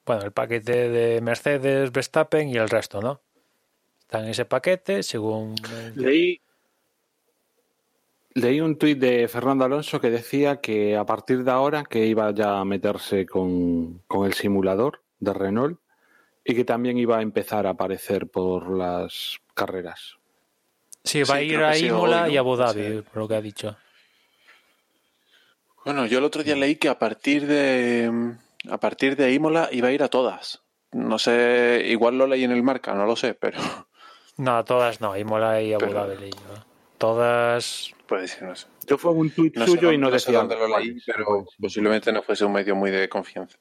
bueno el paquete de Mercedes Verstappen y el resto no están en ese paquete según leí leí un tuit de Fernando Alonso que decía que a partir de ahora que iba ya a meterse con, con el simulador de Renault y que también iba a empezar a aparecer por las carreras. Sí, va Sí, a ir a Imola hoy, y ¿no? Abu Dhabi, Sí. por lo que ha dicho. Bueno, yo el otro día leí que a partir de a partir de Imola iba a ir a todas. No sé, igual lo leí en el marca, no lo sé, pero No, todas no, Imola y Abu Dhabi leí yo. Todas. puede ser, no sé. Yo fue un tuit No sé suyo y no no sé decía dónde lo leí, pero posiblemente no fuese un medio muy de confianza.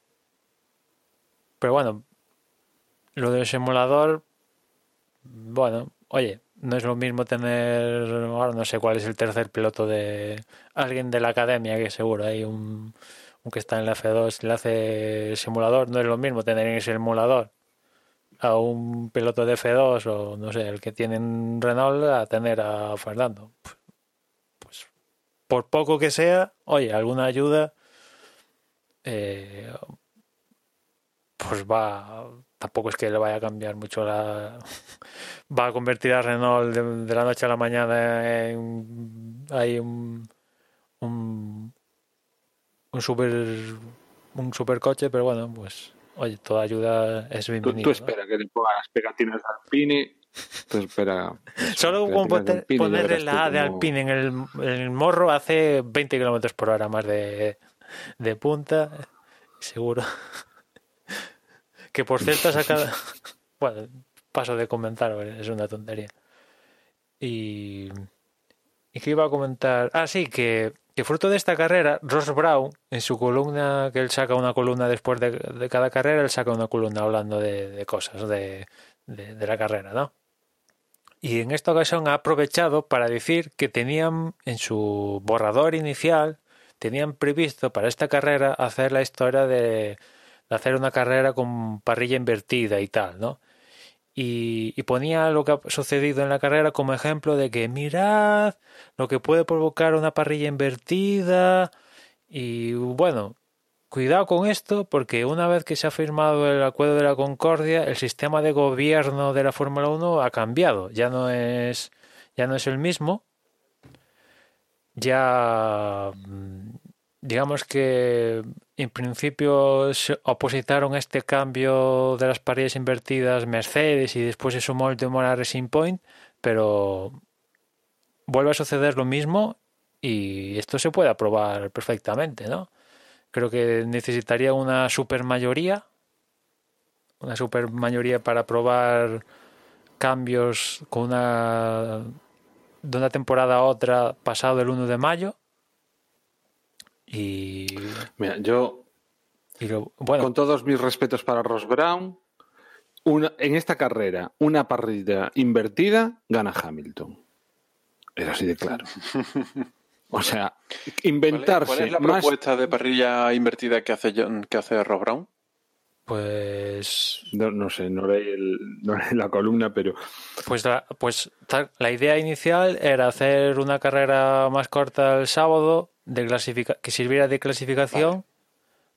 Pero bueno, lo del simulador, bueno, oye, no es lo mismo tener, ahora no sé cuál es el tercer piloto de alguien de la academia, que seguro hay un, un que está en la F2, le hace simulador, no es lo mismo tener en ese simulador a un piloto de F2 o no sé, el que tienen Renault a tener a Fernando. Pues por poco que sea, oye, alguna ayuda eh, pues va tampoco es que le vaya a cambiar mucho la va a convertir a Renault de, la noche a la mañana en hay un un un super un supercoche pero bueno pues oye toda ayuda es Tú, bienvenida tú ¿no? espera que le ponga las pegatinas de Alpine. Tú espera. Solo con de poner- ponerle tú la A de Alpine en el, en el morro hace 20 kilómetros por hora más de, de punta, seguro. Que por cierto ha sacado. Bueno, paso de comentar, es una tontería. Y. ¿Y qué iba a comentar? Ah, sí, que, que fruto de esta carrera, Ross Brown, en su columna, que él saca una columna después de, cada carrera, él saca una columna hablando de, cosas de, la carrera, ¿no? Y en esta ocasión ha aprovechado para decir que tenían en su borrador inicial, tenían previsto para esta carrera hacer la historia de hacer una carrera con parrilla invertida y tal, ¿no? Y, y ponía lo que ha sucedido en la carrera como ejemplo de que mirad lo que puede provocar una parrilla invertida y bueno, cuidado con esto porque una vez que se ha firmado el acuerdo de la Concordia, el sistema de gobierno de la Fórmula 1 ha cambiado, ya no es ya no es el mismo. Ya mm, digamos que en principio se opositaron a este cambio de las paredes invertidas Mercedes y después se sumó el temor a Racing Point, pero vuelve a suceder lo mismo y esto se puede aprobar perfectamente, ¿no? Creo que necesitaría una supermayoría, una supermayoría para aprobar cambios con una de una temporada a otra pasado el 1 de mayo. Y, Mira, yo, y lo- bueno, con todos mis respetos para Ross Brown, una, en esta carrera, una parrilla invertida gana Hamilton. Es así de claro. O sea, ¿Cuál es, inventarse cuál es la más propuesta de parrilla invertida que hace John- que hace Ross Brown? pues No, no sé, no leí, el- no leí la columna, pero Pues la, pues tal- la idea inicial era hacer una carrera más corta el sábado de clasifica- que sirviera de clasificación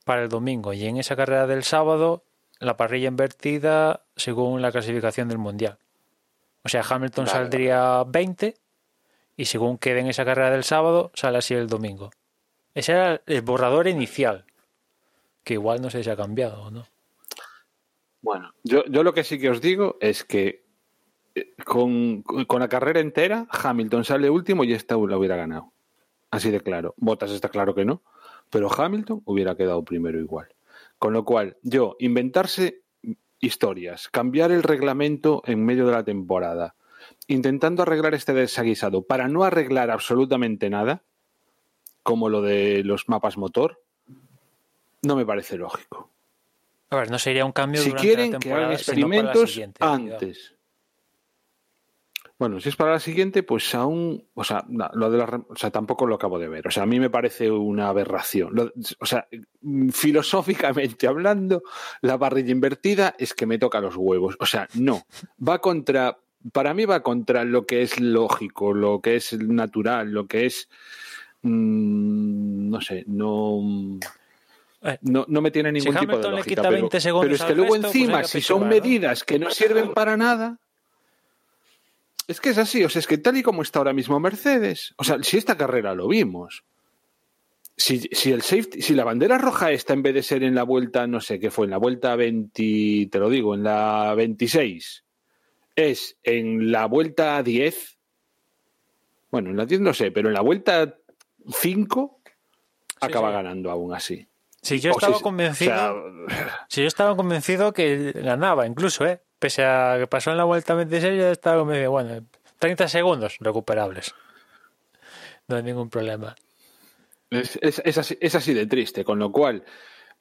para el domingo y en esa carrera del sábado la parrilla invertida según la clasificación del mundial. O sea, Hamilton Vale, saldría 20 y según quede en esa carrera del sábado sale así el domingo. Ese era el borrador inicial, que igual no sé si ha cambiado o no. bueno, yo, yo lo que sí que os digo es que eh, con, con la carrera entera, Hamilton sale último y esta la hubiera ganado. Así de claro. Botas está claro que no, pero Hamilton hubiera quedado primero igual. Con lo cual, yo, inventarse historias, cambiar el reglamento en medio de la temporada, intentando arreglar este desaguisado para no arreglar absolutamente nada, como lo de los mapas motor, no me parece lógico. A ver, no sería un cambio Si durante quieren la que temporada, hagan para la experimentos antes. Bueno, si es para la siguiente, pues aún, o sea, no, lo de la, o sea, tampoco lo acabo de ver. O sea, a mí me parece una aberración. Lo- o sea, mm, filosóficamente hablando, la parrilla invertida es que me toca los huevos. O sea, no. Va contra, para mí va contra lo que es lógico, lo que es natural, lo que es, mm, no sé, no. Eh, No, no me tiene ningún Si tipo de lógica. pero, 20 segundos pero es que luego resto, pues encima, si son medidas que no sirven para nada, es que es así, o sea, es que tal y como está ahora mismo Mercedes, o sea, si esta carrera lo vimos, si, si, el safety, si la bandera roja esta en vez de ser en la vuelta, no sé qué fue, en la vuelta 20, te lo digo, en la 26, es en la vuelta 10, bueno, en la 10 no sé, pero en la vuelta 5 acaba sí. ganando aún así. Si yo O estaba si- convencido, o sea, si yo estaba convencido que ganaba, incluso, ¿eh? Pese a que pasó en la vuelta 26, yo estaba convencido, bueno, 30 segundos recuperables. No hay ningún problema. Es, es- así, de triste, con lo cual,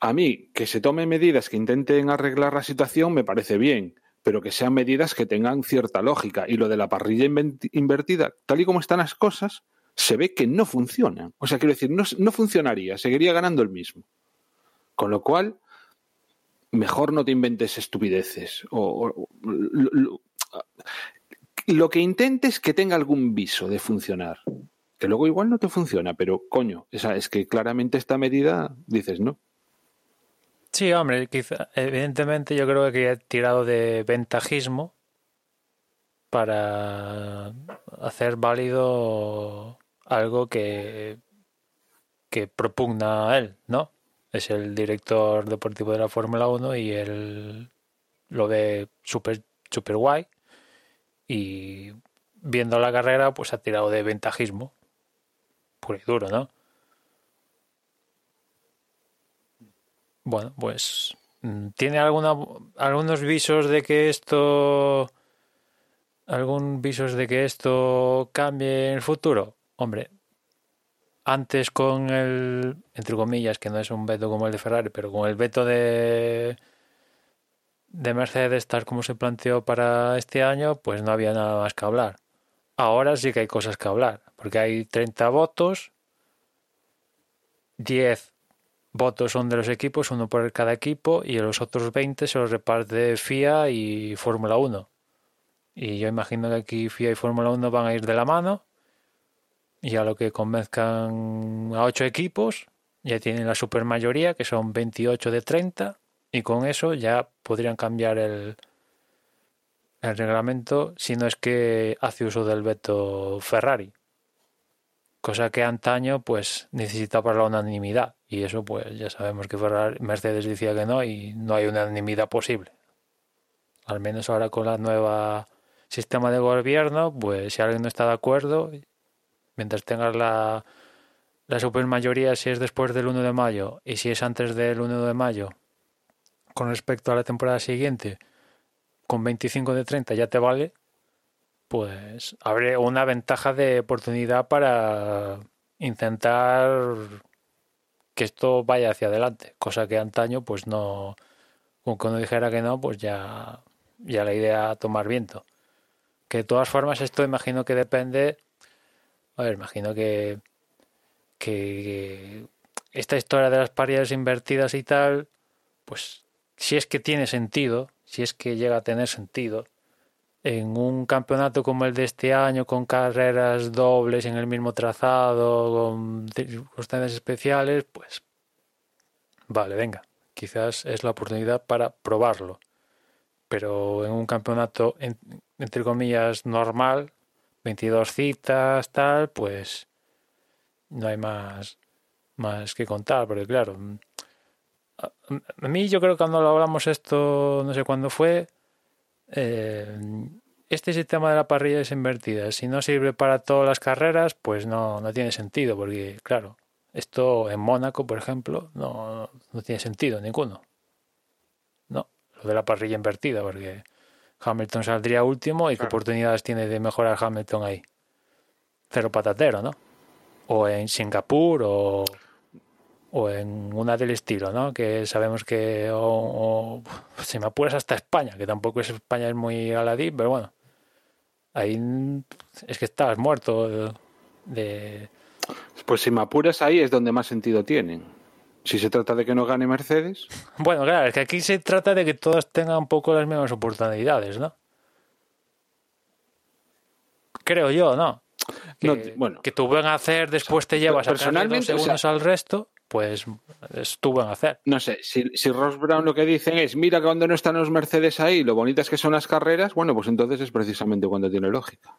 a mí que se tomen medidas que intenten arreglar la situación me parece bien, pero que sean medidas que tengan cierta lógica. Y lo de la parrilla invertida, tal y como están las cosas, se ve que no funcionan. O sea, quiero decir, no, no funcionaría, seguiría ganando el mismo. Con lo cual, mejor no te inventes estupideces. O, lo que intentes que tenga algún viso de funcionar. Que luego igual no te funciona, pero coño, esa, es que claramente esta medida dices no. Sí, hombre, quizá, evidentemente yo creo que he tirado de ventajismo para hacer válido algo que, que propugna a él, ¿no? Es el director deportivo de la Fórmula 1 y él lo ve súper super guay y viendo la carrera pues ha tirado de ventajismo puro y duro, ¿no? Bueno, pues mm, tiene alguna algunos visos de que esto algún visos de que esto cambie en el futuro. Hombre, antes con el entre comillas que no es un veto como el de Ferrari, pero con el veto de de Mercedes tal como se planteó para este año, pues no había nada más que hablar. Ahora sí que hay cosas que hablar, porque hay 30 votos, 10 votos son de los equipos, uno por cada equipo, y los otros 20 se los reparte FIA y Fórmula 1. Y yo imagino que aquí FIA y Fórmula 1 van a ir de la mano, y a lo que convenzcan a 8 equipos, ya tienen la supermayoría, que son 28 de 30, y con eso ya podrían cambiar el, el reglamento si no es que hace uso del veto Ferrari. Cosa que antaño pues necesitaba la unanimidad y eso pues ya sabemos que Ferrari, Mercedes decía que no y no hay unanimidad posible. Al menos ahora con la nueva sistema de gobierno pues si alguien no está de acuerdo mientras tengas la la supermayoría si es después del 1 de mayo y si es antes del 1 de mayo con respecto a la temporada siguiente con 25 de 30 ya te vale pues abre una ventaja de oportunidad para intentar que esto vaya hacia adelante, cosa que antaño pues no, con que uno dijera que no, pues ya, ya la idea tomar viento. Que de todas formas esto imagino que depende, a ver, imagino que, que esta historia de las paridades invertidas y tal, pues si es que tiene sentido, si es que llega a tener sentido, en un campeonato como el de este año, con carreras dobles en el mismo trazado, con circunstancias especiales, pues vale, venga, quizás es la oportunidad para probarlo. Pero en un campeonato, en- entre comillas, normal, 22 citas, tal, pues no hay más, más que contar, porque claro, a, a mí yo creo que cuando lo hablamos esto, no sé cuándo fue, eh, este sistema de la parrilla es invertida. Si no sirve para todas las carreras, pues no, no tiene sentido, porque claro, esto en Mónaco, por ejemplo, no, no tiene sentido ninguno. No, lo de la parrilla invertida, porque Hamilton saldría último y qué oportunidades tiene de mejorar Hamilton ahí. Cero patatero, ¿no? O en Singapur o, o en una del estilo, ¿no? Que sabemos que o, o si me apuras hasta España, que tampoco es España es muy aladí, pero bueno, ahí es que estabas muerto de, de- Pues si me apuras ahí es donde más sentido tienen. Si se trata de que no gane Mercedes, Bueno, claro, es que aquí se trata de que todos tengan un poco las mismas oportunidades, ¿no? Creo yo, ¿no? Que, No, bueno. que tu buen hacer después te llevas a dos personalmente, o segundos al resto, pues es tu buen hacer. no sé, si, si Ross Brown lo que dicen es, mira cuando no están los Mercedes ahí, lo bonitas que son las carreras, bueno, pues entonces es precisamente cuando tiene lógica.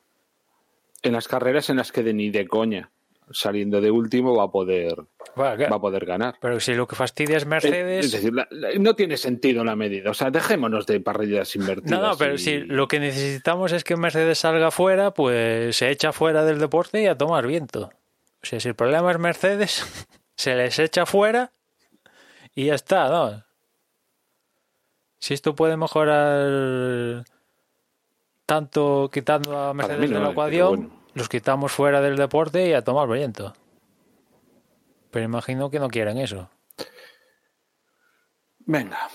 En las carreras en las que de ni de coña saliendo de último va a poder, Bueno, va a poder ganar. pero si lo que fastidia es Mercedes. Es decir, la- la- no tiene sentido la medida. O sea, dejémonos de parrillas invertidas. No, no, pero y- si lo que necesitamos es que Mercedes salga fuera, pues se echa fuera del deporte y a tomar viento. O sea, si el problema es Mercedes, se les echa fuera y ya está, ¿no? Si esto puede mejorar tanto quitando a Mercedes no, de la pero ecuación, bueno. Los quitamos fuera del deporte y a tomar viento. Pero imagino que no quieren eso. Venga.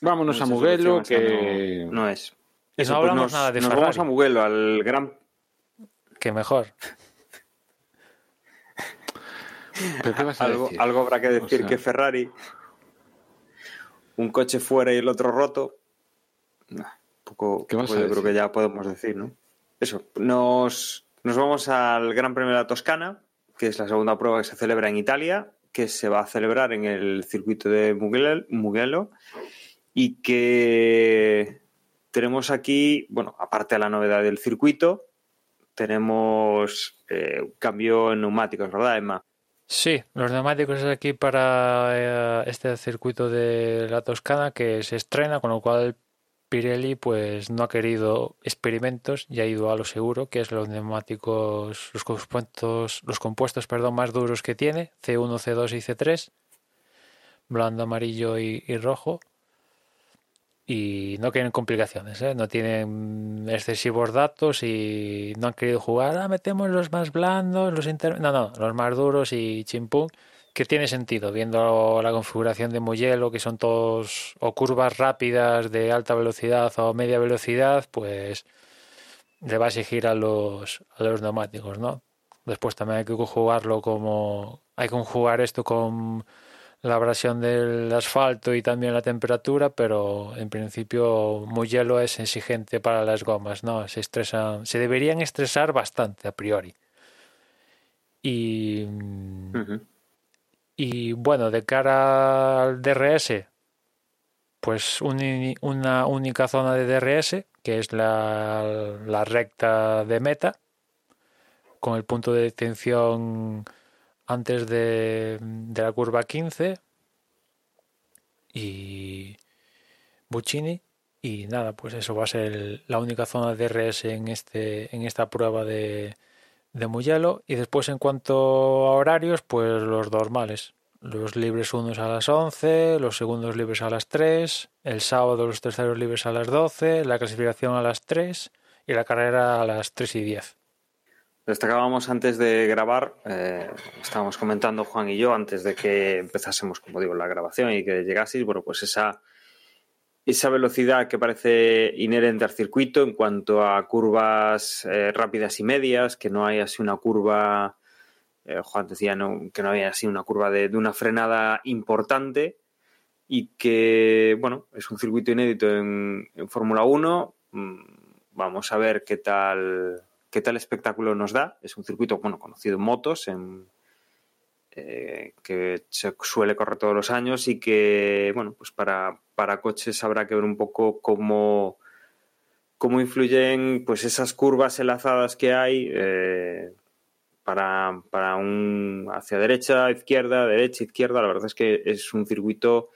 Vámonos a Mugello, solución esa que... no, no es. Eso, no pues hablamos nos, nada de nos Ferrari. vamos a Mugello, al gran Que mejor. ¿Pero qué vas a algo, decir? algo habrá que decir sea- que Ferrari, un coche fuera y el otro roto, nah, poco, ¿Qué vas poco a yo creo decir? que ya podemos decir, ¿no? Eso, nos, nos vamos al Gran Premio de la Toscana, que es la segunda prueba que se celebra en Italia, que se va a celebrar en el circuito de Mugello, y que tenemos aquí, bueno, aparte de la novedad del circuito, tenemos eh, un cambio en neumáticos, ¿verdad, Emma? Sí, los neumáticos es aquí para eh, este circuito de la Toscana que se estrena, con lo cual Pirelli pues no ha querido experimentos y ha ido a lo seguro, que es los neumáticos, los compuestos, los compuestos perdón, más duros que tiene, C1, C2 y C3, blando, amarillo y, rojo. Y no quieren complicaciones, ¿eh? no tienen excesivos datos y no han querido jugar, ah, metemos los más blandos, los inter... No, no, los más duros y chimpún, que tiene sentido, viendo la configuración de Mugello, que son todos o curvas rápidas de alta velocidad o media velocidad, pues le va a exigir a los, a los neumáticos, ¿no? Después también hay que jugarlo como... Hay que jugar esto con la abrasión del asfalto y también la temperatura, pero en principio Mugello es exigente para las gomas, ¿no? Se estresan, se deberían estresar bastante a priori. Y, Ujú. Y bueno, de cara al DRS, pues una única zona de DRS, que es la, la recta de meta, con el punto de detención antes de, de la curva 15 y Buccini y nada, pues eso va a ser la única zona de DRS en este en esta prueba de, de Mugello y después en cuanto a horarios, pues los normales. Los libres unos a las 11, los segundos libres a las 3, el sábado los terceros libres a las 12, la clasificación a las 3 y la carrera a las 3 y 10. Destacábamos antes de grabar, eh, estábamos comentando Juan y yo antes de que empezásemos, como digo, la grabación y que llegaseis, bueno, pues esa, esa velocidad que parece inherente al circuito en cuanto a curvas eh, rápidas y medias, que no hay así una curva, eh, Juan decía no, que no había así una curva de, de una frenada importante y que, bueno, es un circuito inédito en, Fórmula 1. Mm, Vamos a ver qué tal qué tal espectáculo nos da. Es un circuito bueno conocido en motos, en, eh, que se suele correr todos los años y que bueno pues para, para coches habrá que ver un poco cómo cómo influyen pues esas curvas enlazadas que hay eh, para, para un hacia derecha, izquierda, derecha, izquierda. La verdad es que es un circuito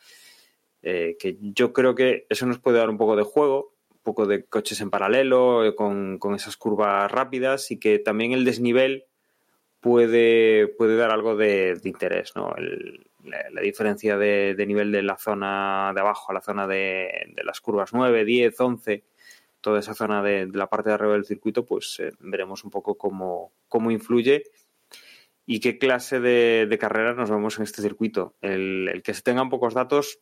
eh, que yo creo que eso nos puede dar un poco de juego un poco de coches en paralelo, eh, con, con, esas curvas rápidas y que también el desnivel puede, puede dar algo de, de interés, ¿no? El, la, diferencia de, nivel de la zona de abajo a la zona de, las curvas 9, 10, 11, toda esa zona de, la parte de arriba del circuito, pues eh, veremos un poco cómo, cómo influye y qué clase de, de carreras nos vemos en este circuito. El, el que se tengan pocos datos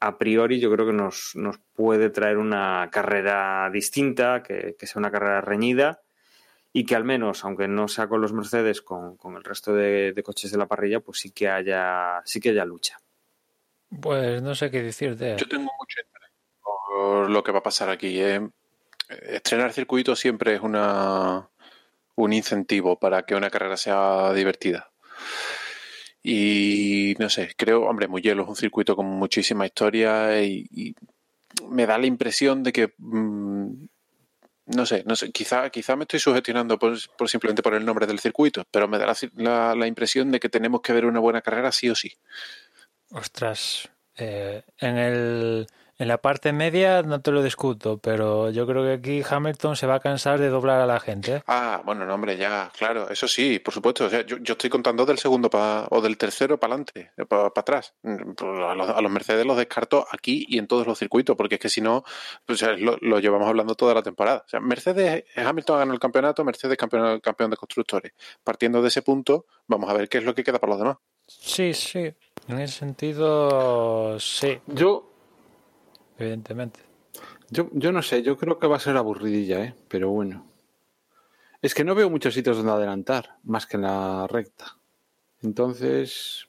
a priori yo creo que nos, nos puede traer una carrera distinta, que, sea una carrera reñida y que al menos, aunque no sea con los Mercedes, con, con el resto de, de, coches de la parrilla, pues sí que haya, sí que haya lucha. Pues no sé qué decirte. Yo tengo mucho interés por lo que va a pasar aquí. ¿eh? Estrenar circuito siempre es una, un incentivo para que una carrera sea divertida. Y no sé, creo, hombre, Mugello es un circuito con muchísima historia y, y me da la impresión de que mmm, no sé, no sé, quizá, quizá me estoy sugestionando por, por simplemente por el nombre del circuito, pero me da la, la- impresión de que tenemos que ver una buena carrera sí o sí. Ostras, eh, en el en la parte media no te lo discuto, pero yo creo que aquí Hamilton se va a cansar de doblar a la gente. ¿eh? Ah, bueno, no, hombre, ya, claro, eso sí, por supuesto. O sea, yo, yo estoy contando del segundo pa- o del tercero para adelante, para atrás. Mm, A los, a los Mercedes los descarto aquí y en todos los circuitos, porque es que si no, pues, o sea, lo, lo llevamos hablando toda la temporada. O sea, Mercedes, Hamilton ganó el campeonato, Mercedes campeón, campeón de constructores. Partiendo de ese punto, vamos a ver qué es lo que queda para los demás. Sí, sí, en ese sentido, sí, Yo, evidentemente. yo, yo no sé, yo creo que va a ser aburridilla, ¿eh? Pero bueno. Es que no veo muchos sitios donde adelantar, más que en la recta. Entonces,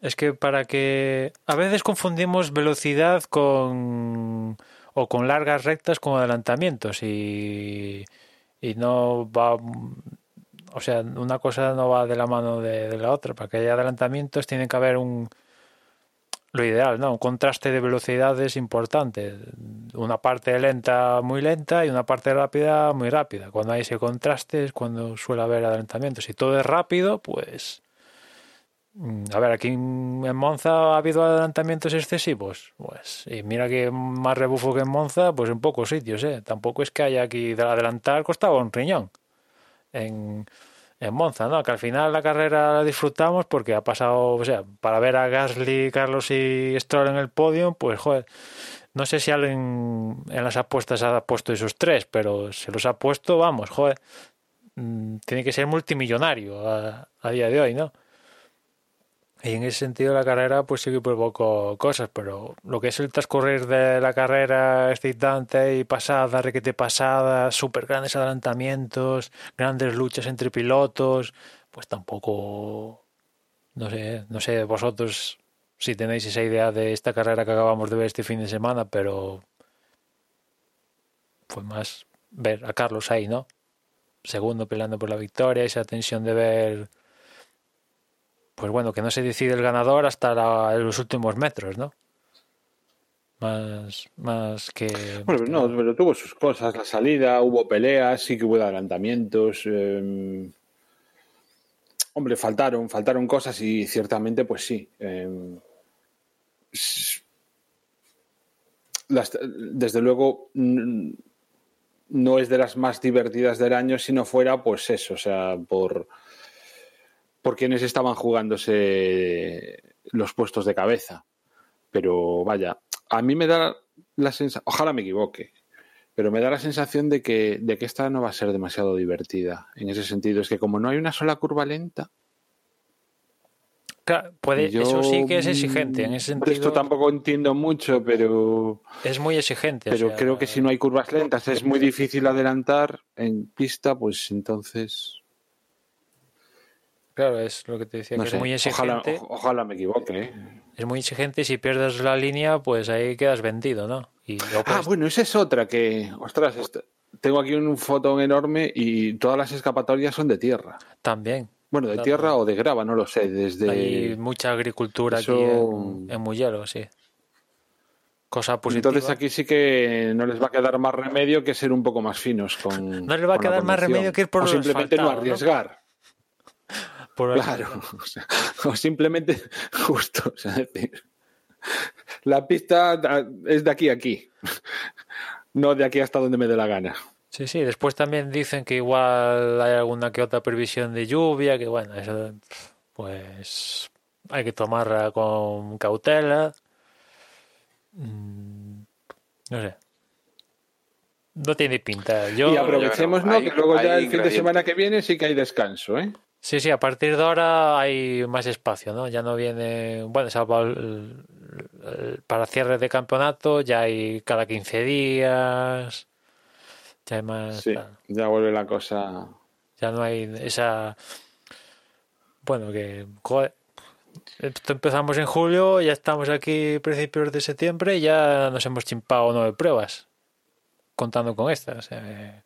Es que para que a veces confundimos velocidad con o con largas rectas con adelantamientos y, y no va o sea, una cosa no va de la mano de, de la otra. Para que haya adelantamientos tiene que haber un lo ideal, ¿no? Un contraste de velocidades importante. Una parte lenta, muy lenta y una parte rápida, muy rápida. Cuando hay ese contraste es cuando suele haber adelantamientos. Si todo es rápido, pues Mm, A ver, aquí en Monza ha habido adelantamientos excesivos. Pues, y mira que más rebufo que en Monza, pues en pocos sitios, ¿eh? Tampoco es que haya aquí de adelantar costaba un riñón en, en Monza, ¿no? Que al final la carrera la disfrutamos porque ha pasado, o sea, para ver a Gasly, Carlos y Stroll en el podio, pues joder, no sé si alguien en las apuestas ha puesto esos tres, pero se los ha puesto, vamos, joder, mm, tiene que ser multimillonario a, a día de hoy, ¿no? Y en ese sentido la carrera pues sí que provocó cosas, pero lo que es el transcurrir de la carrera excitante y pasada, requete pasada, súper grandes adelantamientos, grandes luchas entre pilotos, pues tampoco, no sé, no sé vosotros si tenéis esa idea de esta carrera que acabamos de ver este fin de semana, pero fue más ver a Carlos ahí, ¿no? Segundo peleando por la victoria, esa tensión de ver pues bueno, que no se decide el ganador hasta la- los últimos metros, ¿no? Más, más que... bueno, no, pero tuvo sus cosas. La salida, hubo peleas, sí que hubo adelantamientos. eh, hombre, faltaron, faltaron cosas y ciertamente, pues sí. eh, las- desde luego, no es de las más divertidas del año si no fuera, pues eso, o sea, por, por quienes estaban jugándose los puestos de cabeza. Pero vaya, a mí me da la sensación, ojalá me equivoque, pero me da la sensación de que, de que esta no va a ser demasiado divertida. En ese sentido, es que como no hay una sola curva lenta, Claro, puede, yo, eso sí que es exigente, en ese mm, Esto sentido tampoco entiendo mucho, pero, es muy exigente. o pero sea, creo que si no hay curvas lentas es muy difícil adelantar en pista, pues entonces... Claro, es lo que te decía, No que sé, es muy ojalá, exigente. o- ojalá me equivoque. ¿eh? Es muy exigente y si pierdes la línea, pues ahí quedas vendido, ¿no? Y Ah, bueno, esa es otra que, ostras, esta- tengo aquí un fotón enorme y todas las escapatorias son de tierra. también. Bueno, de Claro. tierra o de grava, no lo sé. Desde Hay mucha agricultura eso- aquí en, en Mugello, sí. Cosa positiva. entonces aquí sí que no les va a quedar más remedio que ser un poco más finos con. No les va a quedar más remedio que ir por o lo simplemente no asfaltado, ¿no? Por- Claro. O, sea, o simplemente justo, o sea, es decir, la pista es de aquí a aquí, no de aquí hasta donde me dé la gana. Sí, sí, después también dicen que igual hay alguna que otra previsión de lluvia, que bueno, eso pues hay que tomarla con cautela. Mm, No sé. No tiene pinta. Yo, y aprovechemos, ¿no? Que luego ya el fin de semana que viene sí que hay descanso, ¿eh? Sí, sí, a partir de ahora hay más espacio, ¿no? Ya no viene, bueno, salvo el- el- para cierre de campeonato, ya hay cada 15 días, ya hay más, Sí, tal. ya vuelve la cosa. ya no hay esa, bueno, que, joder, esto empezamos en julio, ya estamos aquí principios de septiembre y ya nos hemos chimpado nueve pruebas, contando con estas. o sea, eh.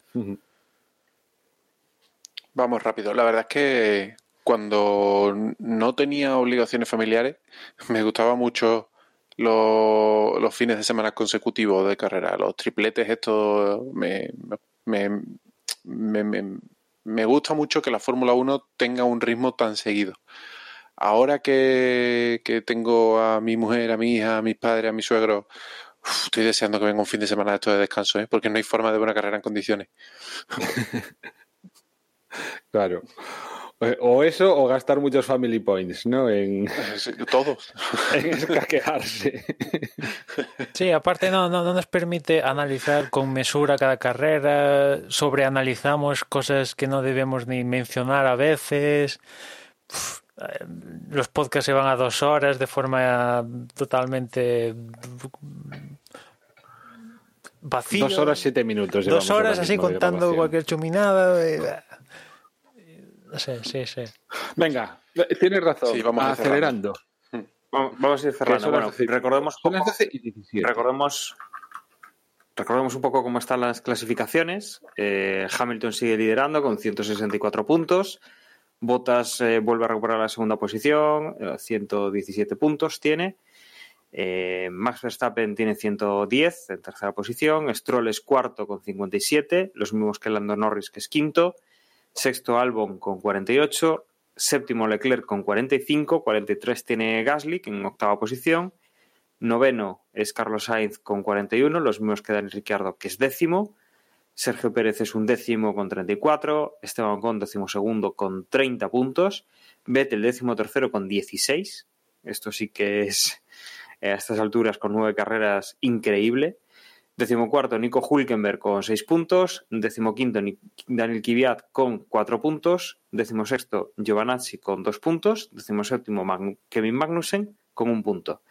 Vamos rápido. La verdad es que cuando no tenía obligaciones familiares, me gustaba mucho los, fines de semana consecutivos de carrera. Los tripletes, esto me, me, me, me, gusta mucho que la Fórmula 1 tenga un ritmo tan seguido. Ahora que, que tengo a mi mujer, a mi hija, a mis padres, a mi suegro, estoy deseando que venga un fin de semana de esto de descanso, ¿eh? porque no hay forma de ver una carrera en condiciones. Claro. Eh, O eso, o gastar muchos family points, ¿no? En, Todos. en escaquearse. Sí, aparte no, no, no nos permite analizar con mesura cada carrera, sobreanalizamos cosas que no debemos ni mencionar a veces. Uf, eh, los podcasts se van a dos horas de forma totalmente vacía. Dos horas, siete minutos. Dos horas así contando cualquier chuminada. Eh, sé, sí, sí. Venga, tienes razón. Sí, vamos acelerando. Vamos a ir cerrando. Bueno, recordemos, Son las poco- 12 y 17. recordemos, recordemos un poco cómo están las clasificaciones. Eh, Hamilton sigue liderando con 164 puntos. Bottas eh, vuelve a recuperar la segunda posición, eh, 117 puntos tiene. Eh, Max Verstappen tiene 110 en tercera posición. Stroll es cuarto con 57, los mismos que Lando Norris, que es quinto. Sexto Albon con 48. Séptimo Leclerc con 45. 43 tiene Gasly en octava posición. Noveno es Carlos Sainz con 41, los mismos que Daniel Ricciardo, que es décimo. Sergio Pérez es un décimo con 34. Esteban Ocon, décimo segundo con 30 puntos. Vettel, décimo tercero con 16. Esto sí que es eh, a estas alturas con nueve carreras increíble. Décimo cuarto, Nico Hulkenberg con seis puntos. Décimo quinto, Ni- Daniel Kvyat con cuatro puntos. Décimo sexto, Giovanazzi con dos puntos. Décimo séptimo, Magn- Kevin Magnussen con un punto.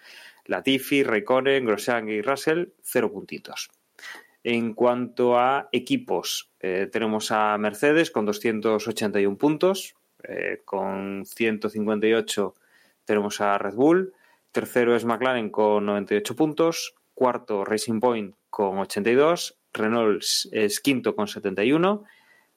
Latifi, Raikkonen, Grosjean y Russell, cero puntitos. En cuanto a equipos, eh, tenemos a Mercedes con 281 puntos, eh, con 158 tenemos a Red Bull, tercero es McLaren con 98 puntos, cuarto Racing Point con 82, Renault es quinto con 71,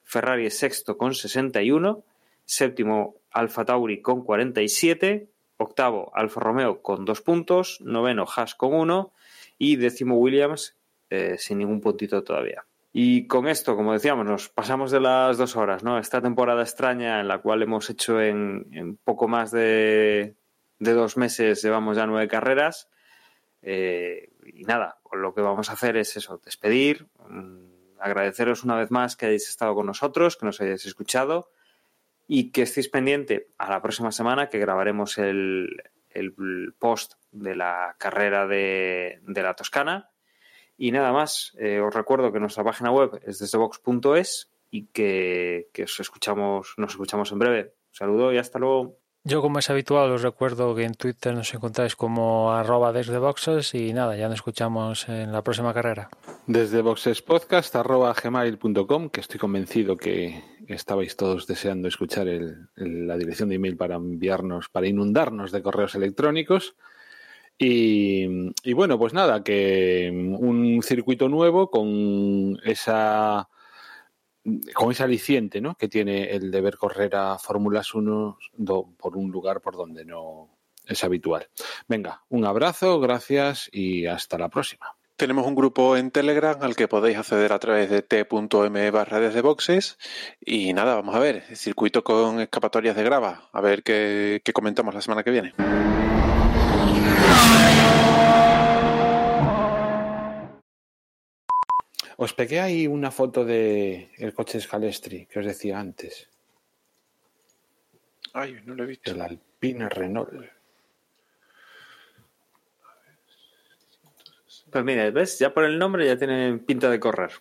Ferrari es sexto con 61, séptimo Alfa Tauri con 47, octavo Alfa Romeo con dos puntos, noveno Haas con uno y décimo Williams eh, sin ningún puntito todavía. Y con esto, como decíamos, nos pasamos de las dos horas, ¿no? Esta temporada extraña en la cual hemos hecho en, poco más de, de dos meses, llevamos ya nueve carreras. Eh, y nada, lo que vamos a hacer es eso, despedir, mm, agradeceros una vez más que hayáis estado con nosotros, que nos hayáis escuchado y que estéis pendiente a la próxima semana que grabaremos el, el post de la carrera de, de la Toscana. Y nada más, eh, os recuerdo que nuestra página web es desdebox.es y que, que os escuchamos, nos escuchamos en breve. Un saludo y hasta luego. Yo, como es habitual, os recuerdo que en Twitter nos encontráis como arroba desde boxes y nada, ya nos escuchamos en la próxima carrera. Desde boxespodcast.gmail.com, que estoy convencido que estabais todos deseando escuchar la dirección de email para enviarnos, para inundarnos de correos electrónicos. Y bueno, pues nada, que un circuito nuevo con esa con ese aliciente ¿no? que tiene el deber correr a Fórmulas 1 do- por un lugar por donde no es habitual. Venga, un abrazo, gracias y hasta la próxima. Tenemos un grupo en Telegram al que podéis acceder a través de t.m barra desde boxes. Y nada, vamos a ver, circuito con escapatorias de grava, a ver qué, qué comentamos la semana que viene. Os pegué ahí una foto de el coche Scalestri que os decía antes, Ay, no lo he visto. el Alpine Renault. Pues mira, ¿ves? Ya por el nombre ya tienen pinta de correr.